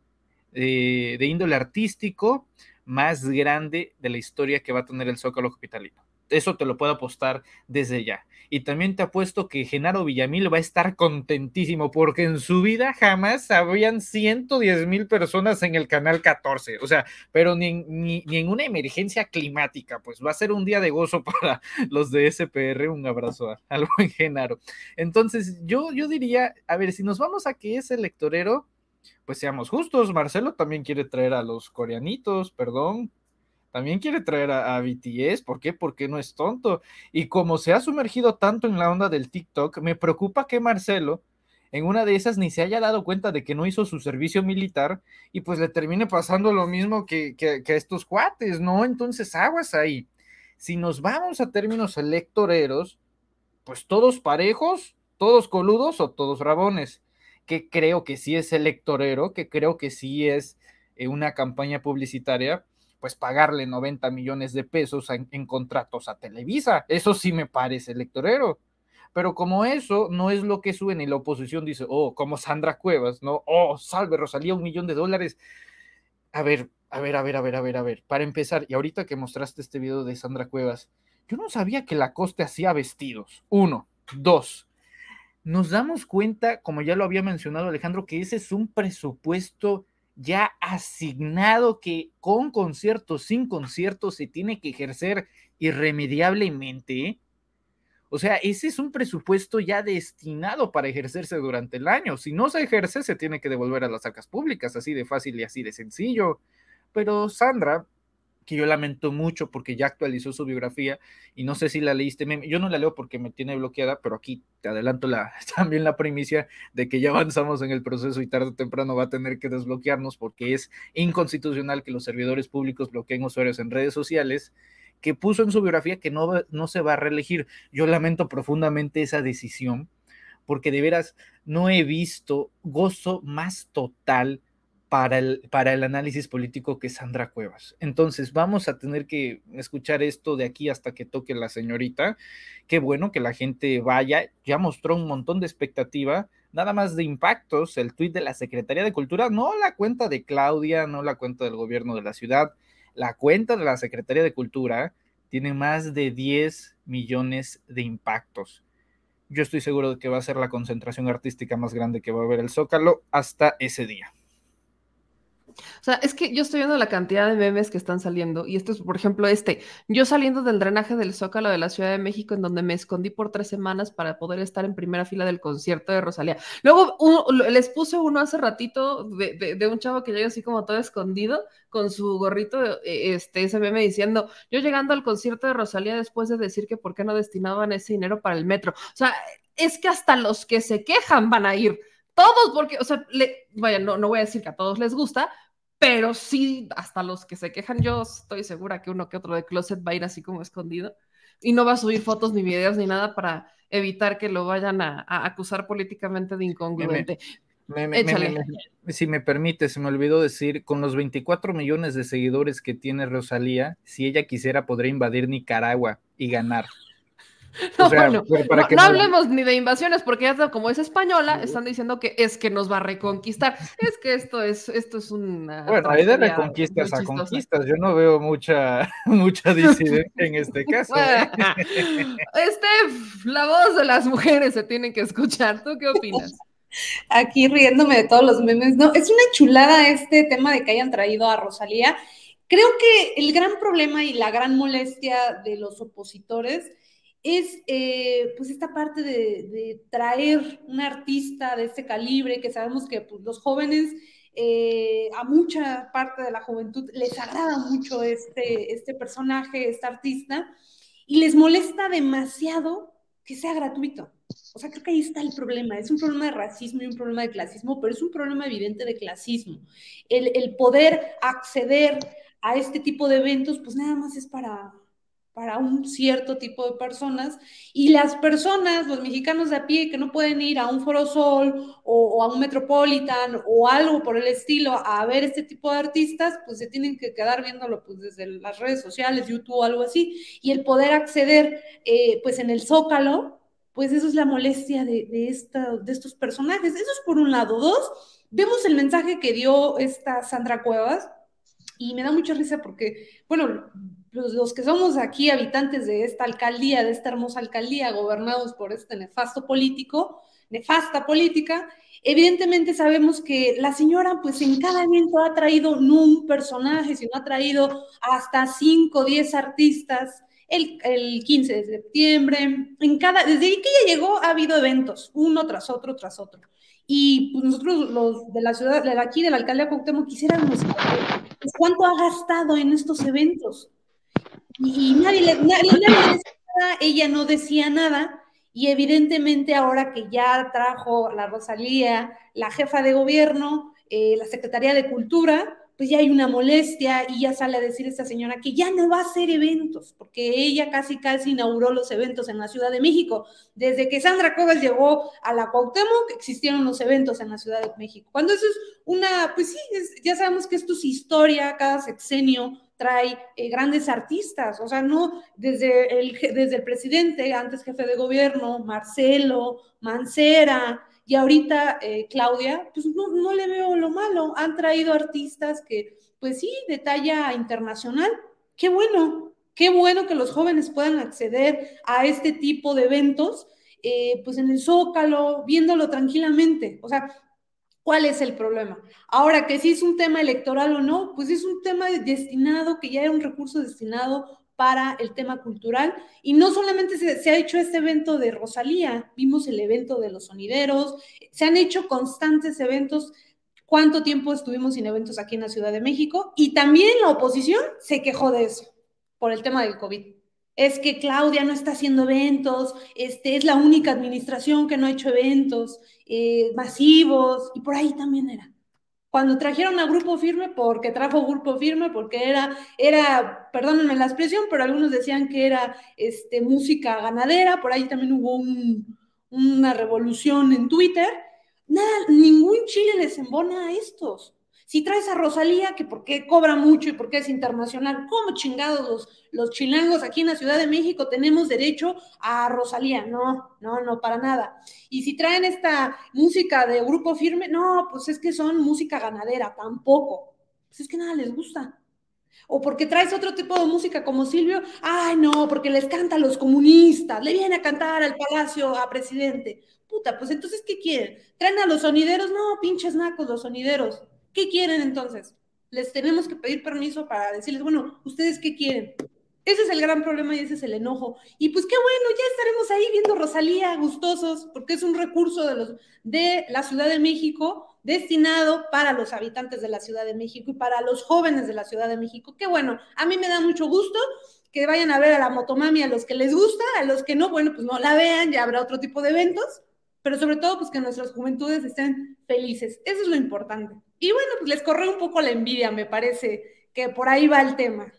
de, índole artístico más grande de la historia que va a tener el Zócalo Capitalino. Eso te lo puedo apostar desde ya. Y también te apuesto que Genaro Villamil va a estar contentísimo porque en su vida jamás habían 110 mil personas en el canal 14. O sea, pero ni, ni, ni, en una emergencia climática, pues va a ser un día de gozo para los de SPR. Un abrazo al buen Genaro. Entonces, yo, yo diría, a ver, si nos vamos a que es electorero, pues seamos justos. Marcelo también quiere traer a los coreanitos, perdón, también quiere traer a, BTS. ¿Por qué? Porque no es tonto. Y como se ha sumergido tanto en la onda del TikTok, me preocupa que Marcelo en una de esas ni se haya dado cuenta de que no hizo su servicio militar y pues le termine pasando lo mismo que, que, a estos cuates, ¿no? Entonces aguas ahí. Si nos vamos a términos electoreros, pues todos parejos, todos coludos o todos rabones, que creo que sí es electorero, que creo que sí es eh, una campaña publicitaria, pues pagarle 90 millones de pesos en, contratos a Televisa. Eso sí me parece electorero. Pero como eso no es lo que suena y la oposición dice, oh, como Sandra Cuevas, ¿no? Oh, salve Rosalía, un millón de dólares. A ver, a ver, a ver, a ver, a ver, a ver. Para empezar, y ahorita que mostraste este video de Sandra Cuevas, yo no sabía que la coste hacía vestidos. Uno. Dos. Nos damos cuenta, como ya lo había mencionado Alejandro, que ese es un presupuesto ya asignado que con conciertos, sin conciertos, se tiene que ejercer irremediablemente. O sea, ese es un presupuesto ya destinado para ejercerse durante el año. Si no se ejerce, se tiene que devolver a las arcas públicas, así de fácil y así de sencillo. Pero Sandra, que yo lamento mucho porque ya actualizó su biografía y no sé si la leíste, yo no la leo porque me tiene bloqueada, pero aquí te adelanto la, también la primicia de que ya avanzamos en el proceso y tarde o temprano va a tener que desbloquearnos porque es inconstitucional que los servidores públicos bloqueen usuarios en redes sociales que puso en su biografía que no, no se va a reelegir. Yo lamento profundamente esa decisión porque de veras no he visto gozo más total para el, para el análisis político que Sandra Cuevas. Entonces, vamos a tener que escuchar esto de aquí hasta que toque la señorita. Qué bueno que la gente vaya, ya mostró un montón de expectativa, nada más de impactos, el tuit de la Secretaría de Cultura, no la cuenta de Claudia, no la cuenta del gobierno de la ciudad, la cuenta de la Secretaría de Cultura tiene más de 10 millones de impactos. Yo estoy seguro de que va a ser la concentración artística más grande que va a haber el Zócalo hasta ese día. O sea, es que yo estoy viendo la cantidad de memes que están saliendo y esto es, por ejemplo, este, yo saliendo del drenaje del Zócalo de la Ciudad de México en donde me escondí por tres semanas para poder estar en primera fila del concierto de Rosalía. Luego les puse uno hace ratito de, un chavo que llega así como todo escondido con su gorrito, e, este, ese meme diciendo, yo llegando al concierto de Rosalía después de decir que por qué no destinaban ese dinero para el metro. O sea, es que hasta los que se quejan van a ir todos, porque, o sea, le, vaya, no, no voy a decir que a todos les gusta, pero sí, hasta los que se quejan, yo estoy segura que uno que otro de closet va a ir así como escondido y no va a subir fotos ni videos ni nada para evitar que lo vayan a, acusar políticamente de incongruente. si me permite, se me olvidó decir, con los 24 millones de seguidores que tiene Rosalía, si ella quisiera podría invadir Nicaragua y ganar. No, bueno, no, hablemos ni de invasiones porque ya como es española, están diciendo que es que nos va a reconquistar. Es que esto es, esto es una. Bueno, hay de reconquistas a conquistas. Yo no veo mucha, mucha disidencia en este caso. ¿eh? este, la voz de las mujeres se tiene que escuchar. ¿Tú qué opinas? Aquí riéndome de todos los memes. No, es una chulada este tema de que hayan traído a Rosalía. Creo que el gran problema y la gran molestia de los opositores es eh, pues esta parte de, traer un artista de este calibre, que sabemos que pues, los jóvenes, eh, a mucha parte de la juventud les agrada mucho este, este personaje, este artista, y les molesta demasiado que sea gratuito. O sea, creo que ahí está el problema. Es un problema de racismo y un problema de clasismo, pero es un problema evidente de clasismo. El, el poder acceder a este tipo de eventos, pues nada más es para, para un cierto tipo de personas y las personas, los mexicanos de a pie que no pueden ir a un Foro Sol o, a un Metropolitan o algo por el estilo a ver este tipo de artistas, pues se tienen que quedar viéndolo pues desde las redes sociales, YouTube o algo así y el poder acceder eh, pues en el Zócalo, pues eso es la molestia de, de, esta, de estos personajes. Eso es por un lado. Dos, vemos el mensaje que dio esta Sandra Cuevas Y me da mucha risa porque, bueno, los, los, que somos aquí habitantes de esta alcaldía, de esta hermosa alcaldía, gobernados por este nefasto político, nefasta política, evidentemente sabemos que la señora, pues en cada evento ha traído no un personaje, sino ha traído hasta 5 o 10 artistas. El, el, 15 de septiembre, en cada, desde que ella llegó ha habido eventos, uno tras otro, tras otro. Y pues nosotros, los de la ciudad, de aquí, de la alcaldía Cuauhtémoc, quisiéramos saber pues, cuánto ha gastado en estos eventos. Y, nadie, le, nadie, nadie le decía nada, ella no decía nada, y evidentemente ahora que ya trajo la Rosalía, la jefa de gobierno, eh, la Secretaría de Cultura, pues ya hay una molestia y ya sale a decir esta señora que ya no va a hacer eventos, porque ella casi casi inauguró los eventos en la Ciudad de México. Desde que Sandra Cuevas llegó a la Cuauhtémoc, existieron los eventos en la Ciudad de México. Cuando eso es una, pues sí, es, ya sabemos que esto es historia, cada sexenio trae eh, grandes artistas, o sea, no desde el, desde el presidente, antes jefe de gobierno, Marcelo, Mancera, y ahorita eh, Claudia, pues no, no, le veo lo malo, han traído artistas que, pues sí, de talla internacional, qué bueno, qué bueno que los jóvenes puedan acceder a este tipo de eventos, eh, pues en el zócalo, viéndolo tranquilamente, o sea, ¿Cuál es el problema? Ahora, que si es un tema electoral o no, pues es un tema destinado, que ya era un recurso destinado para el tema cultural. Y no solamente se, se, ha hecho este evento de Rosalía, vimos el evento de los sonideros, se han hecho constantes eventos. ¿Cuánto tiempo estuvimos sin eventos aquí en la Ciudad de México? Y también la oposición se quejó de eso, por el tema del COVID es que Claudia no está haciendo eventos, este, es la única administración que no ha hecho eventos eh, masivos, y por ahí también era. Cuando trajeron a Grupo Firme, porque trajo Grupo Firme, porque era, era, perdónenme la expresión, pero algunos decían que era este, música ganadera, por ahí también hubo un, una revolución en Twitter. Nada, ningún Chile les embona a estos. Si traes a Rosalía, que porque cobra mucho y porque es internacional, ¿cómo chingados los, los chilangos aquí en la Ciudad de México tenemos derecho a Rosalía? No, no, no, para nada. Y si traen esta música de grupo firme, no, pues es que son música ganadera, tampoco. Pues es que nada les gusta. O porque traes otro tipo de música como Silvio, ay no, porque les canta a los comunistas, le viene a cantar al palacio a presidente. Puta, pues entonces, ¿qué quieren? ¿Traen a los sonideros? No, pinches nacos los sonideros. ¿Qué quieren entonces? Les tenemos que pedir permiso para decirles, bueno, ¿ustedes qué quieren? Ese es el gran problema y ese es el enojo. Y pues qué bueno, ya estaremos ahí viendo Rosalía gustosos, porque es un recurso de, los, de la Ciudad de México destinado para los habitantes de la Ciudad de México y para los jóvenes de la Ciudad de México. Qué bueno, a mí me da mucho gusto que vayan a ver a la motomami a los que les gusta, a los que no, bueno, pues no la vean, ya habrá otro tipo de eventos, pero sobre todo pues que nuestras juventudes estén felices. Eso es lo importante. Y bueno, pues les corre un poco la envidia, me parece que por ahí va el tema.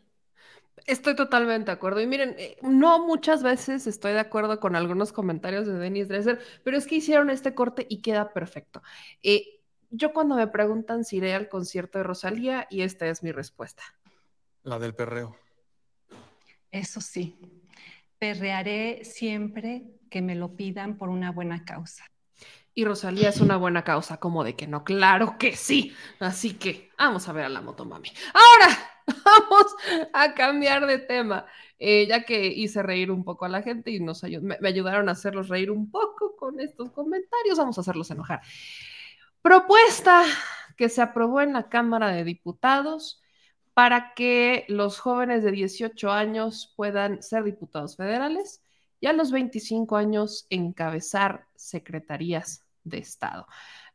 Estoy totalmente de acuerdo. Y miren, eh, no muchas veces estoy de acuerdo con algunos comentarios de Denis Dresser, pero es que hicieron este corte y queda perfecto. Eh, yo cuando me preguntan si iré al concierto de Rosalía, y esta es mi respuesta. La del perreo. Eso sí, perrearé siempre que me lo pidan por una buena causa y Rosalía es una buena causa, como de que no, claro que sí. Así que vamos a ver a la motomami. Ahora vamos a cambiar de tema, eh, ya que hice reír un poco a la gente y nos me, me ayudaron a hacerlos reír un poco con estos comentarios, vamos a hacerlos enojar. Propuesta que se aprobó en la Cámara de Diputados para que los jóvenes de 18 años puedan ser diputados federales y a los 25 años encabezar secretarías de Estado.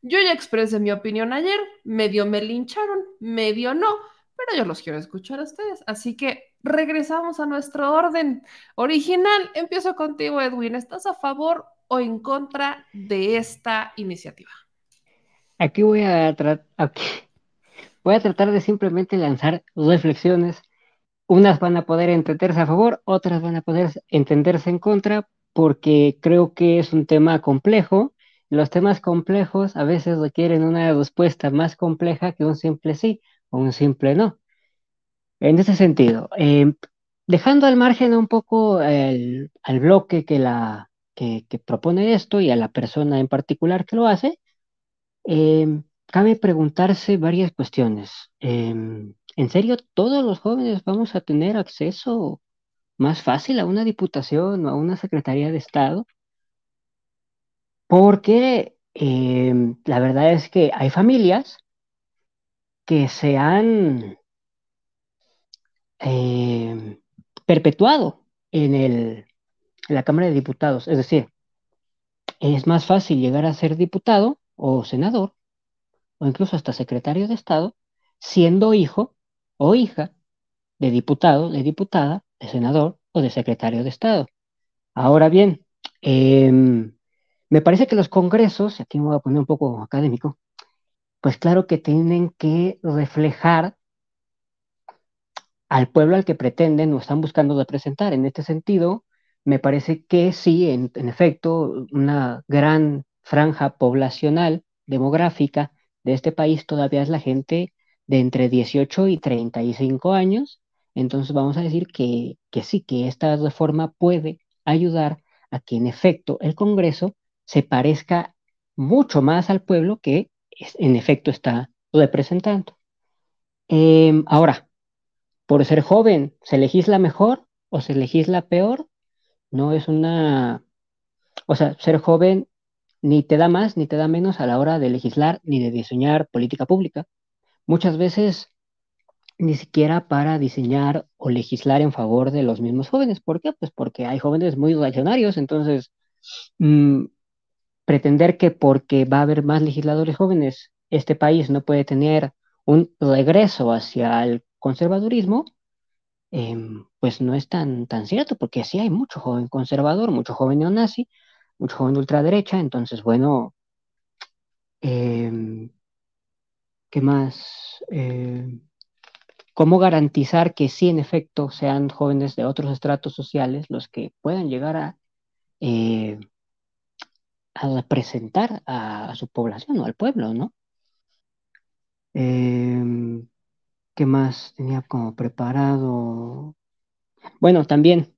Yo ya expresé mi opinión ayer, medio me lincharon, medio no, pero yo los quiero escuchar a ustedes. Así que regresamos a nuestro orden original. Empiezo contigo, Edwin. ¿Estás a favor o en contra de esta iniciativa? Aquí voy a, voy a tratar de simplemente lanzar reflexiones. Unas van a poder entenderse a favor, otras van a poder entenderse en contra, porque creo que es un tema complejo los temas complejos a veces requieren una respuesta más compleja que un simple sí o un simple no. En ese sentido, em, dejando al margen un poco al bloque que, propone esto y a la persona en particular que lo hace, em, cabe preguntarse varias cuestiones. Em, ¿En serio todos los jóvenes vamos a tener acceso más fácil a una diputación o a una secretaría de Estado? Porque em, la verdad es que hay familias que se han em, perpetuado en el, en la Cámara de Diputados. Es decir, es más fácil llegar a ser diputado o senador o incluso hasta secretario de Estado siendo hijo o hija de diputado, de diputada, de senador o de secretario de Estado. Ahora bien, em, me parece que los congresos, aquí me voy a poner un poco académico, pues claro que tienen que reflejar al pueblo al que pretenden o están buscando representar. En este sentido, me parece que sí, en, efecto, una gran franja poblacional demográfica de este país todavía es la gente de entre 18 y 35 años. Entonces vamos a decir que, que sí, que esta reforma puede ayudar a que en efecto el Congreso se parezca mucho más al pueblo que en efecto está representando. Em, ahora, por ser joven, ¿se legisla mejor o se legisla peor? No es una... O sea, ser joven ni te da más ni te da menos a la hora de legislar ni de diseñar política pública. Muchas veces ni siquiera para diseñar o legislar en favor de los mismos jóvenes. ¿Por qué? Pues porque hay jóvenes muy reaccionarios, entonces mm, pretender que porque va a haber más legisladores jóvenes, este país no puede tener un regreso hacia el conservadurismo, em, pues no es tan, tan cierto, porque sí hay mucho joven conservador, mucho joven neonazi, mucho joven ultraderecha, entonces, bueno, em, ¿qué más? Em, ¿Cómo garantizar que sí, en efecto, sean jóvenes de otros estratos sociales los que puedan llegar a, eh, a representar a, su población o al pueblo, ¿no? Em, ¿qué más tenía como preparado? Bueno, también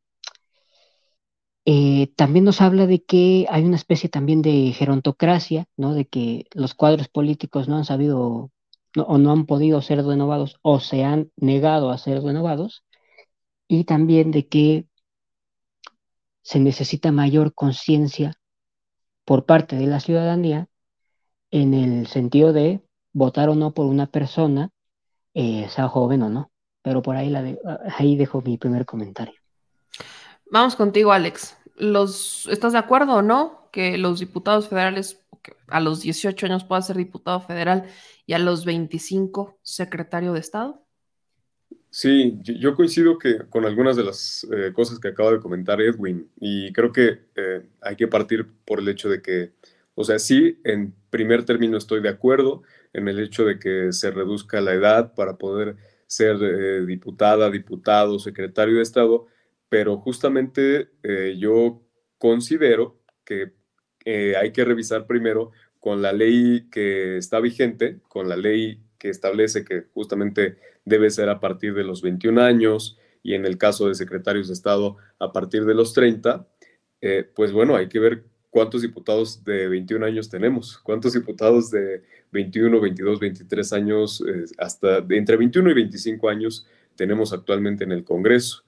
eh, también nos habla de que hay una especie también de gerontocracia, ¿no? De que los cuadros políticos no han sabido o no han podido ser renovados o se han negado a ser renovados, y también de que se necesita mayor conciencia por parte de la ciudadanía en el sentido de votar o no por una persona, eh, sea joven o no. Pero por ahí, la ahí dejo mi primer comentario. Vamos contigo, Alex. Los, ¿Estás de acuerdo o no que los diputados federales a los 18 años puedan ser diputado federal y a los 25 secretario de Estado? Sí, yo coincido que con algunas de las eh, cosas que acaba de comentar Edwin y creo que eh, hay que partir por el hecho de que, o sea, sí, en primer término estoy de acuerdo en el hecho de que se reduzca la edad para poder ser eh, diputada, diputado, secretario de Estado, pero justamente eh, yo considero que eh, hay que revisar primero con la ley que está vigente, con la ley que establece que justamente debe ser a partir de los 21 años y en el caso de secretarios de Estado a partir de los 30, eh, pues bueno, hay que ver cuántos diputados de 21 años tenemos, cuántos diputados de 21, 22, 23 años, hasta de entre 21 y 25 años tenemos actualmente en el Congreso.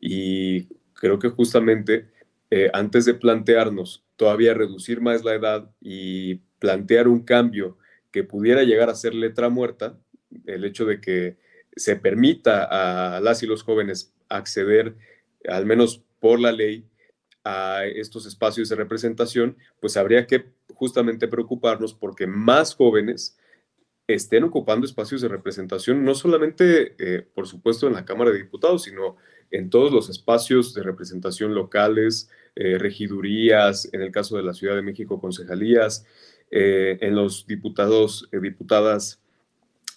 Y creo que justamente eh, antes de plantearnos todavía reducir más la edad y plantear un cambio que pudiera llegar a ser letra muerta, el hecho de que se permita a las y los jóvenes acceder, al menos por la ley, a estos espacios de representación, pues habría que justamente preocuparnos porque más jóvenes estén ocupando espacios de representación, no solamente, eh, por supuesto, en la Cámara de Diputados, sino en todos los espacios de representación locales, eh, regidurías, en el caso de la Ciudad de México, concejalías, eh, en los diputados, diputadas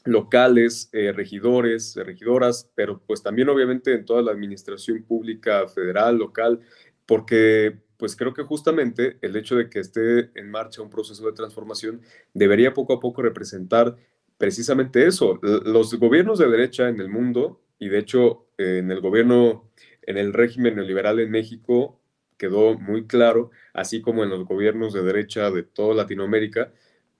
locales, regidores, regidoras, pero pues también obviamente en toda la administración pública federal, local, porque pues creo que justamente el hecho de que esté en marcha un proceso de transformación debería poco a poco representar precisamente eso. Los gobiernos de derecha en el mundo, y de hecho en el gobierno, en el régimen neoliberal en México, quedó muy claro, así como en los gobiernos de derecha de toda Latinoamérica,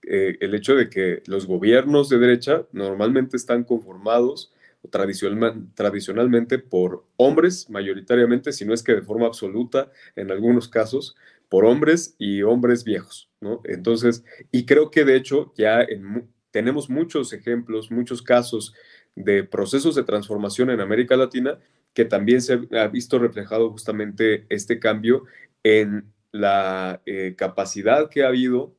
eh, el hecho de que los gobiernos de derecha normalmente están conformados tradicional, tradicionalmente por hombres, mayoritariamente, si no es que de forma absoluta, en algunos casos, por hombres y hombres viejos, ¿no? Entonces, y creo que de hecho ya tenemos muchos ejemplos, muchos casos de procesos de transformación en América Latina que también se ha visto reflejado justamente este cambio en la eh, capacidad que ha habido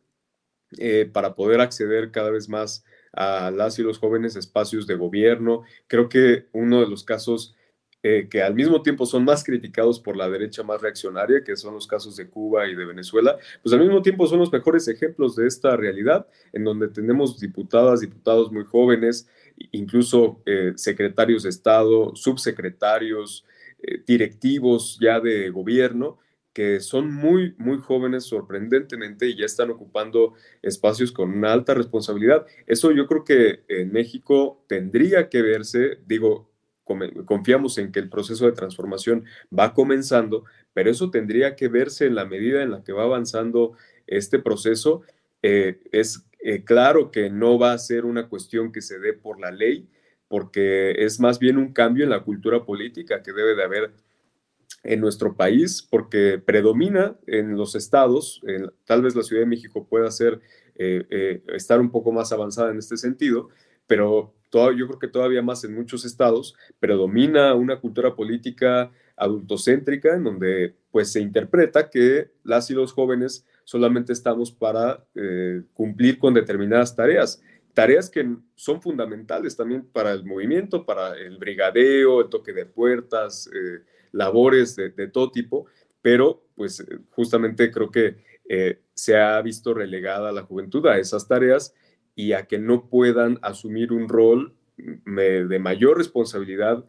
eh, para poder acceder cada vez más a las y los jóvenes espacios de gobierno. Creo que uno de los casos eh, que al mismo tiempo son más criticados por la derecha más reaccionaria, que son los casos de Cuba y de Venezuela, pues al mismo tiempo son los mejores ejemplos de esta realidad, en donde tenemos diputadas, diputados muy jóvenes, incluso eh, secretarios de Estado, subsecretarios, eh, directivos ya de gobierno, que son muy, muy jóvenes sorprendentemente y ya están ocupando espacios con una alta responsabilidad. Eso yo creo que en México tendría que verse, digo, confiamos en que el proceso de transformación va comenzando, pero eso tendría que verse en la medida en la que va avanzando este proceso. Eh, eh, claro que no va a ser una cuestión que se dé por la ley, porque es más bien un cambio en la cultura política que debe de haber en nuestro país, porque predomina en los estados, tal vez la Ciudad de México pueda ser, eh, estar un poco más avanzada en este sentido, pero yo creo que todavía más en muchos estados, predomina una cultura política adultocéntrica en donde pues se interpreta que las y los jóvenes solamente estamos para eh, cumplir con determinadas tareas, tareas que son fundamentales también para el movimiento, para el brigadeo, el toque de puertas, eh, labores de, todo tipo, pero pues justamente creo que eh, se ha visto relegada la juventud a esas tareas y a que no puedan asumir un rol de mayor responsabilidad,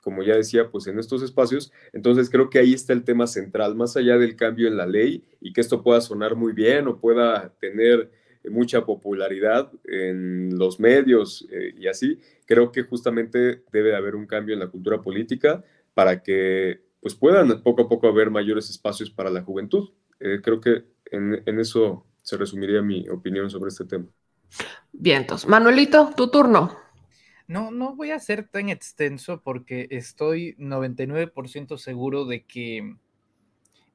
como ya decía, pues en estos espacios. Entonces creo que ahí está el tema central, más allá del cambio en la ley y que esto pueda sonar muy bien o pueda tener mucha popularidad en los medios eh, y así, creo que justamente debe haber un cambio en la cultura política para que pues puedan poco a poco haber mayores espacios para la juventud. Eh, creo que en, en eso se resumiría mi opinión sobre este tema. Vientos. Manuelito, tu turno. No, no voy a ser tan extenso porque estoy 99% seguro de que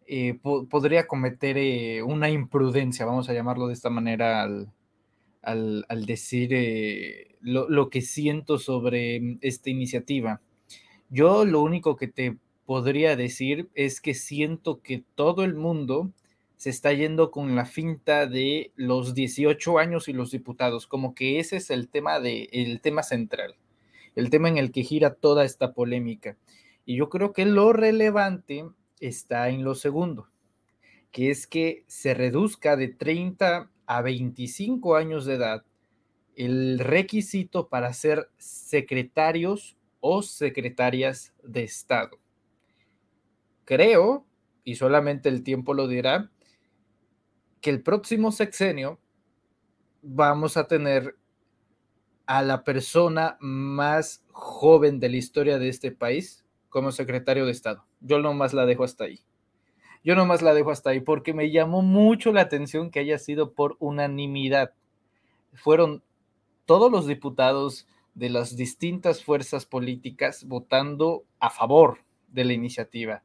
eh, podría cometer eh, una imprudencia, vamos a llamarlo de esta manera, al, decir eh, lo, lo, que siento sobre esta iniciativa. Yo lo único que te podría decir es que siento que todo el mundo se está yendo con la finta de los 18 años y los diputados, como que ese es el tema de el tema central, el tema en el que gira toda esta polémica. Y yo creo que lo relevante está en lo segundo, que es que se reduzca de 30 a 25 años de edad el requisito para ser secretarios o secretarias de Estado. Creo, y solamente el tiempo lo dirá, que el próximo sexenio vamos a tener a la persona más joven de la historia de este país como secretario de Estado. Yo nomás la dejo hasta ahí. Yo nomás la dejo hasta ahí porque me llamó mucho la atención que haya sido por unanimidad. Fueron todos los diputados de las distintas fuerzas políticas votando a favor de la iniciativa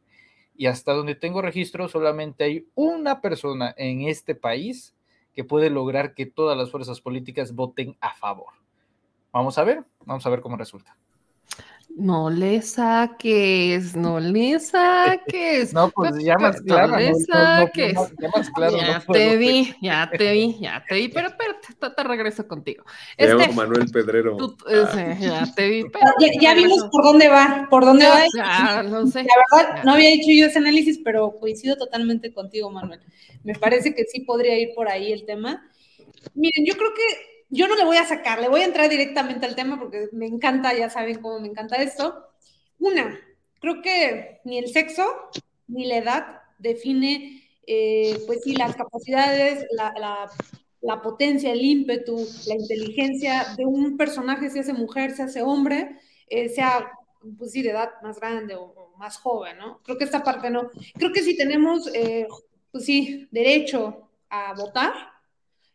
y hasta donde tengo registro solamente hay una persona en este país que puede lograr que todas las fuerzas políticas voten a favor. Vamos a ver, vamos a ver cómo resulta. No le saques, no le saques. No, pues ya más claro. No le saques. ya te vi, ya te vi, ya te vi, pero te, regreso contigo. Este, Manuel Pedrero. Ah. ya te vi. ya, vimos por dónde va, por dónde va. Ya, no sé. La verdad, no había hecho yo ese análisis, pero coincido totalmente contigo, Manuel. Me parece que sí podría ir por ahí el tema. Miren, yo creo que yo no le voy a sacar, le voy a entrar directamente al tema porque me encanta, ya saben cómo me encanta esto. Una, creo que ni el sexo ni la edad define, eh, pues sí, las capacidades, la, potencia, el ímpetu, la inteligencia de un personaje, si hace mujer, se hace hombre, eh, sea, pues sí, de edad más grande o, más joven, ¿no? Creo que esta parte no. Creo que si tenemos, eh, pues sí, derecho a votar,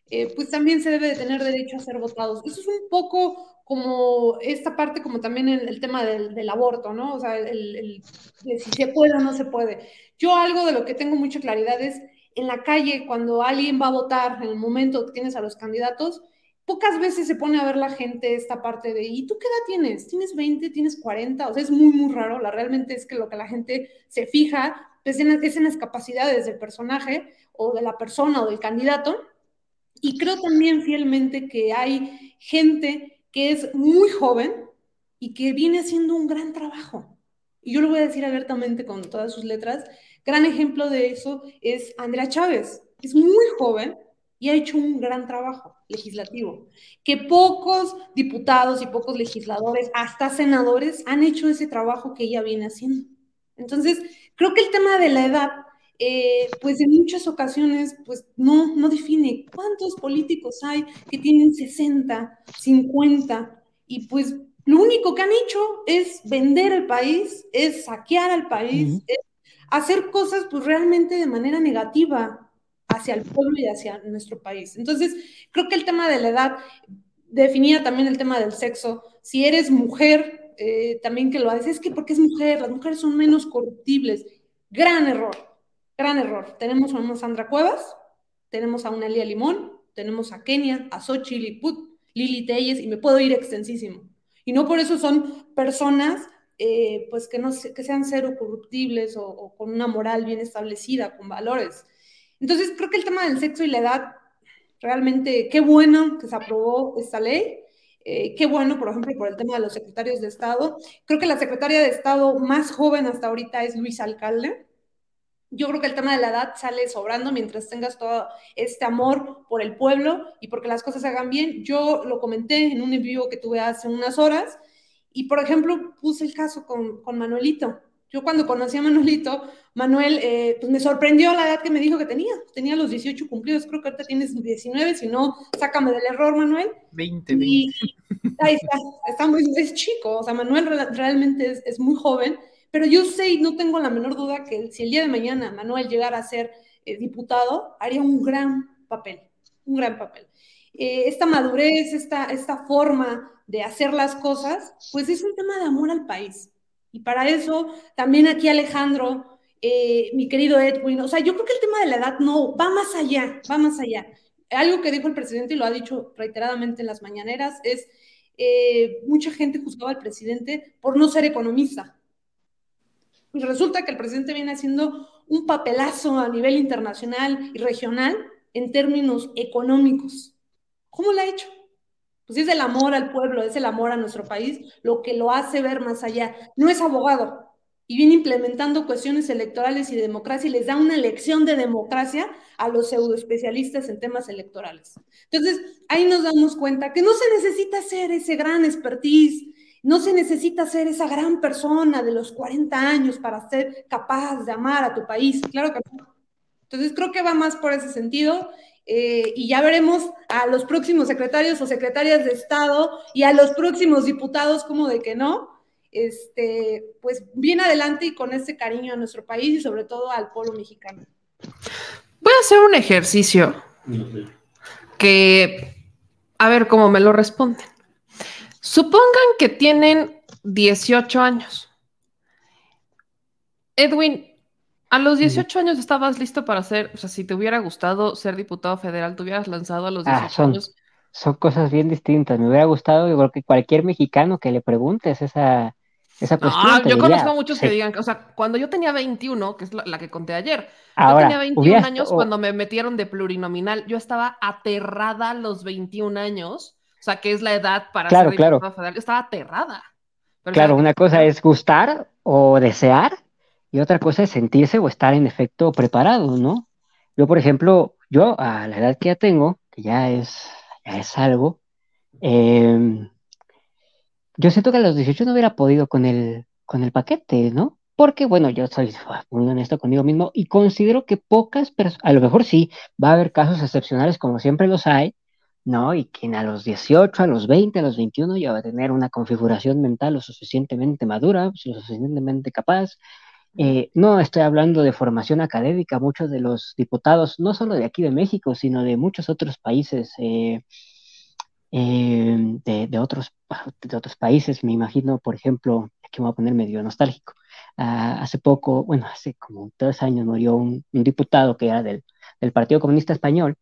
eh, pues también se debe de tener derecho a ser votados. Eso es un poco como esta parte, como también el, el tema del, aborto, ¿no? O sea, el, si se puede o no se puede. Yo algo de lo que tengo mucha claridad es en la calle, cuando alguien va a votar, en el momento que tienes a los candidatos, pocas veces se pone a ver la gente esta parte de, ¿y tú qué edad tienes? ¿Tienes 20? ¿Tienes 40? O sea, es muy, muy raro. La realmente es que lo que la gente se fija pues, es en las capacidades del personaje o de la persona o del candidato. Y creo también fielmente que hay gente que es muy joven y que viene haciendo un gran trabajo. Y yo lo voy a decir abiertamente con todas sus letras. Gran ejemplo de eso es Andrea Chávez. Es muy joven y ha hecho un gran trabajo legislativo, que pocos diputados y pocos legisladores, hasta senadores, han hecho ese trabajo que ella viene haciendo. Entonces, creo que el tema de la edad, eh, pues en muchas ocasiones, pues no, no define cuántos políticos hay que tienen 60, 50, y pues lo único que han hecho es vender el país, es saquear al país, uh -huh. es hacer cosas pues realmente de manera negativa, hacia el pueblo y hacia nuestro país. Entonces, creo que el tema de la edad definía también el tema del sexo. Si eres mujer, eh, también que lo haces, es que porque es mujer, las mujeres son menos corruptibles. Gran error, gran error. Tenemos a una Sandra Cuevas, tenemos a una Elia Limón, tenemos a Kenia, a Xochitl Lili Telles, y me puedo ir extensísimo. Y no por eso son personas eh, pues que, no, que sean cero corruptibles o, con una moral bien establecida, con valores. Entonces, creo que el tema del sexo y la edad, realmente, qué bueno que se aprobó esta ley. Eh, qué bueno, por ejemplo, por el tema de los secretarios de Estado. Creo que la secretaria de Estado más joven hasta ahorita es Luis Alcalde. Yo creo que el tema de la edad sale sobrando mientras tengas todo este amor por el pueblo y porque las cosas se hagan bien. Yo lo comenté en un en vivo que tuve hace unas horas y, por ejemplo, puse el caso con, con Manuelito. Yo cuando conocí a Manuelito, Manuel, eh, pues me sorprendió la edad que me dijo que tenía. Tenía los 18 cumplidos, creo que ahorita tienes 19, si no, sácame del error, Manuel. 20, 20. Y ahí está, está muy, es chico, o sea, Manuel realmente es, es, muy joven, pero yo sé y no tengo la menor duda que si el día de mañana Manuel llegara a ser eh, diputado, haría un gran papel, un gran papel. Eh, esta madurez, esta, esta forma de hacer las cosas, pues es un tema de amor al país. Y para eso, también aquí Alejandro, eh, mi querido Edwin, o sea, yo creo que el tema de la edad no, va más allá, va más allá. Algo que dijo el presidente y lo ha dicho reiteradamente en las mañaneras es, eh, mucha gente juzgaba al presidente por no ser economista. Y resulta que el presidente viene haciendo un papelazo a nivel internacional y regional en términos económicos. ¿Cómo lo ha hecho? Pues es el amor al pueblo, es el amor a nuestro país, lo que lo hace ver más allá. No es abogado y viene implementando cuestiones electorales y de democracia y les da una lección de democracia a los pseudoespecialistas en temas electorales. Entonces, ahí nos damos cuenta que no se necesita ser ese gran expertise, no se necesita ser esa gran persona de los 40 años para ser capaz de amar a tu país. Claro que no. Entonces, creo que va más por ese sentido eh, y ya veremos a los próximos secretarios o secretarias de Estado y a los próximos diputados como de que no, este, pues bien adelante y con ese cariño a nuestro país y sobre todo al pueblo mexicano. Voy a hacer un ejercicio que, a ver cómo me lo responden. Supongan que tienen 18 años. Edwin, a los 18 años estabas listo para ser, o sea, si te hubiera gustado ser diputado federal, te hubieras lanzado a los 18 ah, son, años. Son cosas bien distintas. Me hubiera gustado, yo creo que cualquier mexicano que le preguntes esa, esa cuestión. Ah, yo diría, conozco a muchos sí. que digan, o sea, cuando yo tenía 21, que es la, la que conté ayer, Ahora, yo tenía 21 hubieras- años o- cuando me metieron de plurinominal, yo estaba aterrada a los 21 años, o sea, que es la edad para Claro, ser claro. diputada federal, yo estaba aterrada. Pero, Claro, una cosa es gustar o desear y otra cosa es sentirse o estar en efecto preparado, ¿no? Yo, por ejemplo, yo a la edad que ya tengo, que ya es, ya es algo, eh, yo siento que a los 18 no hubiera podido con el, con el paquete, ¿no? Porque, bueno, yo soy muy honesto conmigo mismo y considero que pocas personas, a lo mejor sí, va a haber casos excepcionales como siempre los hay, ¿no? Y quien a los 18, a los 20, a los 21 ya va a tener una configuración mental lo suficientemente madura, lo suficientemente capaz, Eh, no estoy hablando de formación académica, muchos de los diputados, no solo de aquí de México, sino de muchos otros países, eh, eh, de, otros, de otros países, me imagino, por ejemplo, aquí me voy a poner medio nostálgico. Ah, hace poco, bueno, hace como tres años murió un, diputado que era del, Partido Comunista Español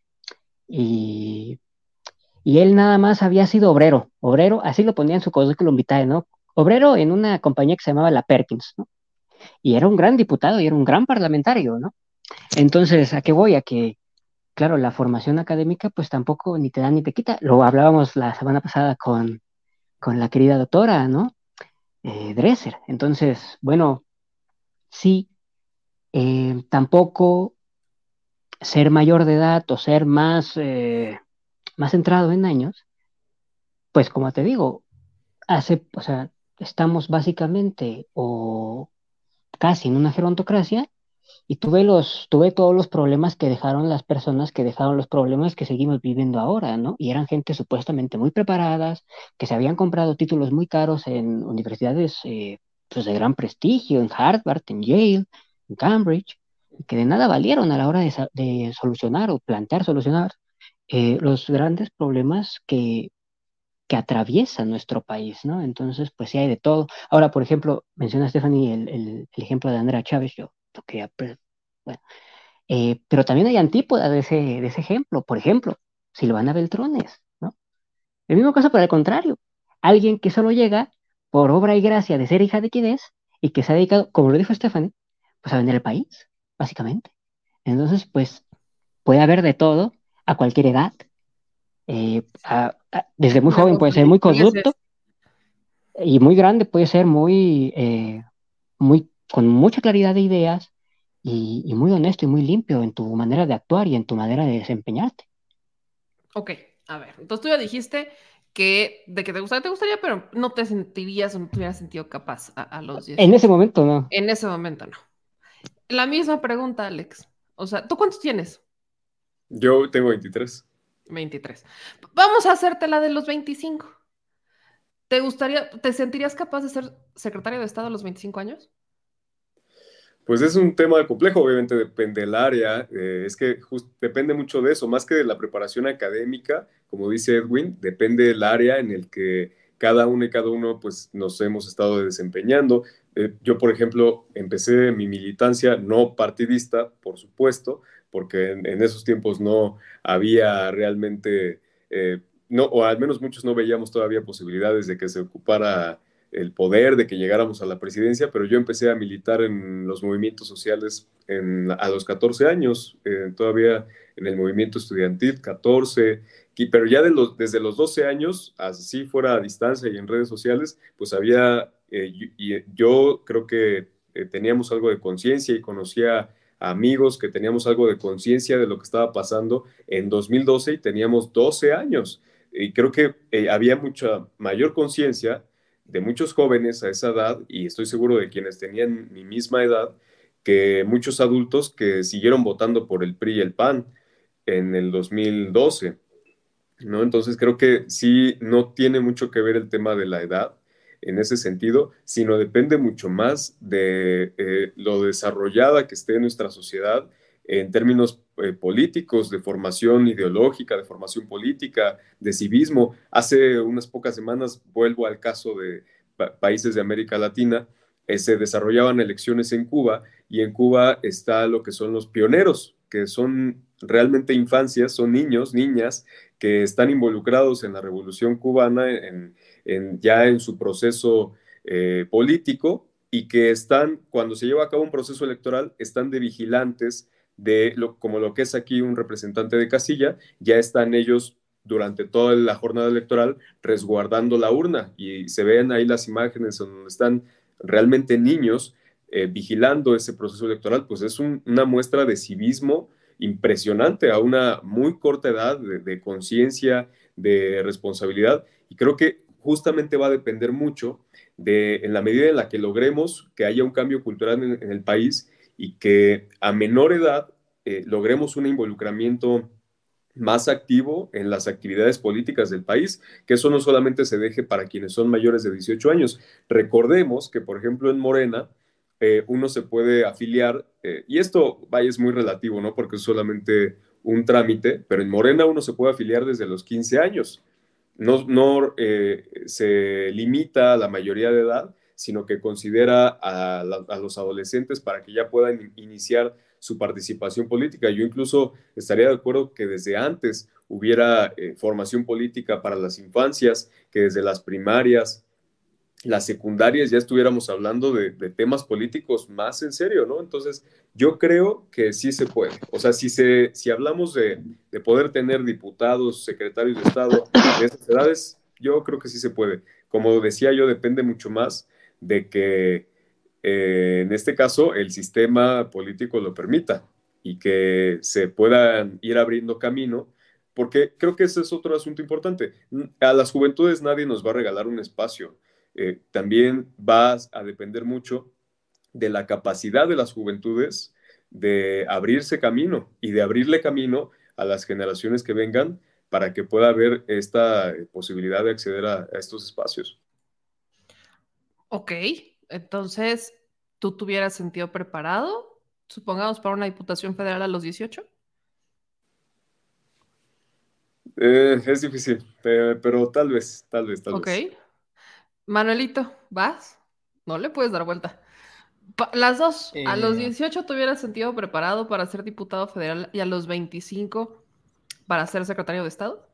y, y, él nada más había sido obrero, obrero, así lo ponía en su currículum vitae, ¿no? Obrero en una compañía que se llamaba La Perkins, ¿no? Y era un gran diputado y era un gran parlamentario, ¿no? Entonces, ¿a qué voy? A que, claro, la formación académica pues tampoco ni te da ni te quita. Lo hablábamos la semana pasada con, con la querida doctora, ¿no? Eh, Dresser. Entonces, bueno, sí, eh, tampoco ser mayor de edad o ser más, eh, más centrado en años, pues como te digo, hace, o sea, estamos básicamente o casi en una gerontocracia, y tuve, los, tuve todos los problemas que dejaron las personas que dejaron los problemas que seguimos viviendo ahora, ¿no? Y eran gente supuestamente muy preparadas, que se habían comprado títulos muy caros en universidades eh, pues de gran prestigio, en Harvard, en Yale, en Cambridge, que de nada valieron a la hora de, solucionar o plantear solucionar eh, los grandes problemas que, que atraviesa nuestro país, ¿no? Entonces, pues sí hay de todo. Ahora, por ejemplo, menciona Stephanie el, el, ejemplo de Andrea Chávez, yo toqué, bueno, eh, pero también hay antípodas de ese, de ese ejemplo. Por ejemplo, Silvana Beltrones, ¿no? El mismo caso, pero al contrario, alguien que solo llega por obra y gracia de ser hija de quien es y que se ha dedicado, como lo dijo Stephanie, pues a vender el país, básicamente. Entonces, pues puede haber de todo a cualquier edad, eh, desde muy joven puede ser muy corrupto y muy grande puede ser muy, eh, muy con mucha claridad de ideas y, muy honesto y muy limpio en tu manera de actuar y en tu manera de desempeñarte. Ok, a ver, entonces tú ya dijiste que de que te gustaría, te gustaría, pero no te sentirías o no te hubieras sentido capaz a, los 10. En ese momento no. En ese momento no. La misma pregunta, Alex. O sea, ¿tú cuántos tienes? Yo tengo 23. 23. Vamos a hacerte la de los 25. ¿Te gustaría, te sentirías capaz de ser secretario de Estado a los 25 años? Pues es un tema complejo, obviamente depende del área, eh, es que depende mucho de eso, más que de la preparación académica, como dice Edwin, depende del área en el que cada uno y cada uno pues nos hemos estado desempeñando. Eh, yo, por ejemplo, empecé mi militancia no partidista, por supuesto, porque en, esos tiempos no había realmente, eh, no, o al menos muchos no veíamos todavía posibilidades de que se ocupara el poder, de que llegáramos a la presidencia, pero yo empecé a militar en los movimientos sociales a los 14 años, eh, todavía en el movimiento estudiantil, 14, pero ya de los, desde los 12 años, así fuera a distancia y en redes sociales, pues había, eh, y yo creo que teníamos algo de conciencia y conocía amigos que teníamos algo de conciencia de lo que estaba pasando en 2012 y teníamos 12 años. Y creo que eh, había mucha mayor conciencia de muchos jóvenes a esa edad, y estoy seguro de quienes tenían mi misma edad, que muchos adultos que siguieron votando por el PRI y el PAN en el 2012. ¿no? Entonces creo que sí, no tiene mucho que ver el tema de la edad, en ese sentido, sino depende mucho más de eh, lo desarrollada que esté nuestra sociedad en términos eh, políticos, de formación ideológica, de formación política, de civismo. Hace unas pocas semanas vuelvo al caso de países de América Latina, eh, se desarrollaban elecciones en Cuba y en Cuba está lo que son los pioneros, que son realmente infancias, son niños, niñas que están involucrados en la revolución cubana, en, ya en su proceso eh, político y que están, cuando se lleva a cabo un proceso electoral, están de vigilantes de lo, como lo que es aquí un representante de casilla, ya están ellos durante toda la jornada electoral resguardando la urna y se ven ahí las imágenes donde están realmente niños eh, vigilando ese proceso electoral, pues es una muestra de civismo impresionante a una muy corta edad de, de conciencia, de responsabilidad. Y creo que justamente va a depender mucho de, en la medida en la que logremos que haya un cambio cultural en, el país y que a menor edad eh, logremos un involucramiento más activo en las actividades políticas del país, que eso no solamente se deje para quienes son mayores de 18 años. Recordemos que, por ejemplo, en Morena, eh, uno se puede afiliar, eh, y esto, vaya, es muy relativo, ¿no? Porque es solamente un trámite, pero en Morena uno se puede afiliar desde los 15 años. No, no eh, se limita a la mayoría de edad, sino que considera a, a, los adolescentes para que ya puedan iniciar su participación política. Yo incluso estaría de acuerdo que desde antes hubiera formación política para las infancias, que desde las primarias, las secundarias ya estuviéramos hablando de, temas políticos más en serio, ¿no? Entonces, yo creo que sí se puede. O sea, si, se, si hablamos de, poder tener diputados, secretarios de Estado de esas edades, yo creo que sí se puede. Como decía yo, depende mucho más de que eh, en este caso el sistema político lo permita y que se puedan ir abriendo camino porque creo que ese es otro asunto importante. A las juventudes nadie nos va a regalar un espacio eh, también va a depender mucho de la capacidad de las juventudes de abrirse camino y de abrirle camino a las generaciones que vengan para que pueda haber esta eh, posibilidad de acceder a, estos espacios. Ok, entonces, ¿tú tuvieras sentido preparado, supongamos, para una diputación federal a los 18? Eh, es difícil, pero, tal vez, tal vez, tal vez. Ok. Manuelito, ¿vas? No le puedes dar vuelta. las dos, a los 18 eh. tuvieras sentido preparado para ser diputado federal y a los 25 para ser secretario de Estado.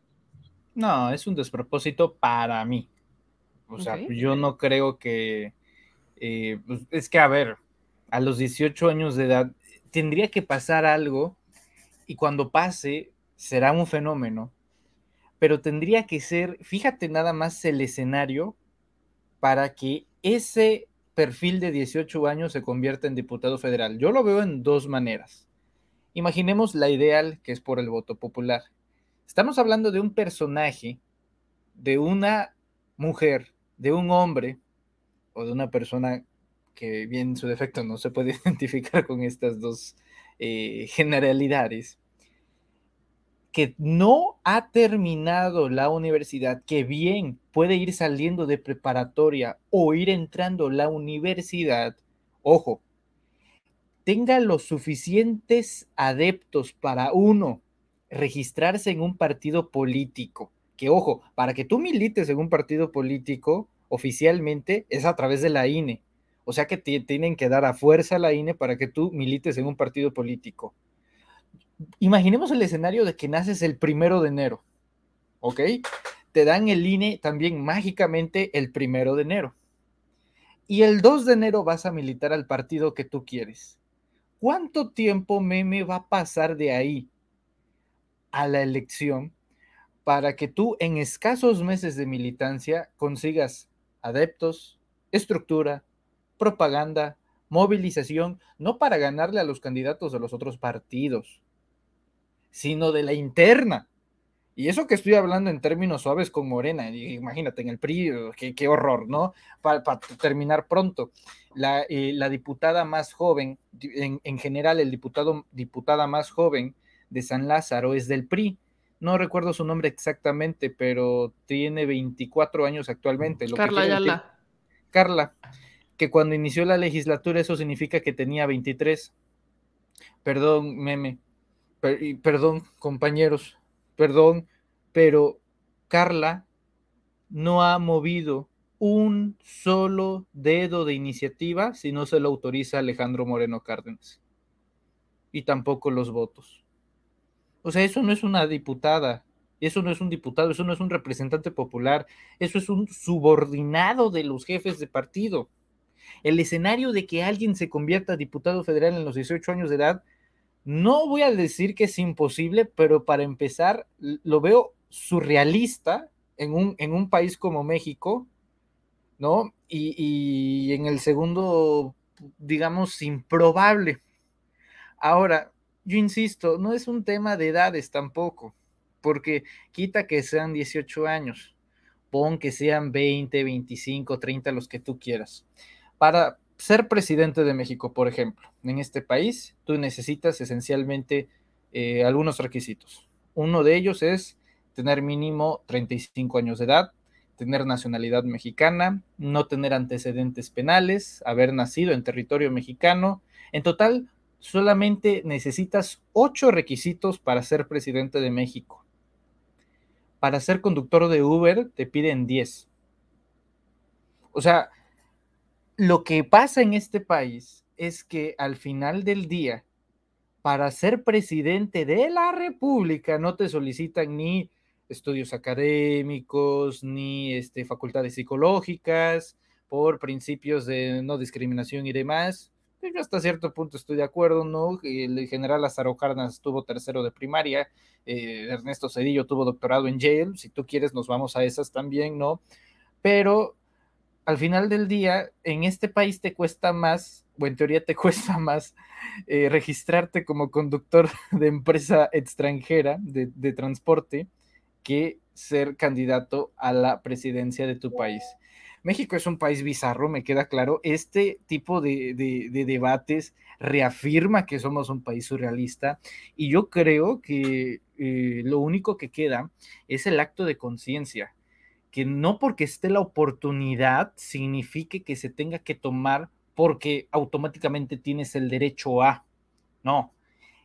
No, es un despropósito para mí. O sea, yo no creo que... Eh, pues, es que, a ver, a los 18 años de edad tendría que pasar algo y cuando pase será un fenómeno, pero tendría que ser, fíjate nada más el escenario para que ese perfil de 18 años se convierta en diputado federal? Yo lo veo en dos maneras. Imaginemos la ideal que es por el voto popular. Estamos hablando de un personaje, de una mujer, de un hombre o de una persona que bien su defecto no se puede identificar con estas dos eh, generalidades, que no ha terminado la universidad, que bien puede ir saliendo de preparatoria o ir entrando la universidad, ojo, tenga los suficientes adeptos para uno registrarse en un partido político, que ojo, para que tú milites en un partido político oficialmente es a través de la INE. O sea que te tienen que dar a fuerza la INE para que tú milites en un partido político imaginemos el escenario de que naces el primero de enero, ¿ok? Te dan el INE también mágicamente el primero de enero. Y el 2 de enero vas a militar al partido que tú quieres. ¿Cuánto tiempo meme va a pasar de ahí a la elección para que tú en escasos meses de militancia consigas adeptos, estructura, propaganda, movilización, no para ganarle a los candidatos de los otros partidos, sino de la interna. Y eso que estoy hablando en términos suaves con Morena, imagínate, en el PRI, qué, horror, ¿no? Para terminar pronto, la, eh, la diputada más joven, en, en, general el diputado, diputada más joven de San Lázaro es del PRI. No recuerdo su nombre exactamente, pero tiene 24 años actualmente. Lo Carla Ayala. Carla, que cuando inició la legislatura eso significa que tenía 23. Perdón, meme perdón, compañeros, perdón, pero Carla no ha movido un solo dedo de iniciativa si no se lo autoriza Alejandro Moreno Cárdenas. Y tampoco los votos. O sea, eso no es una diputada, eso no es un diputado, eso no es un representante popular, eso es un subordinado de los jefes de partido. El escenario de que alguien se convierta diputado federal en los 18 años de edad no voy a decir que es imposible, pero para empezar, lo veo surrealista en un, en un país como México, ¿no? Y, y en el segundo, digamos, improbable. Ahora, yo insisto, no es un tema de edades tampoco, porque quita que sean 18 años, pon que sean 20, 25, 30, los que tú quieras. Para, ser presidente de México, por ejemplo, en este país, tú necesitas esencialmente eh, algunos requisitos. Uno de ellos es tener mínimo 35 años de edad, tener nacionalidad mexicana, no tener antecedentes penales, haber nacido en territorio mexicano. En total, solamente necesitas ocho requisitos para ser presidente de México. Para ser conductor de Uber te piden 10. O sea, lo que pasa en este país es que al final del día, para ser presidente de la República, no te solicitan ni estudios académicos, ni este, facultades psicológicas, por principios de no discriminación y demás. Yo hasta cierto punto estoy de acuerdo, ¿no? El general Lázaro Cárdenas tuvo tercero de primaria, eh, Ernesto Cedillo tuvo doctorado en Yale, si tú quieres nos vamos a esas también, ¿no? Pero al final del día, en este país te cuesta más, o en teoría te cuesta más, eh, registrarte como conductor de empresa extranjera de, transporte que ser candidato a la presidencia de tu país. México es un país bizarro, me queda claro. Este tipo de, debates reafirma que somos un país surrealista y yo creo que eh, lo único que queda es el acto de conciencia, que no porque esté la oportunidad signifique que se tenga que tomar porque automáticamente tienes el derecho a. No,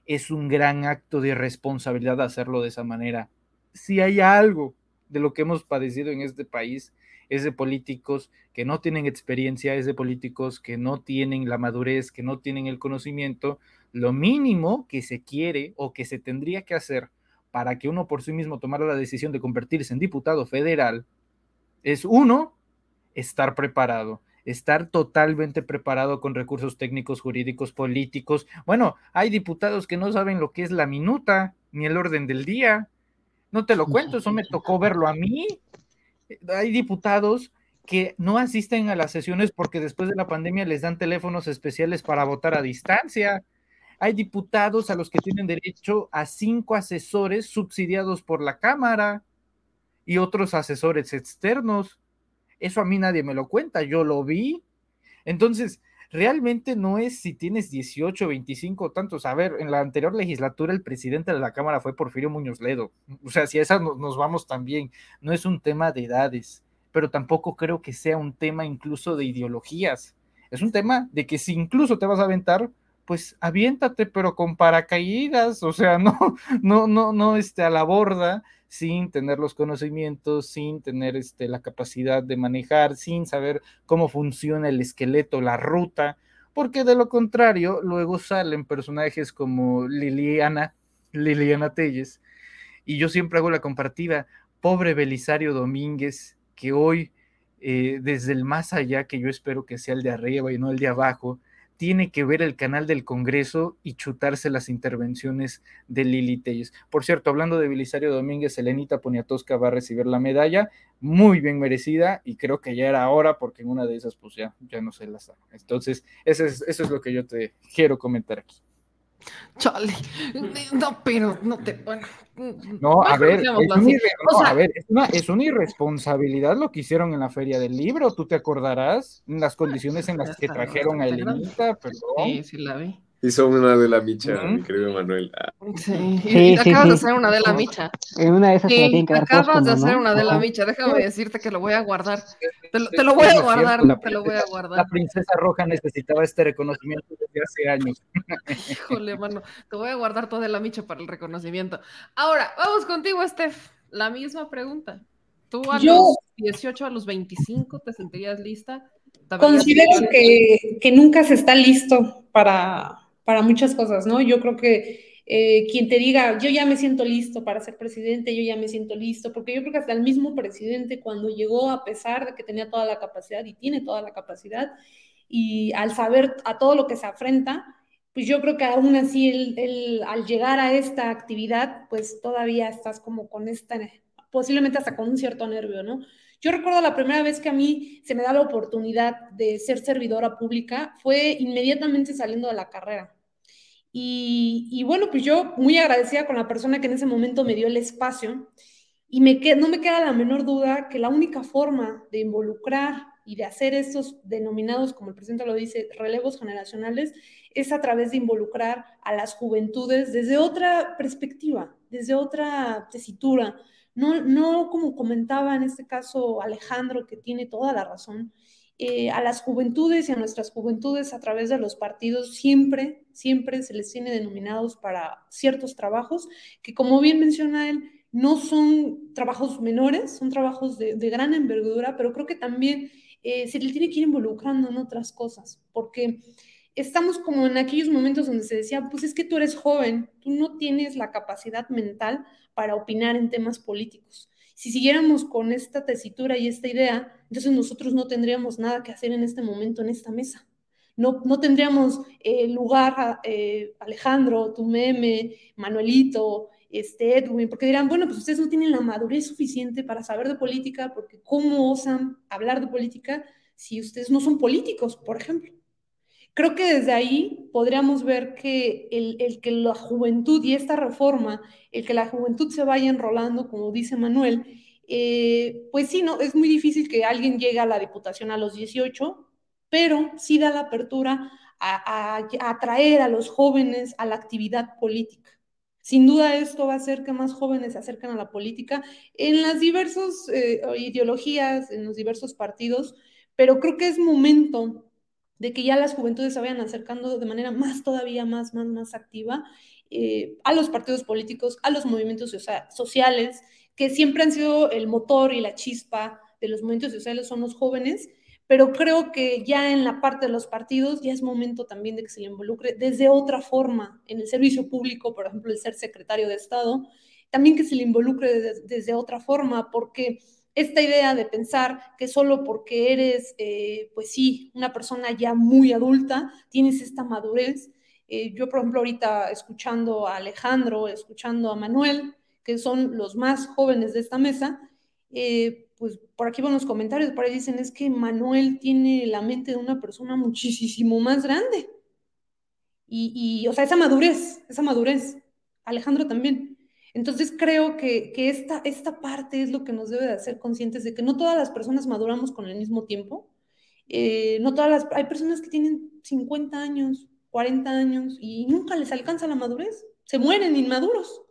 es un gran acto de responsabilidad hacerlo de esa manera. Si hay algo de lo que hemos padecido en este país, es de políticos que no tienen experiencia, es de políticos que no tienen la madurez, que no tienen el conocimiento. Lo mínimo que se quiere o que se tendría que hacer para que uno por sí mismo tomara la decisión de convertirse en diputado federal es uno, estar preparado, estar totalmente preparado con recursos técnicos, jurídicos, políticos. Bueno, hay diputados que no saben lo que es la minuta ni el orden del día. No te lo cuento, eso me tocó verlo a mí hay diputados que no asisten a las sesiones porque después de la pandemia les dan teléfonos especiales para votar a distancia. Hay diputados a los que tienen derecho a cinco asesores subsidiados por la Cámara y otros asesores externos. Eso a mí nadie me lo cuenta, yo lo vi. Entonces, realmente no es si tienes 18, 25 o tantos. A ver, en la anterior legislatura el presidente de la Cámara fue Porfirio Muñoz Ledo. O sea, si a esa nos vamos también, no es un tema de edades, pero tampoco creo que sea un tema incluso de ideologías. Es un tema de que si incluso te vas a aventar, pues aviéntate, pero con paracaídas, o sea, no, no, no, no, este, a la borda, sin tener los conocimientos, sin tener este, la capacidad de manejar, sin saber cómo funciona el esqueleto, la ruta, porque de lo contrario, luego salen personajes como Liliana, Liliana Telles, y yo siempre hago la comparativa, pobre Belisario Domínguez, que hoy, eh, desde el más allá, que yo espero que sea el de arriba y no el de abajo, tiene que ver el canal del Congreso y chutarse las intervenciones de Lili Telles. Por cierto, hablando de Belisario Domínguez, Elenita Poniatowska va a recibir la medalla, muy bien merecida, y creo que ya era hora, porque en una de esas, pues ya, ya no se las da. Entonces, eso es, eso es lo que yo te quiero comentar aquí. Chale, no, pero no te. Bueno, no, a ver, es, una, es, una, irresponsabilidad lo que hicieron en la Feria del Libro, tú te acordarás, las condiciones en las que trajeron a Elenita, perdón. Sí, sí la vi. Hizo una de la micha, mi querido Manuel. Ah. Sí, y, te acabas de hacer una de la micha. En una de esas sí, te acabas de hacer una de la micha. Déjame decirte que lo voy a guardar. Te lo, te lo voy a guardar, te lo voy a guardar. La princesa roja necesitaba este reconocimiento desde hace años. Híjole, mano, te voy a guardar toda la micha para el reconocimiento. Ahora, vamos contigo, Steph. La misma pregunta. ¿Tú a los 18, a los 25 te sentirías lista? Considero que, que nunca se está listo para para muchas cosas, ¿no? Yo creo que eh, quien te diga, yo ya me siento listo para ser presidente, yo ya me siento listo, porque yo creo que hasta el mismo presidente cuando llegó, a pesar de que tenía toda la capacidad y tiene toda la capacidad, y al saber a todo lo que se afrenta, pues yo creo que aún así él, al llegar a esta actividad, pues todavía estás como con esta, posiblemente hasta con un cierto nervio, ¿no? Yo recuerdo la primera vez que a mí se me da la oportunidad de ser servidora pública, fue inmediatamente saliendo de la carrera. Y, bueno, pues yo muy agradecida con la persona que en ese momento me dio el espacio y me no me queda la menor duda que la única forma de involucrar y de hacer estos denominados, como el presidente lo dice, relevos generacionales, es a través de involucrar a las juventudes desde otra perspectiva, desde otra tesitura, no, no como comentaba en este caso Alejandro, que tiene toda la razón, eh, a las juventudes y a nuestras juventudes a través de los partidos siempre, siempre se les tiene denominados para ciertos trabajos que como bien menciona él, no son trabajos menores, son trabajos de, gran envergadura, pero creo que también eh, se le tiene que ir involucrando en otras cosas, porque estamos como en aquellos momentos donde se decía, pues es que tú eres joven, tú no tienes la capacidad mental para opinar en temas políticos. Si siguiéramos con esta tesitura y esta idea, entonces nosotros no tendríamos nada que hacer en este momento en esta mesa. No, no tendríamos eh, lugar, eh, Alejandro, tu meme, Manuelito, este, Edwin, porque dirán, bueno, pues ustedes no tienen la madurez suficiente para saber de política, porque ¿cómo osan hablar de política si ustedes no son políticos, por ejemplo? Creo que desde ahí podríamos ver que el, que la juventud y esta reforma, el que la juventud se vaya enrolando, como dice Manuel, eh, pues sí, no, es muy difícil que alguien llegue a la diputación a los 18, pero sí da la apertura a, atraer a los jóvenes a la actividad política. Sin duda esto va a hacer que más jóvenes se acerquen a la política en las diversas eh, ideologías, en los diversos partidos, pero creo que es momento de que ya las juventudes se vayan acercando de manera más todavía más, más, más activa eh, a los partidos políticos, a los movimientos sociales, que siempre han sido el motor y la chispa de los movimientos sociales, son los jóvenes, pero creo que ya en la parte de los partidos ya es momento también de que se le involucre desde otra forma, en el servicio público, por ejemplo, el ser secretario de Estado, también que se le involucre desde otra forma, porque esta idea de pensar que solo porque eres, eh, pues sí, una persona ya muy adulta, tienes esta madurez. Eh, yo, por ejemplo, ahorita escuchando a Alejandro, escuchando a Manuel, que son los más jóvenes de esta mesa, eh, pues por aquí van los comentarios, por ahí dicen, es que Manuel tiene la mente de una persona muchísimo más grande. Y, y o sea, esa madurez, esa madurez. Alejandro también. Entonces creo que, esta, esta parte es lo que nos debe de hacer conscientes de que no todas las personas maduramos con el mismo tiempo. Eh, no todas las, hay personas que tienen 50 años, 40 años y nunca les alcanza la madurez, se mueren inmaduros.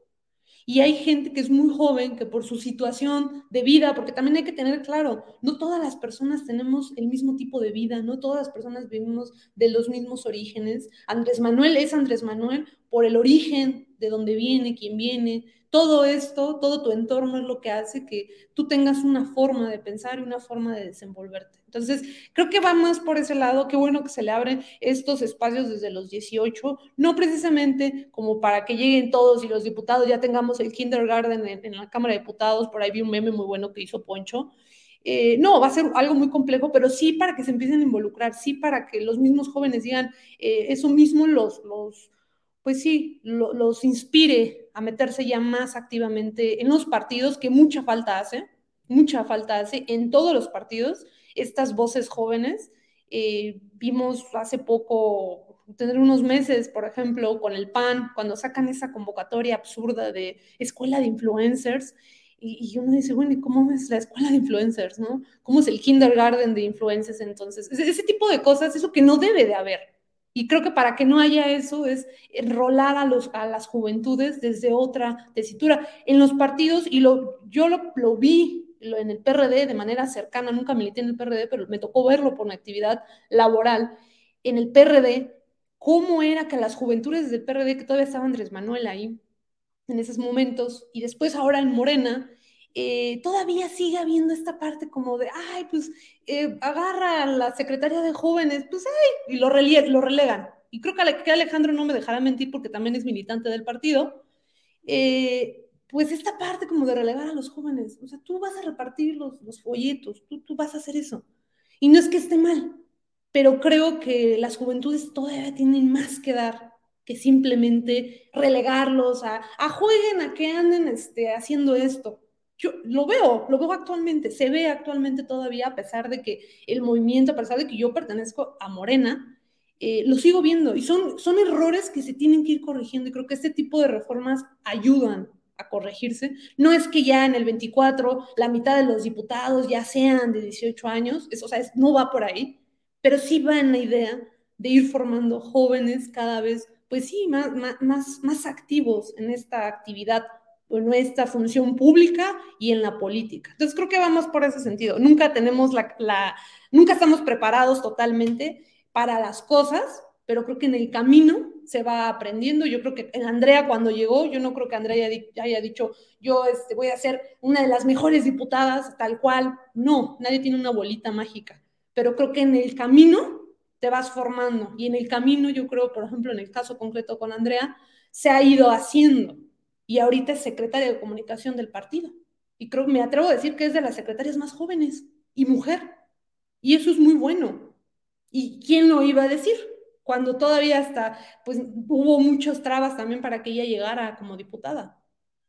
Y hay gente que es muy joven que por su situación de vida, porque también hay que tener claro, no todas las personas tenemos el mismo tipo de vida, no todas las personas vivimos de los mismos orígenes. Andrés Manuel es Andrés Manuel por el origen de dónde viene, quién viene. Todo esto, todo tu entorno es lo que hace que tú tengas una forma de pensar y una forma de desenvolverte. Entonces, creo que va más por ese lado. Qué bueno que se le abren estos espacios desde los 18, no precisamente como para que lleguen todos y los diputados ya tengamos el kindergarten en, la Cámara de Diputados. Por ahí vi un meme muy bueno que hizo Poncho. Eh, no, va a ser algo muy complejo, pero sí para que se empiecen a involucrar, sí para que los mismos jóvenes digan eh, eso mismo, los, los, pues sí, los inspire a meterse ya más activamente en los partidos, que mucha falta hace, mucha falta hace en todos los partidos, estas voces jóvenes. Eh, vimos hace poco, tener unos meses, por ejemplo, con el PAN, cuando sacan esa convocatoria absurda de escuela de influencers, y, uno dice, bueno, ¿y cómo es la escuela de influencers, no? ¿Cómo es el kindergarten de influencers entonces? Ese, tipo de cosas, eso que no debe de haber. Y creo que para que no haya eso es enrolar a, los, a las juventudes desde otra tesitura. En los partidos, y lo, yo lo vi en el PRD de manera cercana, nunca milité en el PRD, pero me tocó verlo por una actividad laboral. En el PRD, cómo era que las juventudes del PRD, que todavía estaba Andrés Manuel ahí, en esos momentos, y después ahora en Morena, eh, todavía sigue habiendo esta parte como de, ay, pues eh, agarra a la secretaria de jóvenes, pues, ay, y lo, lo relegan. Y creo que, Alejandro no me dejará mentir porque también es militante del partido. Eh, pues esta parte como de relegar a los jóvenes, o sea, tú vas a repartir los, los folletos, tú, tú vas a hacer eso. Y no es que esté mal, pero creo que las juventudes todavía tienen más que dar que simplemente relegarlos a, a jueguen, a que anden este, haciendo esto yo lo veo, lo veo actualmente, se ve actualmente todavía, a pesar de que el movimiento, a pesar de que yo pertenezco a Morena, eh, lo sigo viendo y son, son errores que se tienen que ir corrigiendo y creo que este tipo de reformas ayudan a corregirse. No es que ya en el 24 la mitad de los diputados ya sean de 18 años, eso, o sea, no va por ahí, pero sí va en la idea de ir formando jóvenes cada vez, pues sí, más, más, más activos en esta actividad nuestra función pública y en la política. Entonces creo que vamos por ese sentido. Nunca tenemos la, la nunca estamos preparados totalmente para las cosas, pero creo que en el camino se va aprendiendo. Yo creo que Andrea cuando llegó, yo no creo que Andrea haya, dicho, yo este, voy a ser una de las mejores diputadas, tal cual. No, nadie tiene una bolita mágica, pero creo que en el camino te vas formando y en el camino yo creo, por ejemplo, en el caso concreto con Andrea, se ha ido haciendo y ahorita es secretaria de comunicación del partido. Y creo, me atrevo a decir que es de las secretarias más jóvenes y mujer. Y eso es muy bueno. ¿Y quién lo iba a decir? Cuando todavía hasta, pues hubo muchos trabas también para que ella llegara como diputada.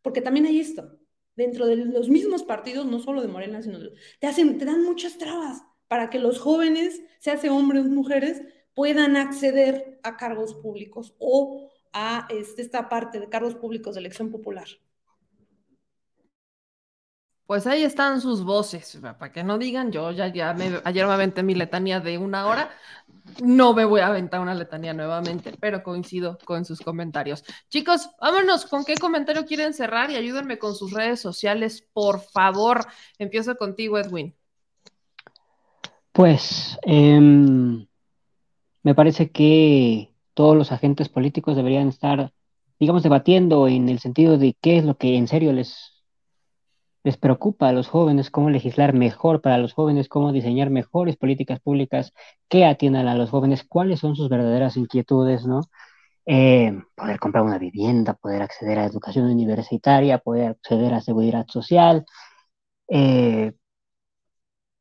Porque también hay esto. Dentro de los mismos partidos, no solo de Morena, sino te hacen, te dan muchas trabas para que los jóvenes, se hace hombres o mujeres, puedan acceder a cargos públicos o a este, esta parte de cargos públicos de elección popular. Pues ahí están sus voces, para que no digan, yo ya, ya ayer me aventé mi letanía de una hora, no me voy a aventar una letanía nuevamente, pero coincido con sus comentarios. Chicos, vámonos, ¿con qué comentario quieren cerrar? Y ayúdenme con sus redes sociales, por favor. Empiezo contigo, Edwin. Pues em, me parece que todos los agentes políticos deberían estar, digamos, debatiendo en el sentido de qué es lo que en serio les, les preocupa a los jóvenes, cómo legislar mejor para los jóvenes, cómo diseñar mejores políticas públicas que atiendan a los jóvenes, cuáles son sus verdaderas inquietudes, ¿no? Eh, poder comprar una vivienda, poder acceder a educación universitaria, poder acceder a seguridad social, eh,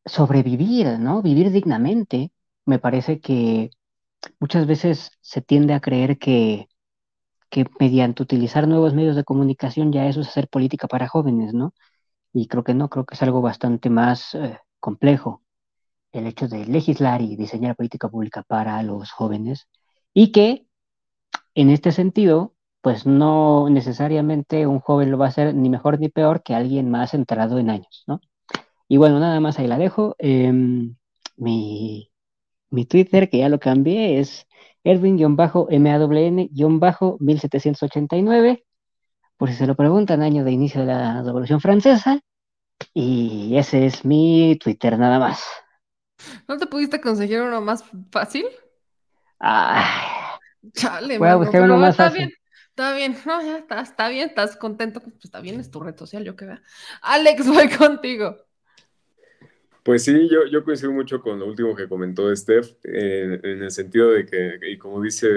sobrevivir, ¿no? Vivir dignamente. Me parece que muchas veces se tiende a creer que, que mediante utilizar nuevos medios de comunicación ya eso es hacer política para jóvenes, ¿no? Y creo que no, creo que es algo bastante más eh, complejo el hecho de legislar y diseñar política pública para los jóvenes y que en este sentido, pues no necesariamente un joven lo va a hacer ni mejor ni peor que alguien más entrado en años, ¿no? Y bueno, nada más ahí la dejo. Em, mi, mi Twitter, que ya lo cambié, es Erwin-MAWN-1789, por si se lo preguntan, año de inicio de la Revolución Francesa. Y ese es mi Twitter, nada más. ¿No te pudiste conseguir uno más fácil? Ay, Chale, voy a buscar uno más está fácil. bien, está bien, no, ya está, está bien, estás contento, pues está bien, es tu red social, yo que vea. Alex, voy contigo. Pues sí, yo, coincido mucho con lo último que comentó Steph, eh, en el sentido de que, y como dice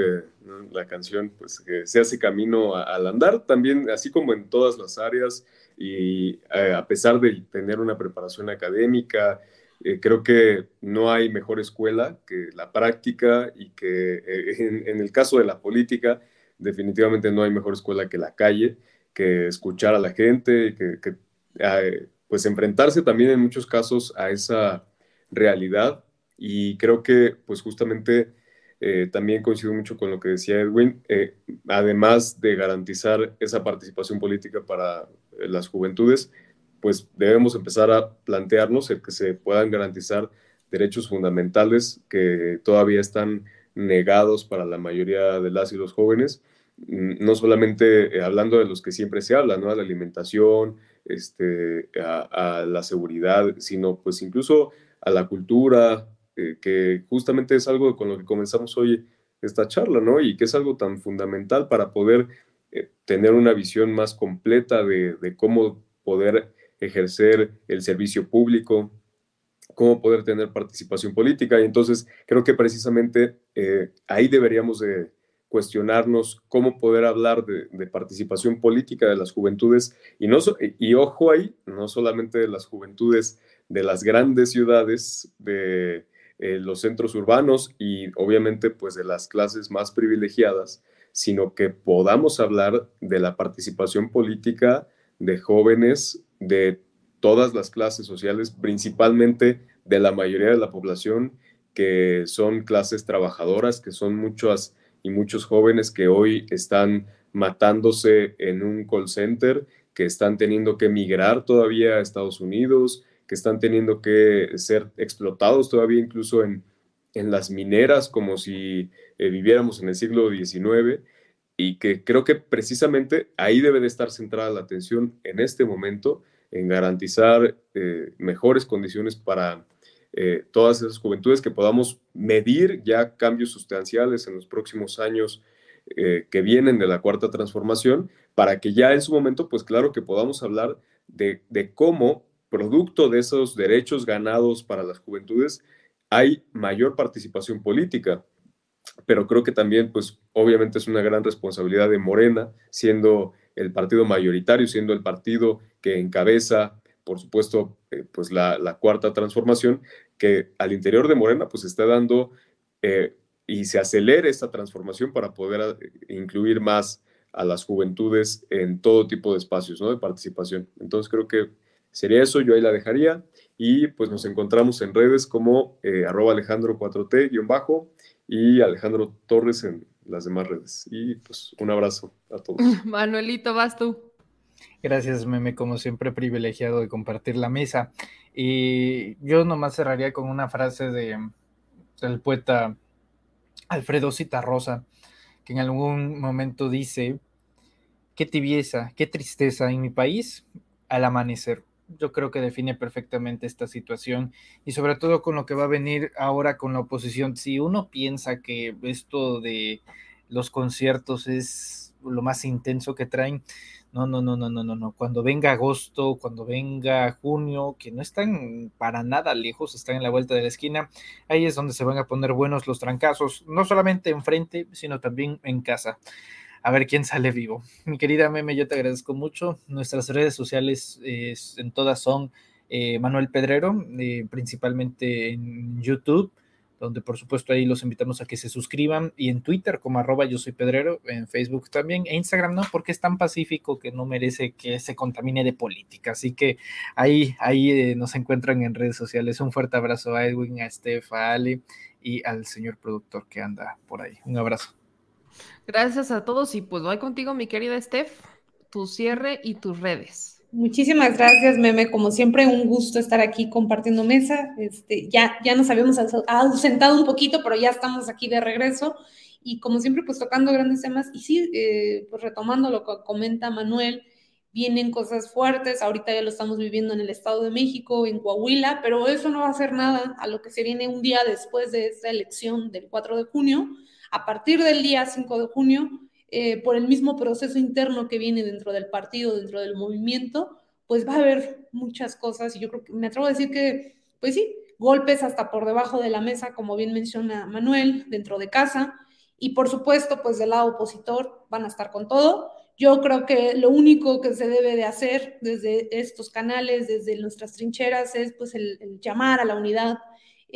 la canción, pues que se hace camino al andar, también, así como en todas las áreas, y eh, a pesar de tener una preparación académica, eh, creo que no hay mejor escuela que la práctica y que en, el caso de la política, definitivamente no hay mejor escuela que la calle, que escuchar a la gente, que, que eh, pues enfrentarse también en muchos casos a esa realidad y creo que pues justamente eh, también coincido mucho con lo que decía Edwin, eh, además de garantizar esa participación política para eh, las juventudes, pues debemos empezar a plantearnos el que se puedan garantizar derechos fundamentales que todavía están negados para la mayoría de las y los jóvenes, Mm, no solamente hablando de los que siempre se habla, ¿no? La alimentación, este, a, la seguridad, sino pues incluso a la cultura, eh, que justamente es algo con lo que comenzamos hoy esta charla, ¿no? Y que es algo tan fundamental para poder eh, tener una visión más completa de, de cómo poder ejercer el servicio público, cómo poder tener participación política. Y entonces creo que precisamente eh, ahí deberíamos de cuestionarnos cómo poder hablar de, participación política de las juventudes y, no, y ojo ahí, no solamente de las juventudes de las grandes ciudades, de eh, los centros urbanos y obviamente pues de las clases más privilegiadas, sino que podamos hablar de la participación política de jóvenes de todas las clases sociales, principalmente de la mayoría de la población, que son clases trabajadoras, que son muchas y muchos jóvenes que hoy están matándose en un call center, que están teniendo que emigrar todavía a Estados Unidos, que están teniendo que ser explotados todavía incluso en, en las mineras, como si eh, viviéramos en el siglo XIX. y que creo que precisamente ahí debe de estar centrada la atención en este momento, en garantizar eh, mejores condiciones para eh, todas esas juventudes, que podamos medir ya cambios sustanciales en los próximos años eh, que vienen de la cuarta transformación, para que ya en su momento, pues claro que podamos hablar de, de cómo, producto de esos derechos ganados para las juventudes, hay mayor participación política. Pero creo que también, pues obviamente es una gran responsabilidad de Morena, siendo el partido mayoritario, siendo el partido que encabeza, por supuesto, eh, pues la, cuarta transformación, que al interior de Morena, pues está dando eh, y se acelere esta transformación para poder eh, incluir más a las juventudes en todo tipo de espacios, ¿no? De participación. Entonces creo que sería eso, yo ahí la dejaría y pues nos encontramos en redes como arroba alejandro 4T-bajo y Alejandro Torres en las demás redes. Y pues un abrazo a todos. Manuelito, vas tú. Gracias, Meme, como siempre privilegiado de compartir la mesa. Y yo nomás cerraría con una frase de, del poeta Alfredo Citarrosa, que en algún momento dice, qué tibieza, qué tristeza en mi país al amanecer yo creo que define perfectamente esta situación y sobre todo con lo que va a venir ahora con la oposición. Si uno piensa que esto de los conciertos es lo más intenso que traen, no, no, no, no, no, no, no. Cuando venga agosto, cuando venga junio, que no están para nada lejos, están en la vuelta de la esquina, ahí es donde se van a poner buenos los trancazos, no solamente enfrente, sino también en casa a ver quién sale vivo. Mi querida Meme, yo te agradezco mucho. Nuestras redes sociales en todas son eh, Manuel Pedrero, eh, principalmente en YouTube, donde por supuesto ahí los invitamos a que se suscriban, y en Twitter como arroba yo soy Pedrero, en Facebook también, e Instagram no, porque es tan pacífico que no merece que se contamine de política. Así que ahí, ahí eh, nos encuentran en redes sociales. Un fuerte abrazo a Edwin, a Steph, a Ale y al señor productor que anda por ahí. Un abrazo. Gracias a todos y pues voy contigo, mi querida Steph, tu cierre y tus redes. Muchísimas gracias, Meme. Como siempre, un gusto estar aquí compartiendo mesa. Este, ya, ya nos habíamos ausentado un poquito, pero ya estamos aquí de regreso. Y como siempre, pues tocando grandes temas. Y sí, eh, pues retomando lo que comenta Manuel, vienen cosas fuertes. Ahorita ya lo estamos viviendo en el Estado de México, en Coahuila, pero eso no va a hacer nada a lo que se viene un día después de esta elección del 4 de junio a partir del día 5 de junio, eh, por el mismo proceso interno que viene dentro del partido, dentro del movimiento, pues va a haber muchas cosas. Y yo creo que me atrevo a decir que, pues sí, golpes hasta por debajo de la mesa, como bien menciona Manuel, dentro de casa, y por supuesto, pues del lado opositor van a estar con todo. Yo creo que lo único que se debe de hacer desde estos canales, desde nuestras trincheras, es pues el llamar a la unidad,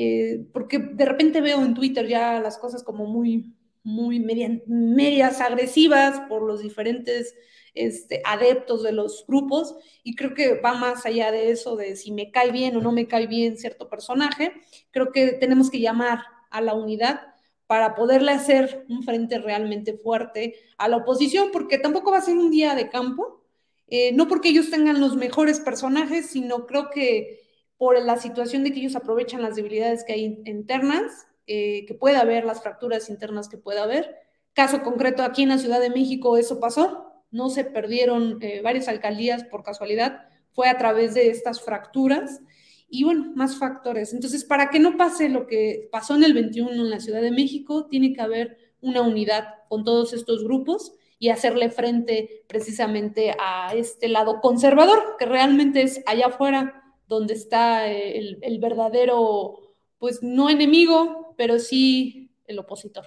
eh, porque de repente veo en Twitter ya las cosas como muy, muy medias agresivas por los diferentes este, adeptos de los grupos y creo que va más allá de eso, de si me cae bien o no me cae bien cierto personaje. Creo que tenemos que llamar a la unidad para poderle hacer un frente realmente fuerte a la oposición, porque tampoco va a ser un día de campo, eh, no porque ellos tengan los mejores personajes, sino creo que por la situación de que ellos aprovechan las debilidades que hay internas, eh, que pueda haber, las fracturas internas que pueda haber. Caso concreto, aquí en la Ciudad de México eso pasó, no se perdieron eh, varias alcaldías por casualidad, fue a través de estas fracturas y bueno, más factores. Entonces, para que no pase lo que pasó en el 21 en la Ciudad de México, tiene que haber una unidad con todos estos grupos y hacerle frente precisamente a este lado conservador, que realmente es allá afuera donde está el, verdadero, pues no enemigo, pero sí el opositor.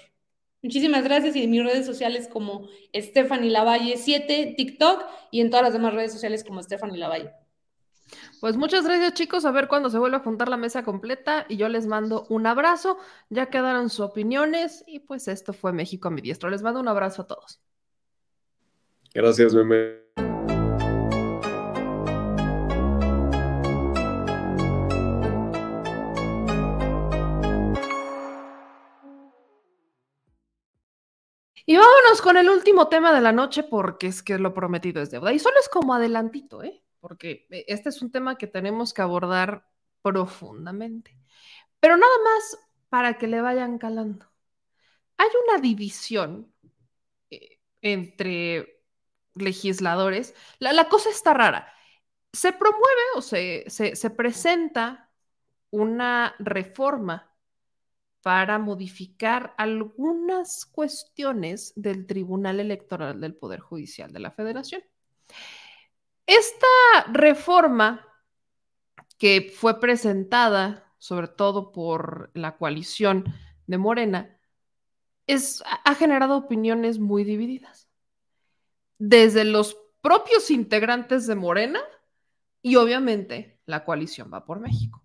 Muchísimas gracias y en mis redes sociales como Stephanie Lavalle 7, TikTok y en todas las demás redes sociales como Stephanie Lavalle. Pues muchas gracias chicos, a ver cuándo se vuelve a juntar la mesa completa y yo les mando un abrazo, ya quedaron sus opiniones y pues esto fue México a mi diestro. Les mando un abrazo a todos. Gracias, meme. Y vámonos con el último tema de la noche porque es que lo prometido es deuda. Y solo es como adelantito, ¿eh? Porque eh, este es un tema que tenemos que abordar profundamente. Pero nada más para que le vayan calando. Hay una división eh, entre legisladores. La, la cosa está rara. Se promueve o se, se, se presenta una reforma para modificar algunas cuestiones del Tribunal Electoral del Poder Judicial de la Federación. Esta reforma que fue presentada sobre todo por la coalición de Morena, es, ha generado opiniones muy divididas. Desde los propios integrantes de Morena y obviamente la coalición va por México.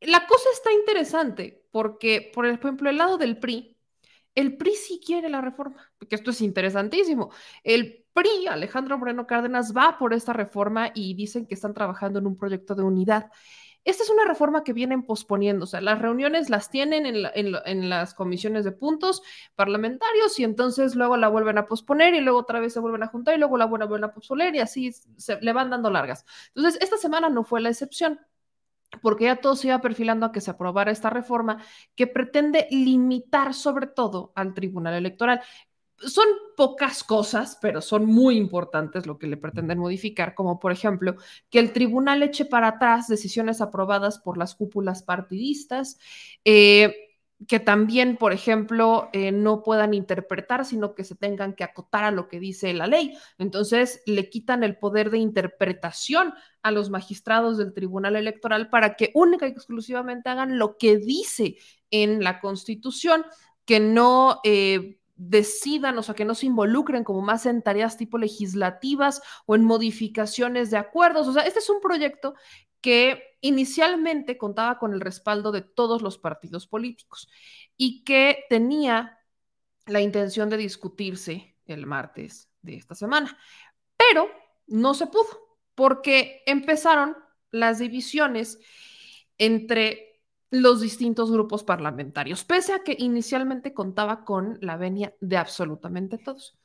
La cosa está interesante porque, por ejemplo, el lado del PRI, el PRI sí quiere la reforma, porque esto es interesantísimo. El PRI, Alejandro Moreno Cárdenas, va por esta reforma y dicen que están trabajando en un proyecto de unidad. Esta es una reforma que vienen posponiendo, o sea, las reuniones las tienen en, las comisiones de puntos parlamentarios y entonces luego la vuelven a posponer y luego otra vez se vuelven a juntar y luego la vuelven a posponer y así se le van dando largas. Entonces, esta semana no fue la excepción porque ya todo se iba perfilando a que se aprobara esta reforma que pretende limitar sobre todo al Tribunal Electoral. Son pocas cosas, pero son muy importantes lo que le pretenden modificar, como por ejemplo que el tribunal eche para atrás decisiones aprobadas por las cúpulas partidistas, eh, que también, por ejemplo, eh, no puedan interpretar, sino que se tengan que acotar a lo que dice la ley. Entonces, le quitan el poder de interpretación a los magistrados del Tribunal Electoral para que única y exclusivamente hagan lo que dice en la Constitución, que no... Eh, decidan, o sea, que no se involucren como más en tareas tipo legislativas o en modificaciones de acuerdos. O sea, este es un proyecto que inicialmente contaba con el respaldo de todos los partidos políticos y que tenía la intención de discutirse el martes de esta semana, pero no se pudo porque empezaron las divisiones entre los distintos grupos parlamentarios, pese a que inicialmente contaba con la venia de absolutamente todos.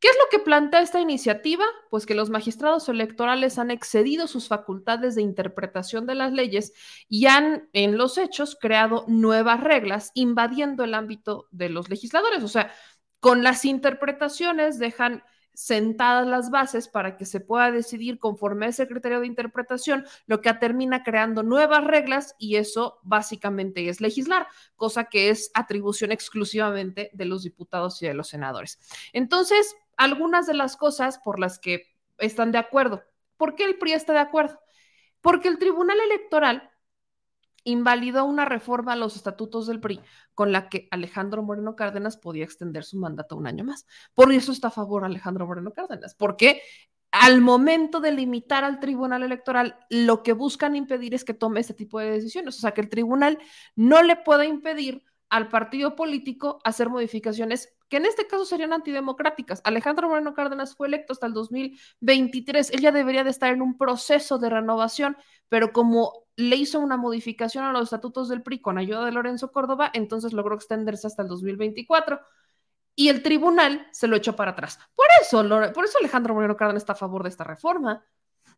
¿Qué es lo que plantea esta iniciativa? Pues que los magistrados electorales han excedido sus facultades de interpretación de las leyes y han, en los hechos, creado nuevas reglas invadiendo el ámbito de los legisladores. O sea, con las interpretaciones dejan sentadas las bases para que se pueda decidir conforme a ese criterio de interpretación, lo que termina creando nuevas reglas y eso básicamente es legislar, cosa que es atribución exclusivamente de los diputados y de los senadores. Entonces, algunas de las cosas por las que están de acuerdo. ¿Por qué el PRI está de acuerdo? Porque el Tribunal Electoral invalidó una reforma a los estatutos del PRI con la que Alejandro Moreno Cárdenas podía extender su mandato un año más. Por eso está a favor Alejandro Moreno Cárdenas, porque al momento de limitar al tribunal electoral, lo que buscan impedir es que tome este tipo de decisiones, o sea, que el tribunal no le pueda impedir al partido político hacer modificaciones que en este caso serían antidemocráticas. Alejandro Moreno Cárdenas fue electo hasta el 2023, él ya debería de estar en un proceso de renovación, pero como le hizo una modificación a los estatutos del PRI con ayuda de Lorenzo Córdoba, entonces logró extenderse hasta el 2024 y el tribunal se lo echó para atrás. Por eso, por eso Alejandro Moreno Cárdenas está a favor de esta reforma,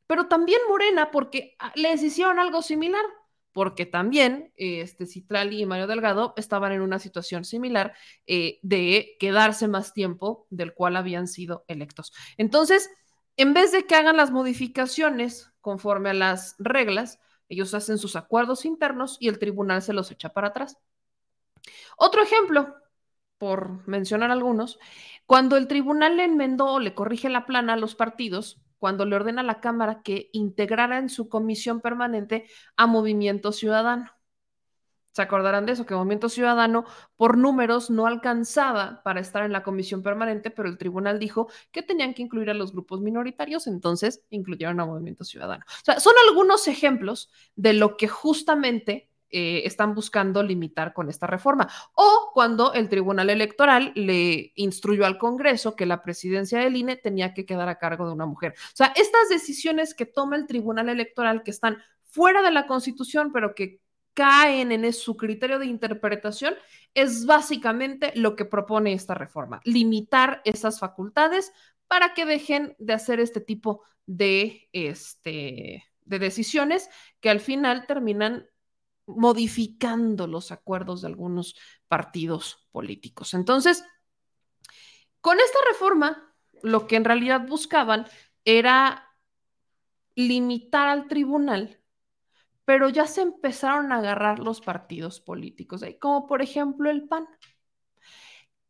pero también Morena porque ah, les hicieron algo similar porque también este, Citlali y Mario Delgado estaban en una situación similar eh, de quedarse más tiempo del cual habían sido electos. Entonces, en vez de que hagan las modificaciones conforme a las reglas, ellos hacen sus acuerdos internos y el tribunal se los echa para atrás. Otro ejemplo, por mencionar algunos, cuando el tribunal le enmendó o le corrige la plana a los partidos, cuando le ordena a la Cámara que integrara en su comisión permanente a Movimiento Ciudadano. Se acordarán de eso, que Movimiento Ciudadano por números no alcanzaba para estar en la comisión permanente, pero el tribunal dijo que tenían que incluir a los grupos minoritarios, entonces incluyeron a Movimiento Ciudadano. O sea, son algunos ejemplos de lo que justamente eh, están buscando limitar con esta reforma. O cuando el Tribunal Electoral le instruyó al Congreso que la presidencia del INE tenía que quedar a cargo de una mujer. O sea, estas decisiones que toma el Tribunal Electoral que están fuera de la Constitución, pero que caen en su criterio de interpretación, es básicamente lo que propone esta reforma, limitar esas facultades para que dejen de hacer este tipo de, este, de decisiones que al final terminan modificando los acuerdos de algunos partidos políticos. Entonces, Con esta reforma, lo que en realidad buscaban era limitar al tribunal, pero ya se empezaron a agarrar los partidos políticos, como por ejemplo el PAN.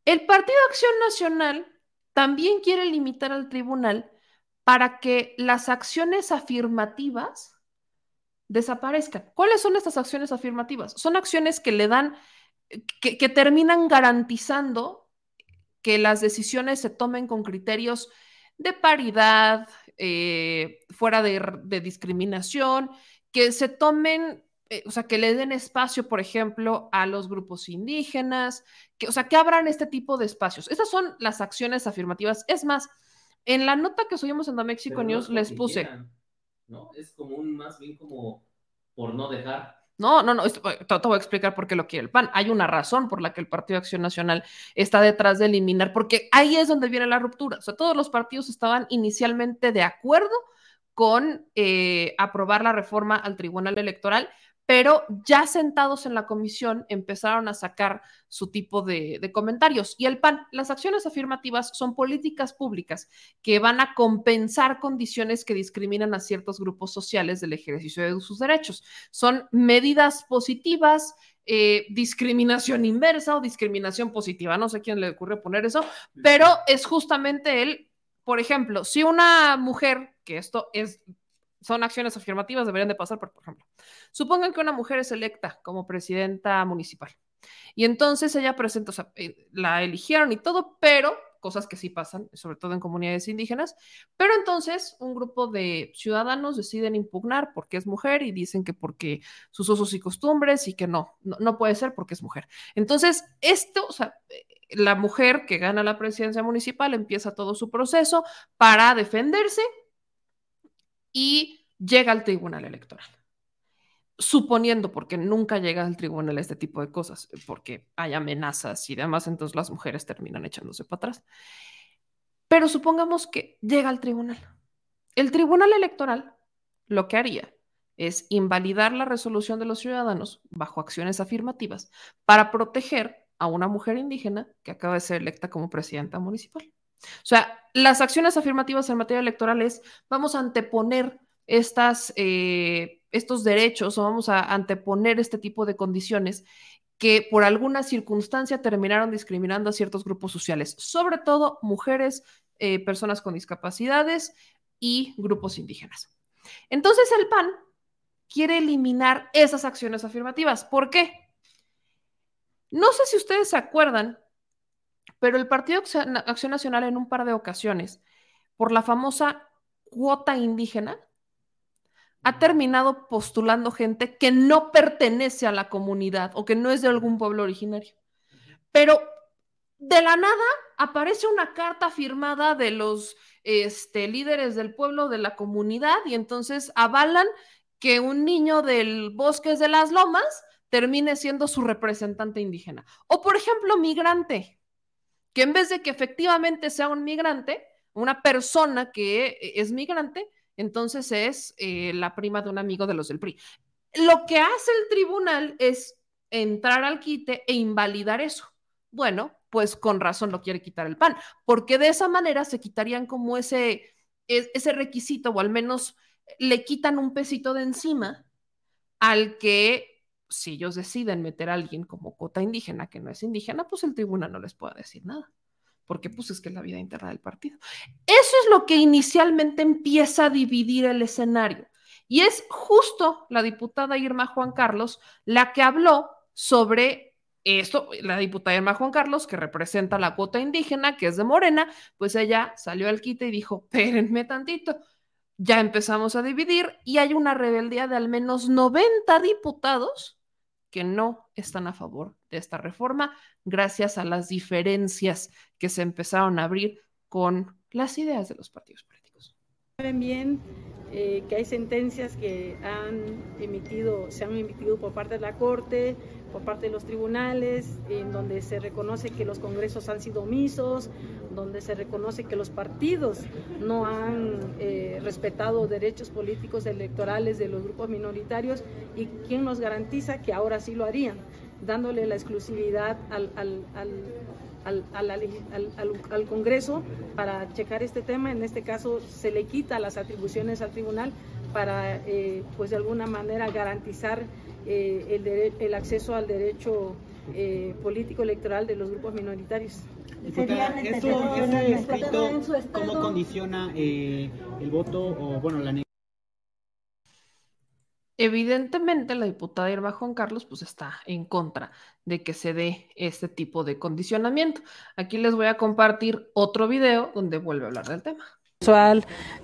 El Partido Acción Nacional también quiere limitar al tribunal para que las acciones afirmativas desaparezcan. ¿Cuáles son estas acciones afirmativas? Son acciones que le dan, que, terminan garantizando que las decisiones se tomen con criterios de paridad, eh, fuera de, discriminación, que se tomen, eh, o sea, que le den espacio, por ejemplo, a los grupos indígenas, que, o sea, que abran este tipo de espacios. Esas son las acciones afirmativas. Es más, en la nota que subimos en The Mexico News les puse. ¿No? Es como un, más bien como por no dejar. No, no, no, te, te, voy a explicar por qué lo quiere el PAN. Hay una razón por la que el Partido de Acción Nacional está detrás de eliminar, porque ahí es donde viene la ruptura. O sea, todos los partidos estaban inicialmente de acuerdo con eh, aprobar la reforma al Tribunal Electoral, pero ya sentados en la comisión empezaron a sacar su tipo de, comentarios. Y el PAN, las acciones afirmativas son políticas públicas que van a compensar condiciones que discriminan a ciertos grupos sociales del ejercicio de sus derechos. Son medidas positivas, eh, discriminación inversa o discriminación positiva. No sé quién le ocurre poner eso, pero es justamente el, por ejemplo, si una mujer, que esto es son acciones afirmativas, deberían de pasar por, por ejemplo, supongan que una mujer es electa como presidenta municipal y entonces ella presenta, o sea, eh, la eligieron y todo, pero cosas que sí pasan, sobre todo en comunidades indígenas, pero entonces un grupo de ciudadanos deciden impugnar porque es mujer y dicen que porque sus usos y costumbres y que no, no, no puede ser porque es mujer. Entonces, esto, o sea, la mujer que gana la presidencia municipal empieza todo su proceso para defenderse y llega al tribunal electoral. Suponiendo, porque nunca llega al tribunal este tipo de cosas, porque hay amenazas y demás, entonces las mujeres terminan echándose para atrás. Pero supongamos que llega al tribunal. El tribunal electoral lo que haría es invalidar la resolución de los ciudadanos bajo acciones afirmativas para proteger a una mujer indígena que acaba de ser electa como presidenta municipal. O sea, las acciones afirmativas en materia electoral es, vamos a anteponer estas, eh, estos derechos o vamos a anteponer este tipo de condiciones que por alguna circunstancia terminaron discriminando a ciertos grupos sociales, sobre todo mujeres, eh, personas con discapacidades y grupos indígenas. Entonces el PAN quiere eliminar esas acciones afirmativas. ¿Por qué? No sé si ustedes se acuerdan pero el Partido Acción Nacional en un par de ocasiones, por la famosa cuota indígena, ha terminado postulando gente que no pertenece a la comunidad o que no es de algún pueblo originario. Pero de la nada aparece una carta firmada de los este, líderes del pueblo, de la comunidad, y entonces avalan que un niño del bosque de las lomas termine siendo su representante indígena. O, por ejemplo, migrante que en vez de que efectivamente sea un migrante, una persona que eh, es migrante, entonces es eh, la prima de un amigo de los del PRI. Lo que hace el tribunal es entrar al quite e invalidar eso. Bueno, pues con razón lo quiere quitar el PAN, porque de esa manera se quitarían como ese, e, ese requisito, o al menos le quitan un pesito de encima al que si ellos deciden meter a alguien como cuota indígena que no es indígena, pues el tribunal no les puede decir nada, porque pues es que es la vida interna del partido. Eso es lo que inicialmente empieza a dividir el escenario. Y es justo la diputada Irma Juan Carlos la que habló sobre esto, la diputada Irma Juan Carlos, que representa la cuota indígena, que es de Morena, pues ella salió al quite y dijo, espérenme tantito, ya empezamos a dividir y hay una rebeldía de al menos 90 diputados que no están a favor de esta reforma gracias a las diferencias que se empezaron a abrir con las ideas de los partidos políticos. Saben bien eh, que hay sentencias que han emitido, se han emitido por parte de la Corte, por parte de los tribunales, en donde se reconoce que los congresos han sido omisos, donde se reconoce que los partidos no han eh, respetado derechos políticos electorales de los grupos minoritarios y quién nos garantiza que ahora sí lo harían, dándole la exclusividad al, al, al, al, Congreso para checar este tema. En este caso se le quita las atribuciones al tribunal para, eh, pues de alguna manera, garantizar eh, el, el, acceso al derecho eh, político electoral de los grupos minoritarios. Diputada, ¿esto, escrito, cómo condiciona el voto o, bueno, la Evidentemente, la diputada Irma Juan Carlos pues está en contra de que se dé este tipo de condicionamiento. Aquí les voy a compartir otro video donde vuelve a hablar del tema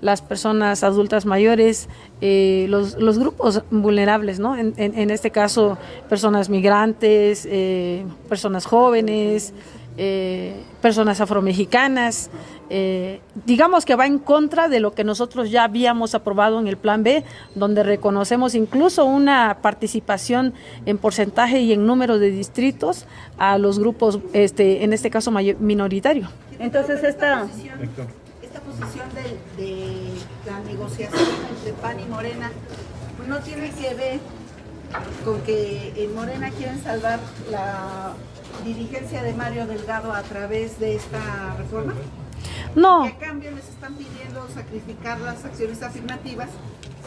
las personas adultas mayores, eh, los, los, grupos vulnerables, ¿no? En, en, este caso, personas migrantes, eh, personas jóvenes, eh, personas afromexicanas, eh, digamos que va en contra de lo que nosotros ya habíamos aprobado en el Plan B, donde reconocemos incluso una participación en porcentaje y en número de distritos a los grupos, este, en este caso minoritario. Entonces esta, esta posición de, de la negociación entre PAN y Morena pues no tiene que ver con que en Morena quieren salvar la dirigencia de Mario Delgado a través de esta reforma? No. ¿Qué cambio les están pidiendo sacrificar las acciones afirmativas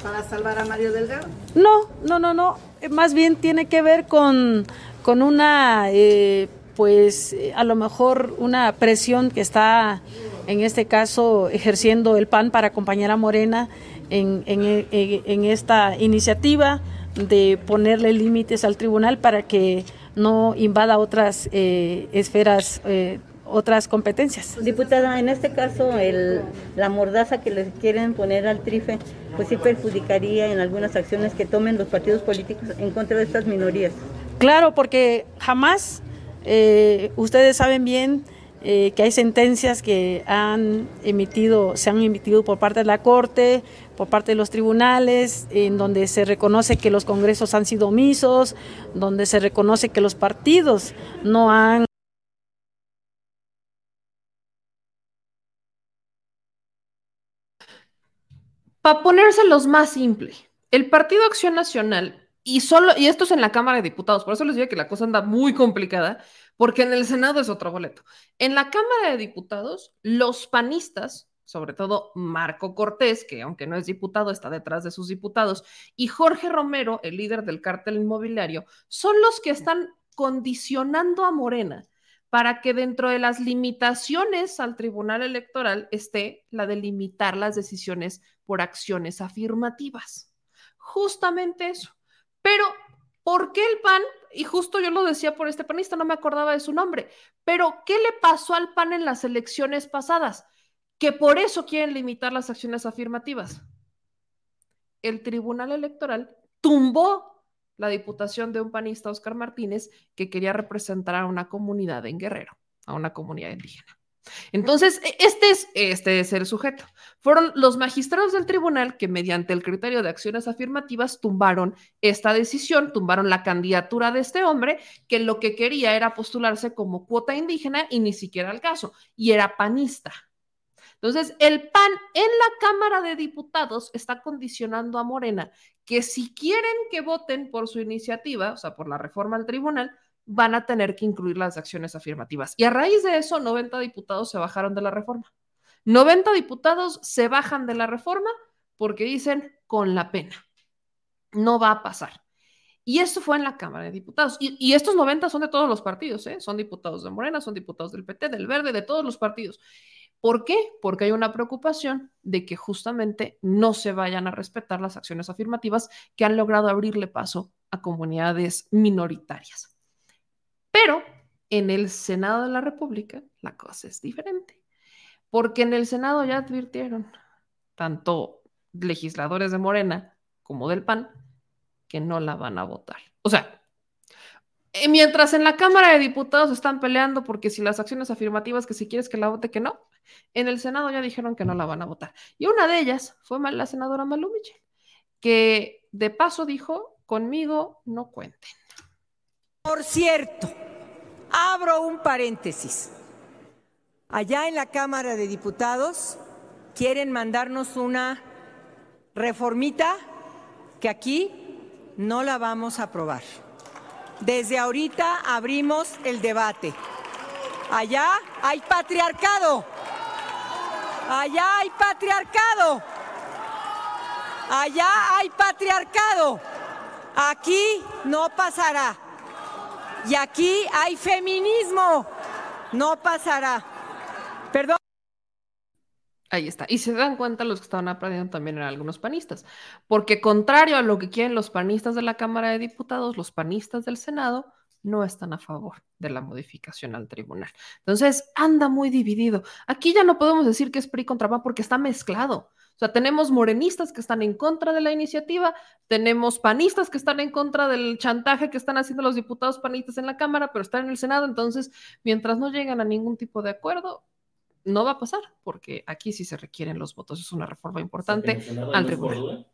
para salvar a Mario Delgado? No, no, no, no. Más bien tiene que ver con, con una, eh, pues a lo mejor una presión que está en este caso ejerciendo el PAN para acompañar a Morena en, en, en esta iniciativa de ponerle límites al tribunal para que no invada otras eh, esferas, eh, otras competencias. Diputada, en este caso el, la mordaza que le quieren poner al TRIFE, pues sí perjudicaría en algunas acciones que tomen los partidos políticos en contra de estas minorías. Claro, porque jamás, eh, ustedes saben bien, que hay sentencias que han emitido, se han emitido por parte de la Corte, por parte de los tribunales, en donde se reconoce que los congresos han sido omisos, donde se reconoce que los partidos no han Para ponérselos más simple, el Partido Acción Nacional, y solo, y esto es en la Cámara de Diputados, por eso les digo que la cosa anda muy complicada, porque en el Senado es otro boleto. En la Cámara de Diputados, los panistas sobre todo Marco Cortés, que aunque no es diputado, está detrás de sus diputados, y Jorge Romero, el líder del cártel inmobiliario, son los que están condicionando a Morena para que dentro de las limitaciones al Tribunal Electoral esté la de limitar las decisiones por acciones afirmativas. Justamente eso. Pero, ¿por qué el PAN? Y justo yo lo decía por este panista, no me acordaba de su nombre, pero ¿qué le pasó al PAN en las elecciones pasadas? que por eso quieren limitar las acciones afirmativas. El Tribunal Electoral tumbó la diputación de un panista, Oscar Martínez, que quería representar a una comunidad en Guerrero, a una comunidad indígena. Entonces, e, este es, este es el sujeto. Fueron los magistrados del tribunal que mediante el criterio de acciones afirmativas tumbaron esta decisión, tumbaron la candidatura de este hombre, que lo que quería era postularse como cuota indígena y ni siquiera el caso, y era panista. Entonces, el PAN en la Cámara de Diputados está condicionando a Morena que si quieren que voten por su iniciativa, o sea, por la reforma al tribunal, van a tener que incluir las acciones afirmativas. Y a raíz de eso, 90 diputados se bajaron de la reforma. 90 diputados se bajan de la reforma porque dicen con la pena. No va a pasar. Y esto fue en la Cámara de Diputados. Y, estos 90 son de todos los partidos, ¿eh? Son diputados de Morena, son diputados del PT, del Verde, de todos los partidos. ¿Por qué? Porque hay una preocupación de que justamente no se vayan a respetar las acciones afirmativas que han logrado abrirle paso a comunidades minoritarias. Pero en el Senado de la República la cosa es diferente, porque en el Senado ya advirtieron, tanto legisladores de Morena como del PAN, que no la van a votar. O sea, eh, mientras en la Cámara de Diputados están peleando porque si las acciones afirmativas que si quieres que la vote que no, en el Senado ya dijeron que no la van a votar. Y una de ellas fue la senadora Malu que de paso dijo, conmigo no cuenten. Por cierto, abro un paréntesis. Allá en la Cámara de Diputados quieren mandarnos una reformita que aquí no la vamos a aprobar. Desde ahorita abrimos el debate. Allá hay patriarcado. Allá hay patriarcado. Allá hay patriarcado. Aquí no pasará. Y aquí hay feminismo. No pasará. Perdón. Ahí está. Y se dan cuenta los que estaban aprendiendo también eran algunos panistas. Porque contrario a lo que quieren los panistas de la Cámara de Diputados, los panistas del Senado no están a favor de la modificación al tribunal. Entonces, anda muy dividido. Aquí ya no podemos decir que es PRI contra porque está mezclado. O sea, tenemos morenistas que están en contra de la iniciativa, tenemos panistas que están en contra del chantaje que están haciendo los diputados panistas en la Cámara, pero están en el Senado. Entonces, mientras no llegan a ningún tipo de acuerdo, no va a pasar, porque aquí sí se requieren los votos. Es una reforma importante al tribunal.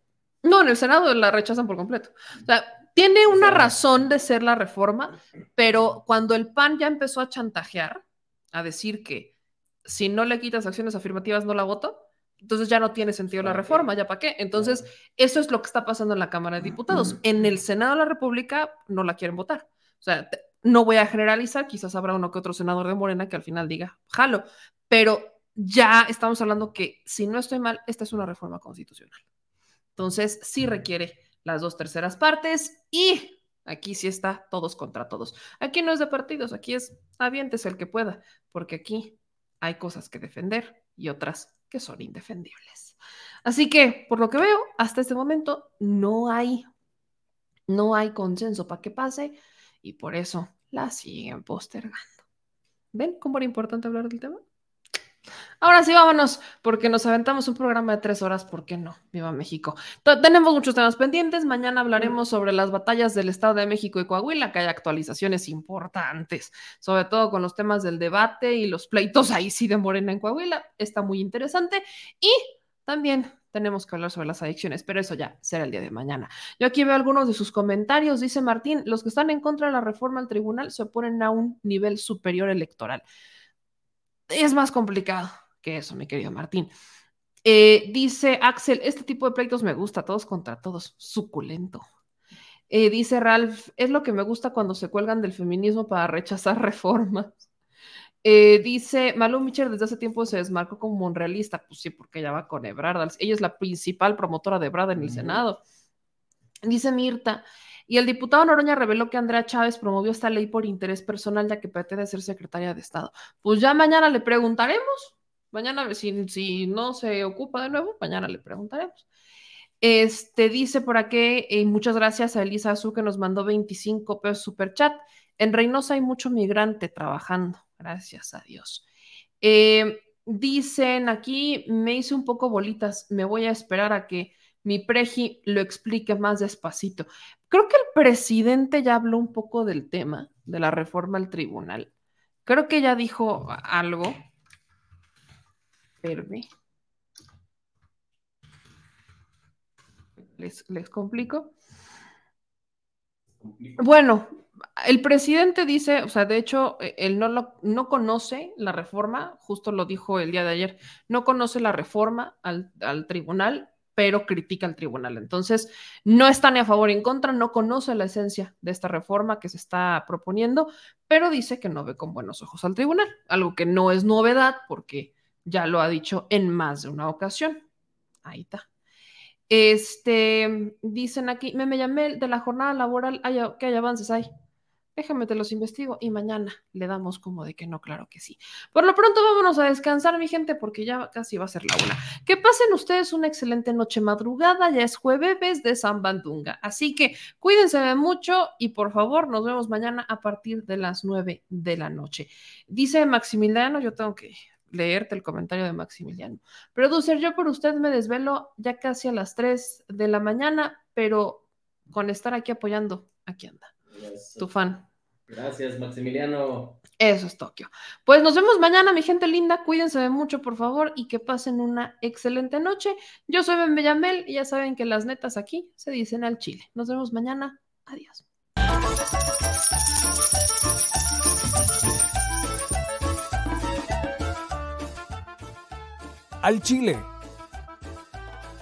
No, en el Senado la rechazan por completo. O sea, tiene una razón de ser la reforma, pero cuando el PAN ya empezó a chantajear, a decir que si no le quitas acciones afirmativas no la voto, entonces ya no tiene sentido la reforma, ¿ya para qué? Entonces, eso es lo que está pasando en la Cámara de Diputados. En el Senado de la República no la quieren votar. O sea, no voy a generalizar, quizás habrá uno que otro senador de Morena que al final diga, jalo, pero ya estamos hablando que, si no estoy mal, esta es una reforma constitucional. Entonces, sí requiere las dos terceras partes y aquí sí está todos contra todos. Aquí no es de partidos, aquí es avientes el que pueda, porque aquí hay cosas que defender y otras que son indefendibles. Así que, por lo que veo, hasta este momento no hay, no hay consenso para que pase y por eso la siguen postergando. ¿Ven cómo era importante hablar del tema? Ahora sí, vámonos, porque nos aventamos un programa de tres horas, ¿por qué no? Viva México. tenemos muchos temas pendientes. Mañana hablaremos sobre las batallas del Estado de México y Coahuila, que hay actualizaciones importantes, sobre todo con los temas del debate y los pleitos ahí sí de Morena en Coahuila. Está muy interesante. Y también tenemos que hablar sobre las adicciones, pero eso ya será el día de mañana. Yo aquí veo algunos de sus comentarios. Dice Martín, los que están en contra de la reforma al tribunal se oponen a un nivel superior electoral es más complicado que eso, mi querido Martín. Eh, dice Axel, este tipo de pleitos me gusta, todos contra todos, suculento. Eh, dice Ralph, es lo que me gusta cuando se cuelgan del feminismo para rechazar reformas. Eh, dice Malu Mitchell desde hace tiempo se desmarcó como monrealista, pues sí, porque ella va con Ebrard, ella es la principal promotora de Ebrard en el Senado. Dice Mirta, y el diputado Noroña reveló que Andrea Chávez promovió esta ley por interés personal, ya que pretende ser secretaria de Estado. Pues ya mañana le preguntaremos. Mañana, si, si no se ocupa de nuevo, mañana le preguntaremos. Este dice por aquí, y muchas gracias a Elisa Azú que nos mandó 25 pesos super chat. En Reynosa hay mucho migrante trabajando, gracias a Dios. Eh, dicen aquí, me hice un poco bolitas, me voy a esperar a que mi preji lo explique más despacito. Creo que el presidente ya habló un poco del tema de la reforma al tribunal. Creo que ya dijo algo. Espérame. Les, les complico. Bueno, el presidente dice, o sea, de hecho, e, él no, lo, no conoce la reforma, justo lo dijo el día de ayer, no conoce la reforma al, al tribunal, pero critica al tribunal. Entonces, no está ni a favor ni en contra, no conoce la esencia de esta reforma que se está proponiendo, pero dice que no ve con buenos ojos al tribunal, algo que no es novedad porque ya lo ha dicho en más de una ocasión. Ahí está. Este, dicen aquí, me, me llamé de la jornada laboral, que hay avances ahí. Déjame, te los investigo y mañana le damos como de que no, claro que sí. Por lo pronto vámonos a descansar, mi gente, porque ya casi va a ser la una. Que pasen ustedes una excelente noche madrugada, ya es jueves de San Bandunga. Así que cuídense de mucho y por favor nos vemos mañana a partir de las nueve de la noche. Dice Maximiliano, yo tengo que leerte el comentario de Maximiliano. Producer, yo por usted me desvelo ya casi a las tres de la mañana, pero con estar aquí apoyando, aquí anda tu fan. Gracias, Maximiliano. Eso es Tokio. Pues nos vemos mañana, mi gente linda. Cuídense de mucho, por favor, y que pasen una excelente noche. Yo soy Ben Bellamel y ya saben que las netas aquí se dicen al chile. Nos vemos mañana. Adiós. Al chile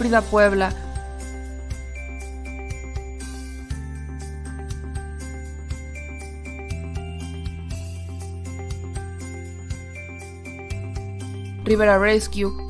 Frida Puebla, Rivera Rescue,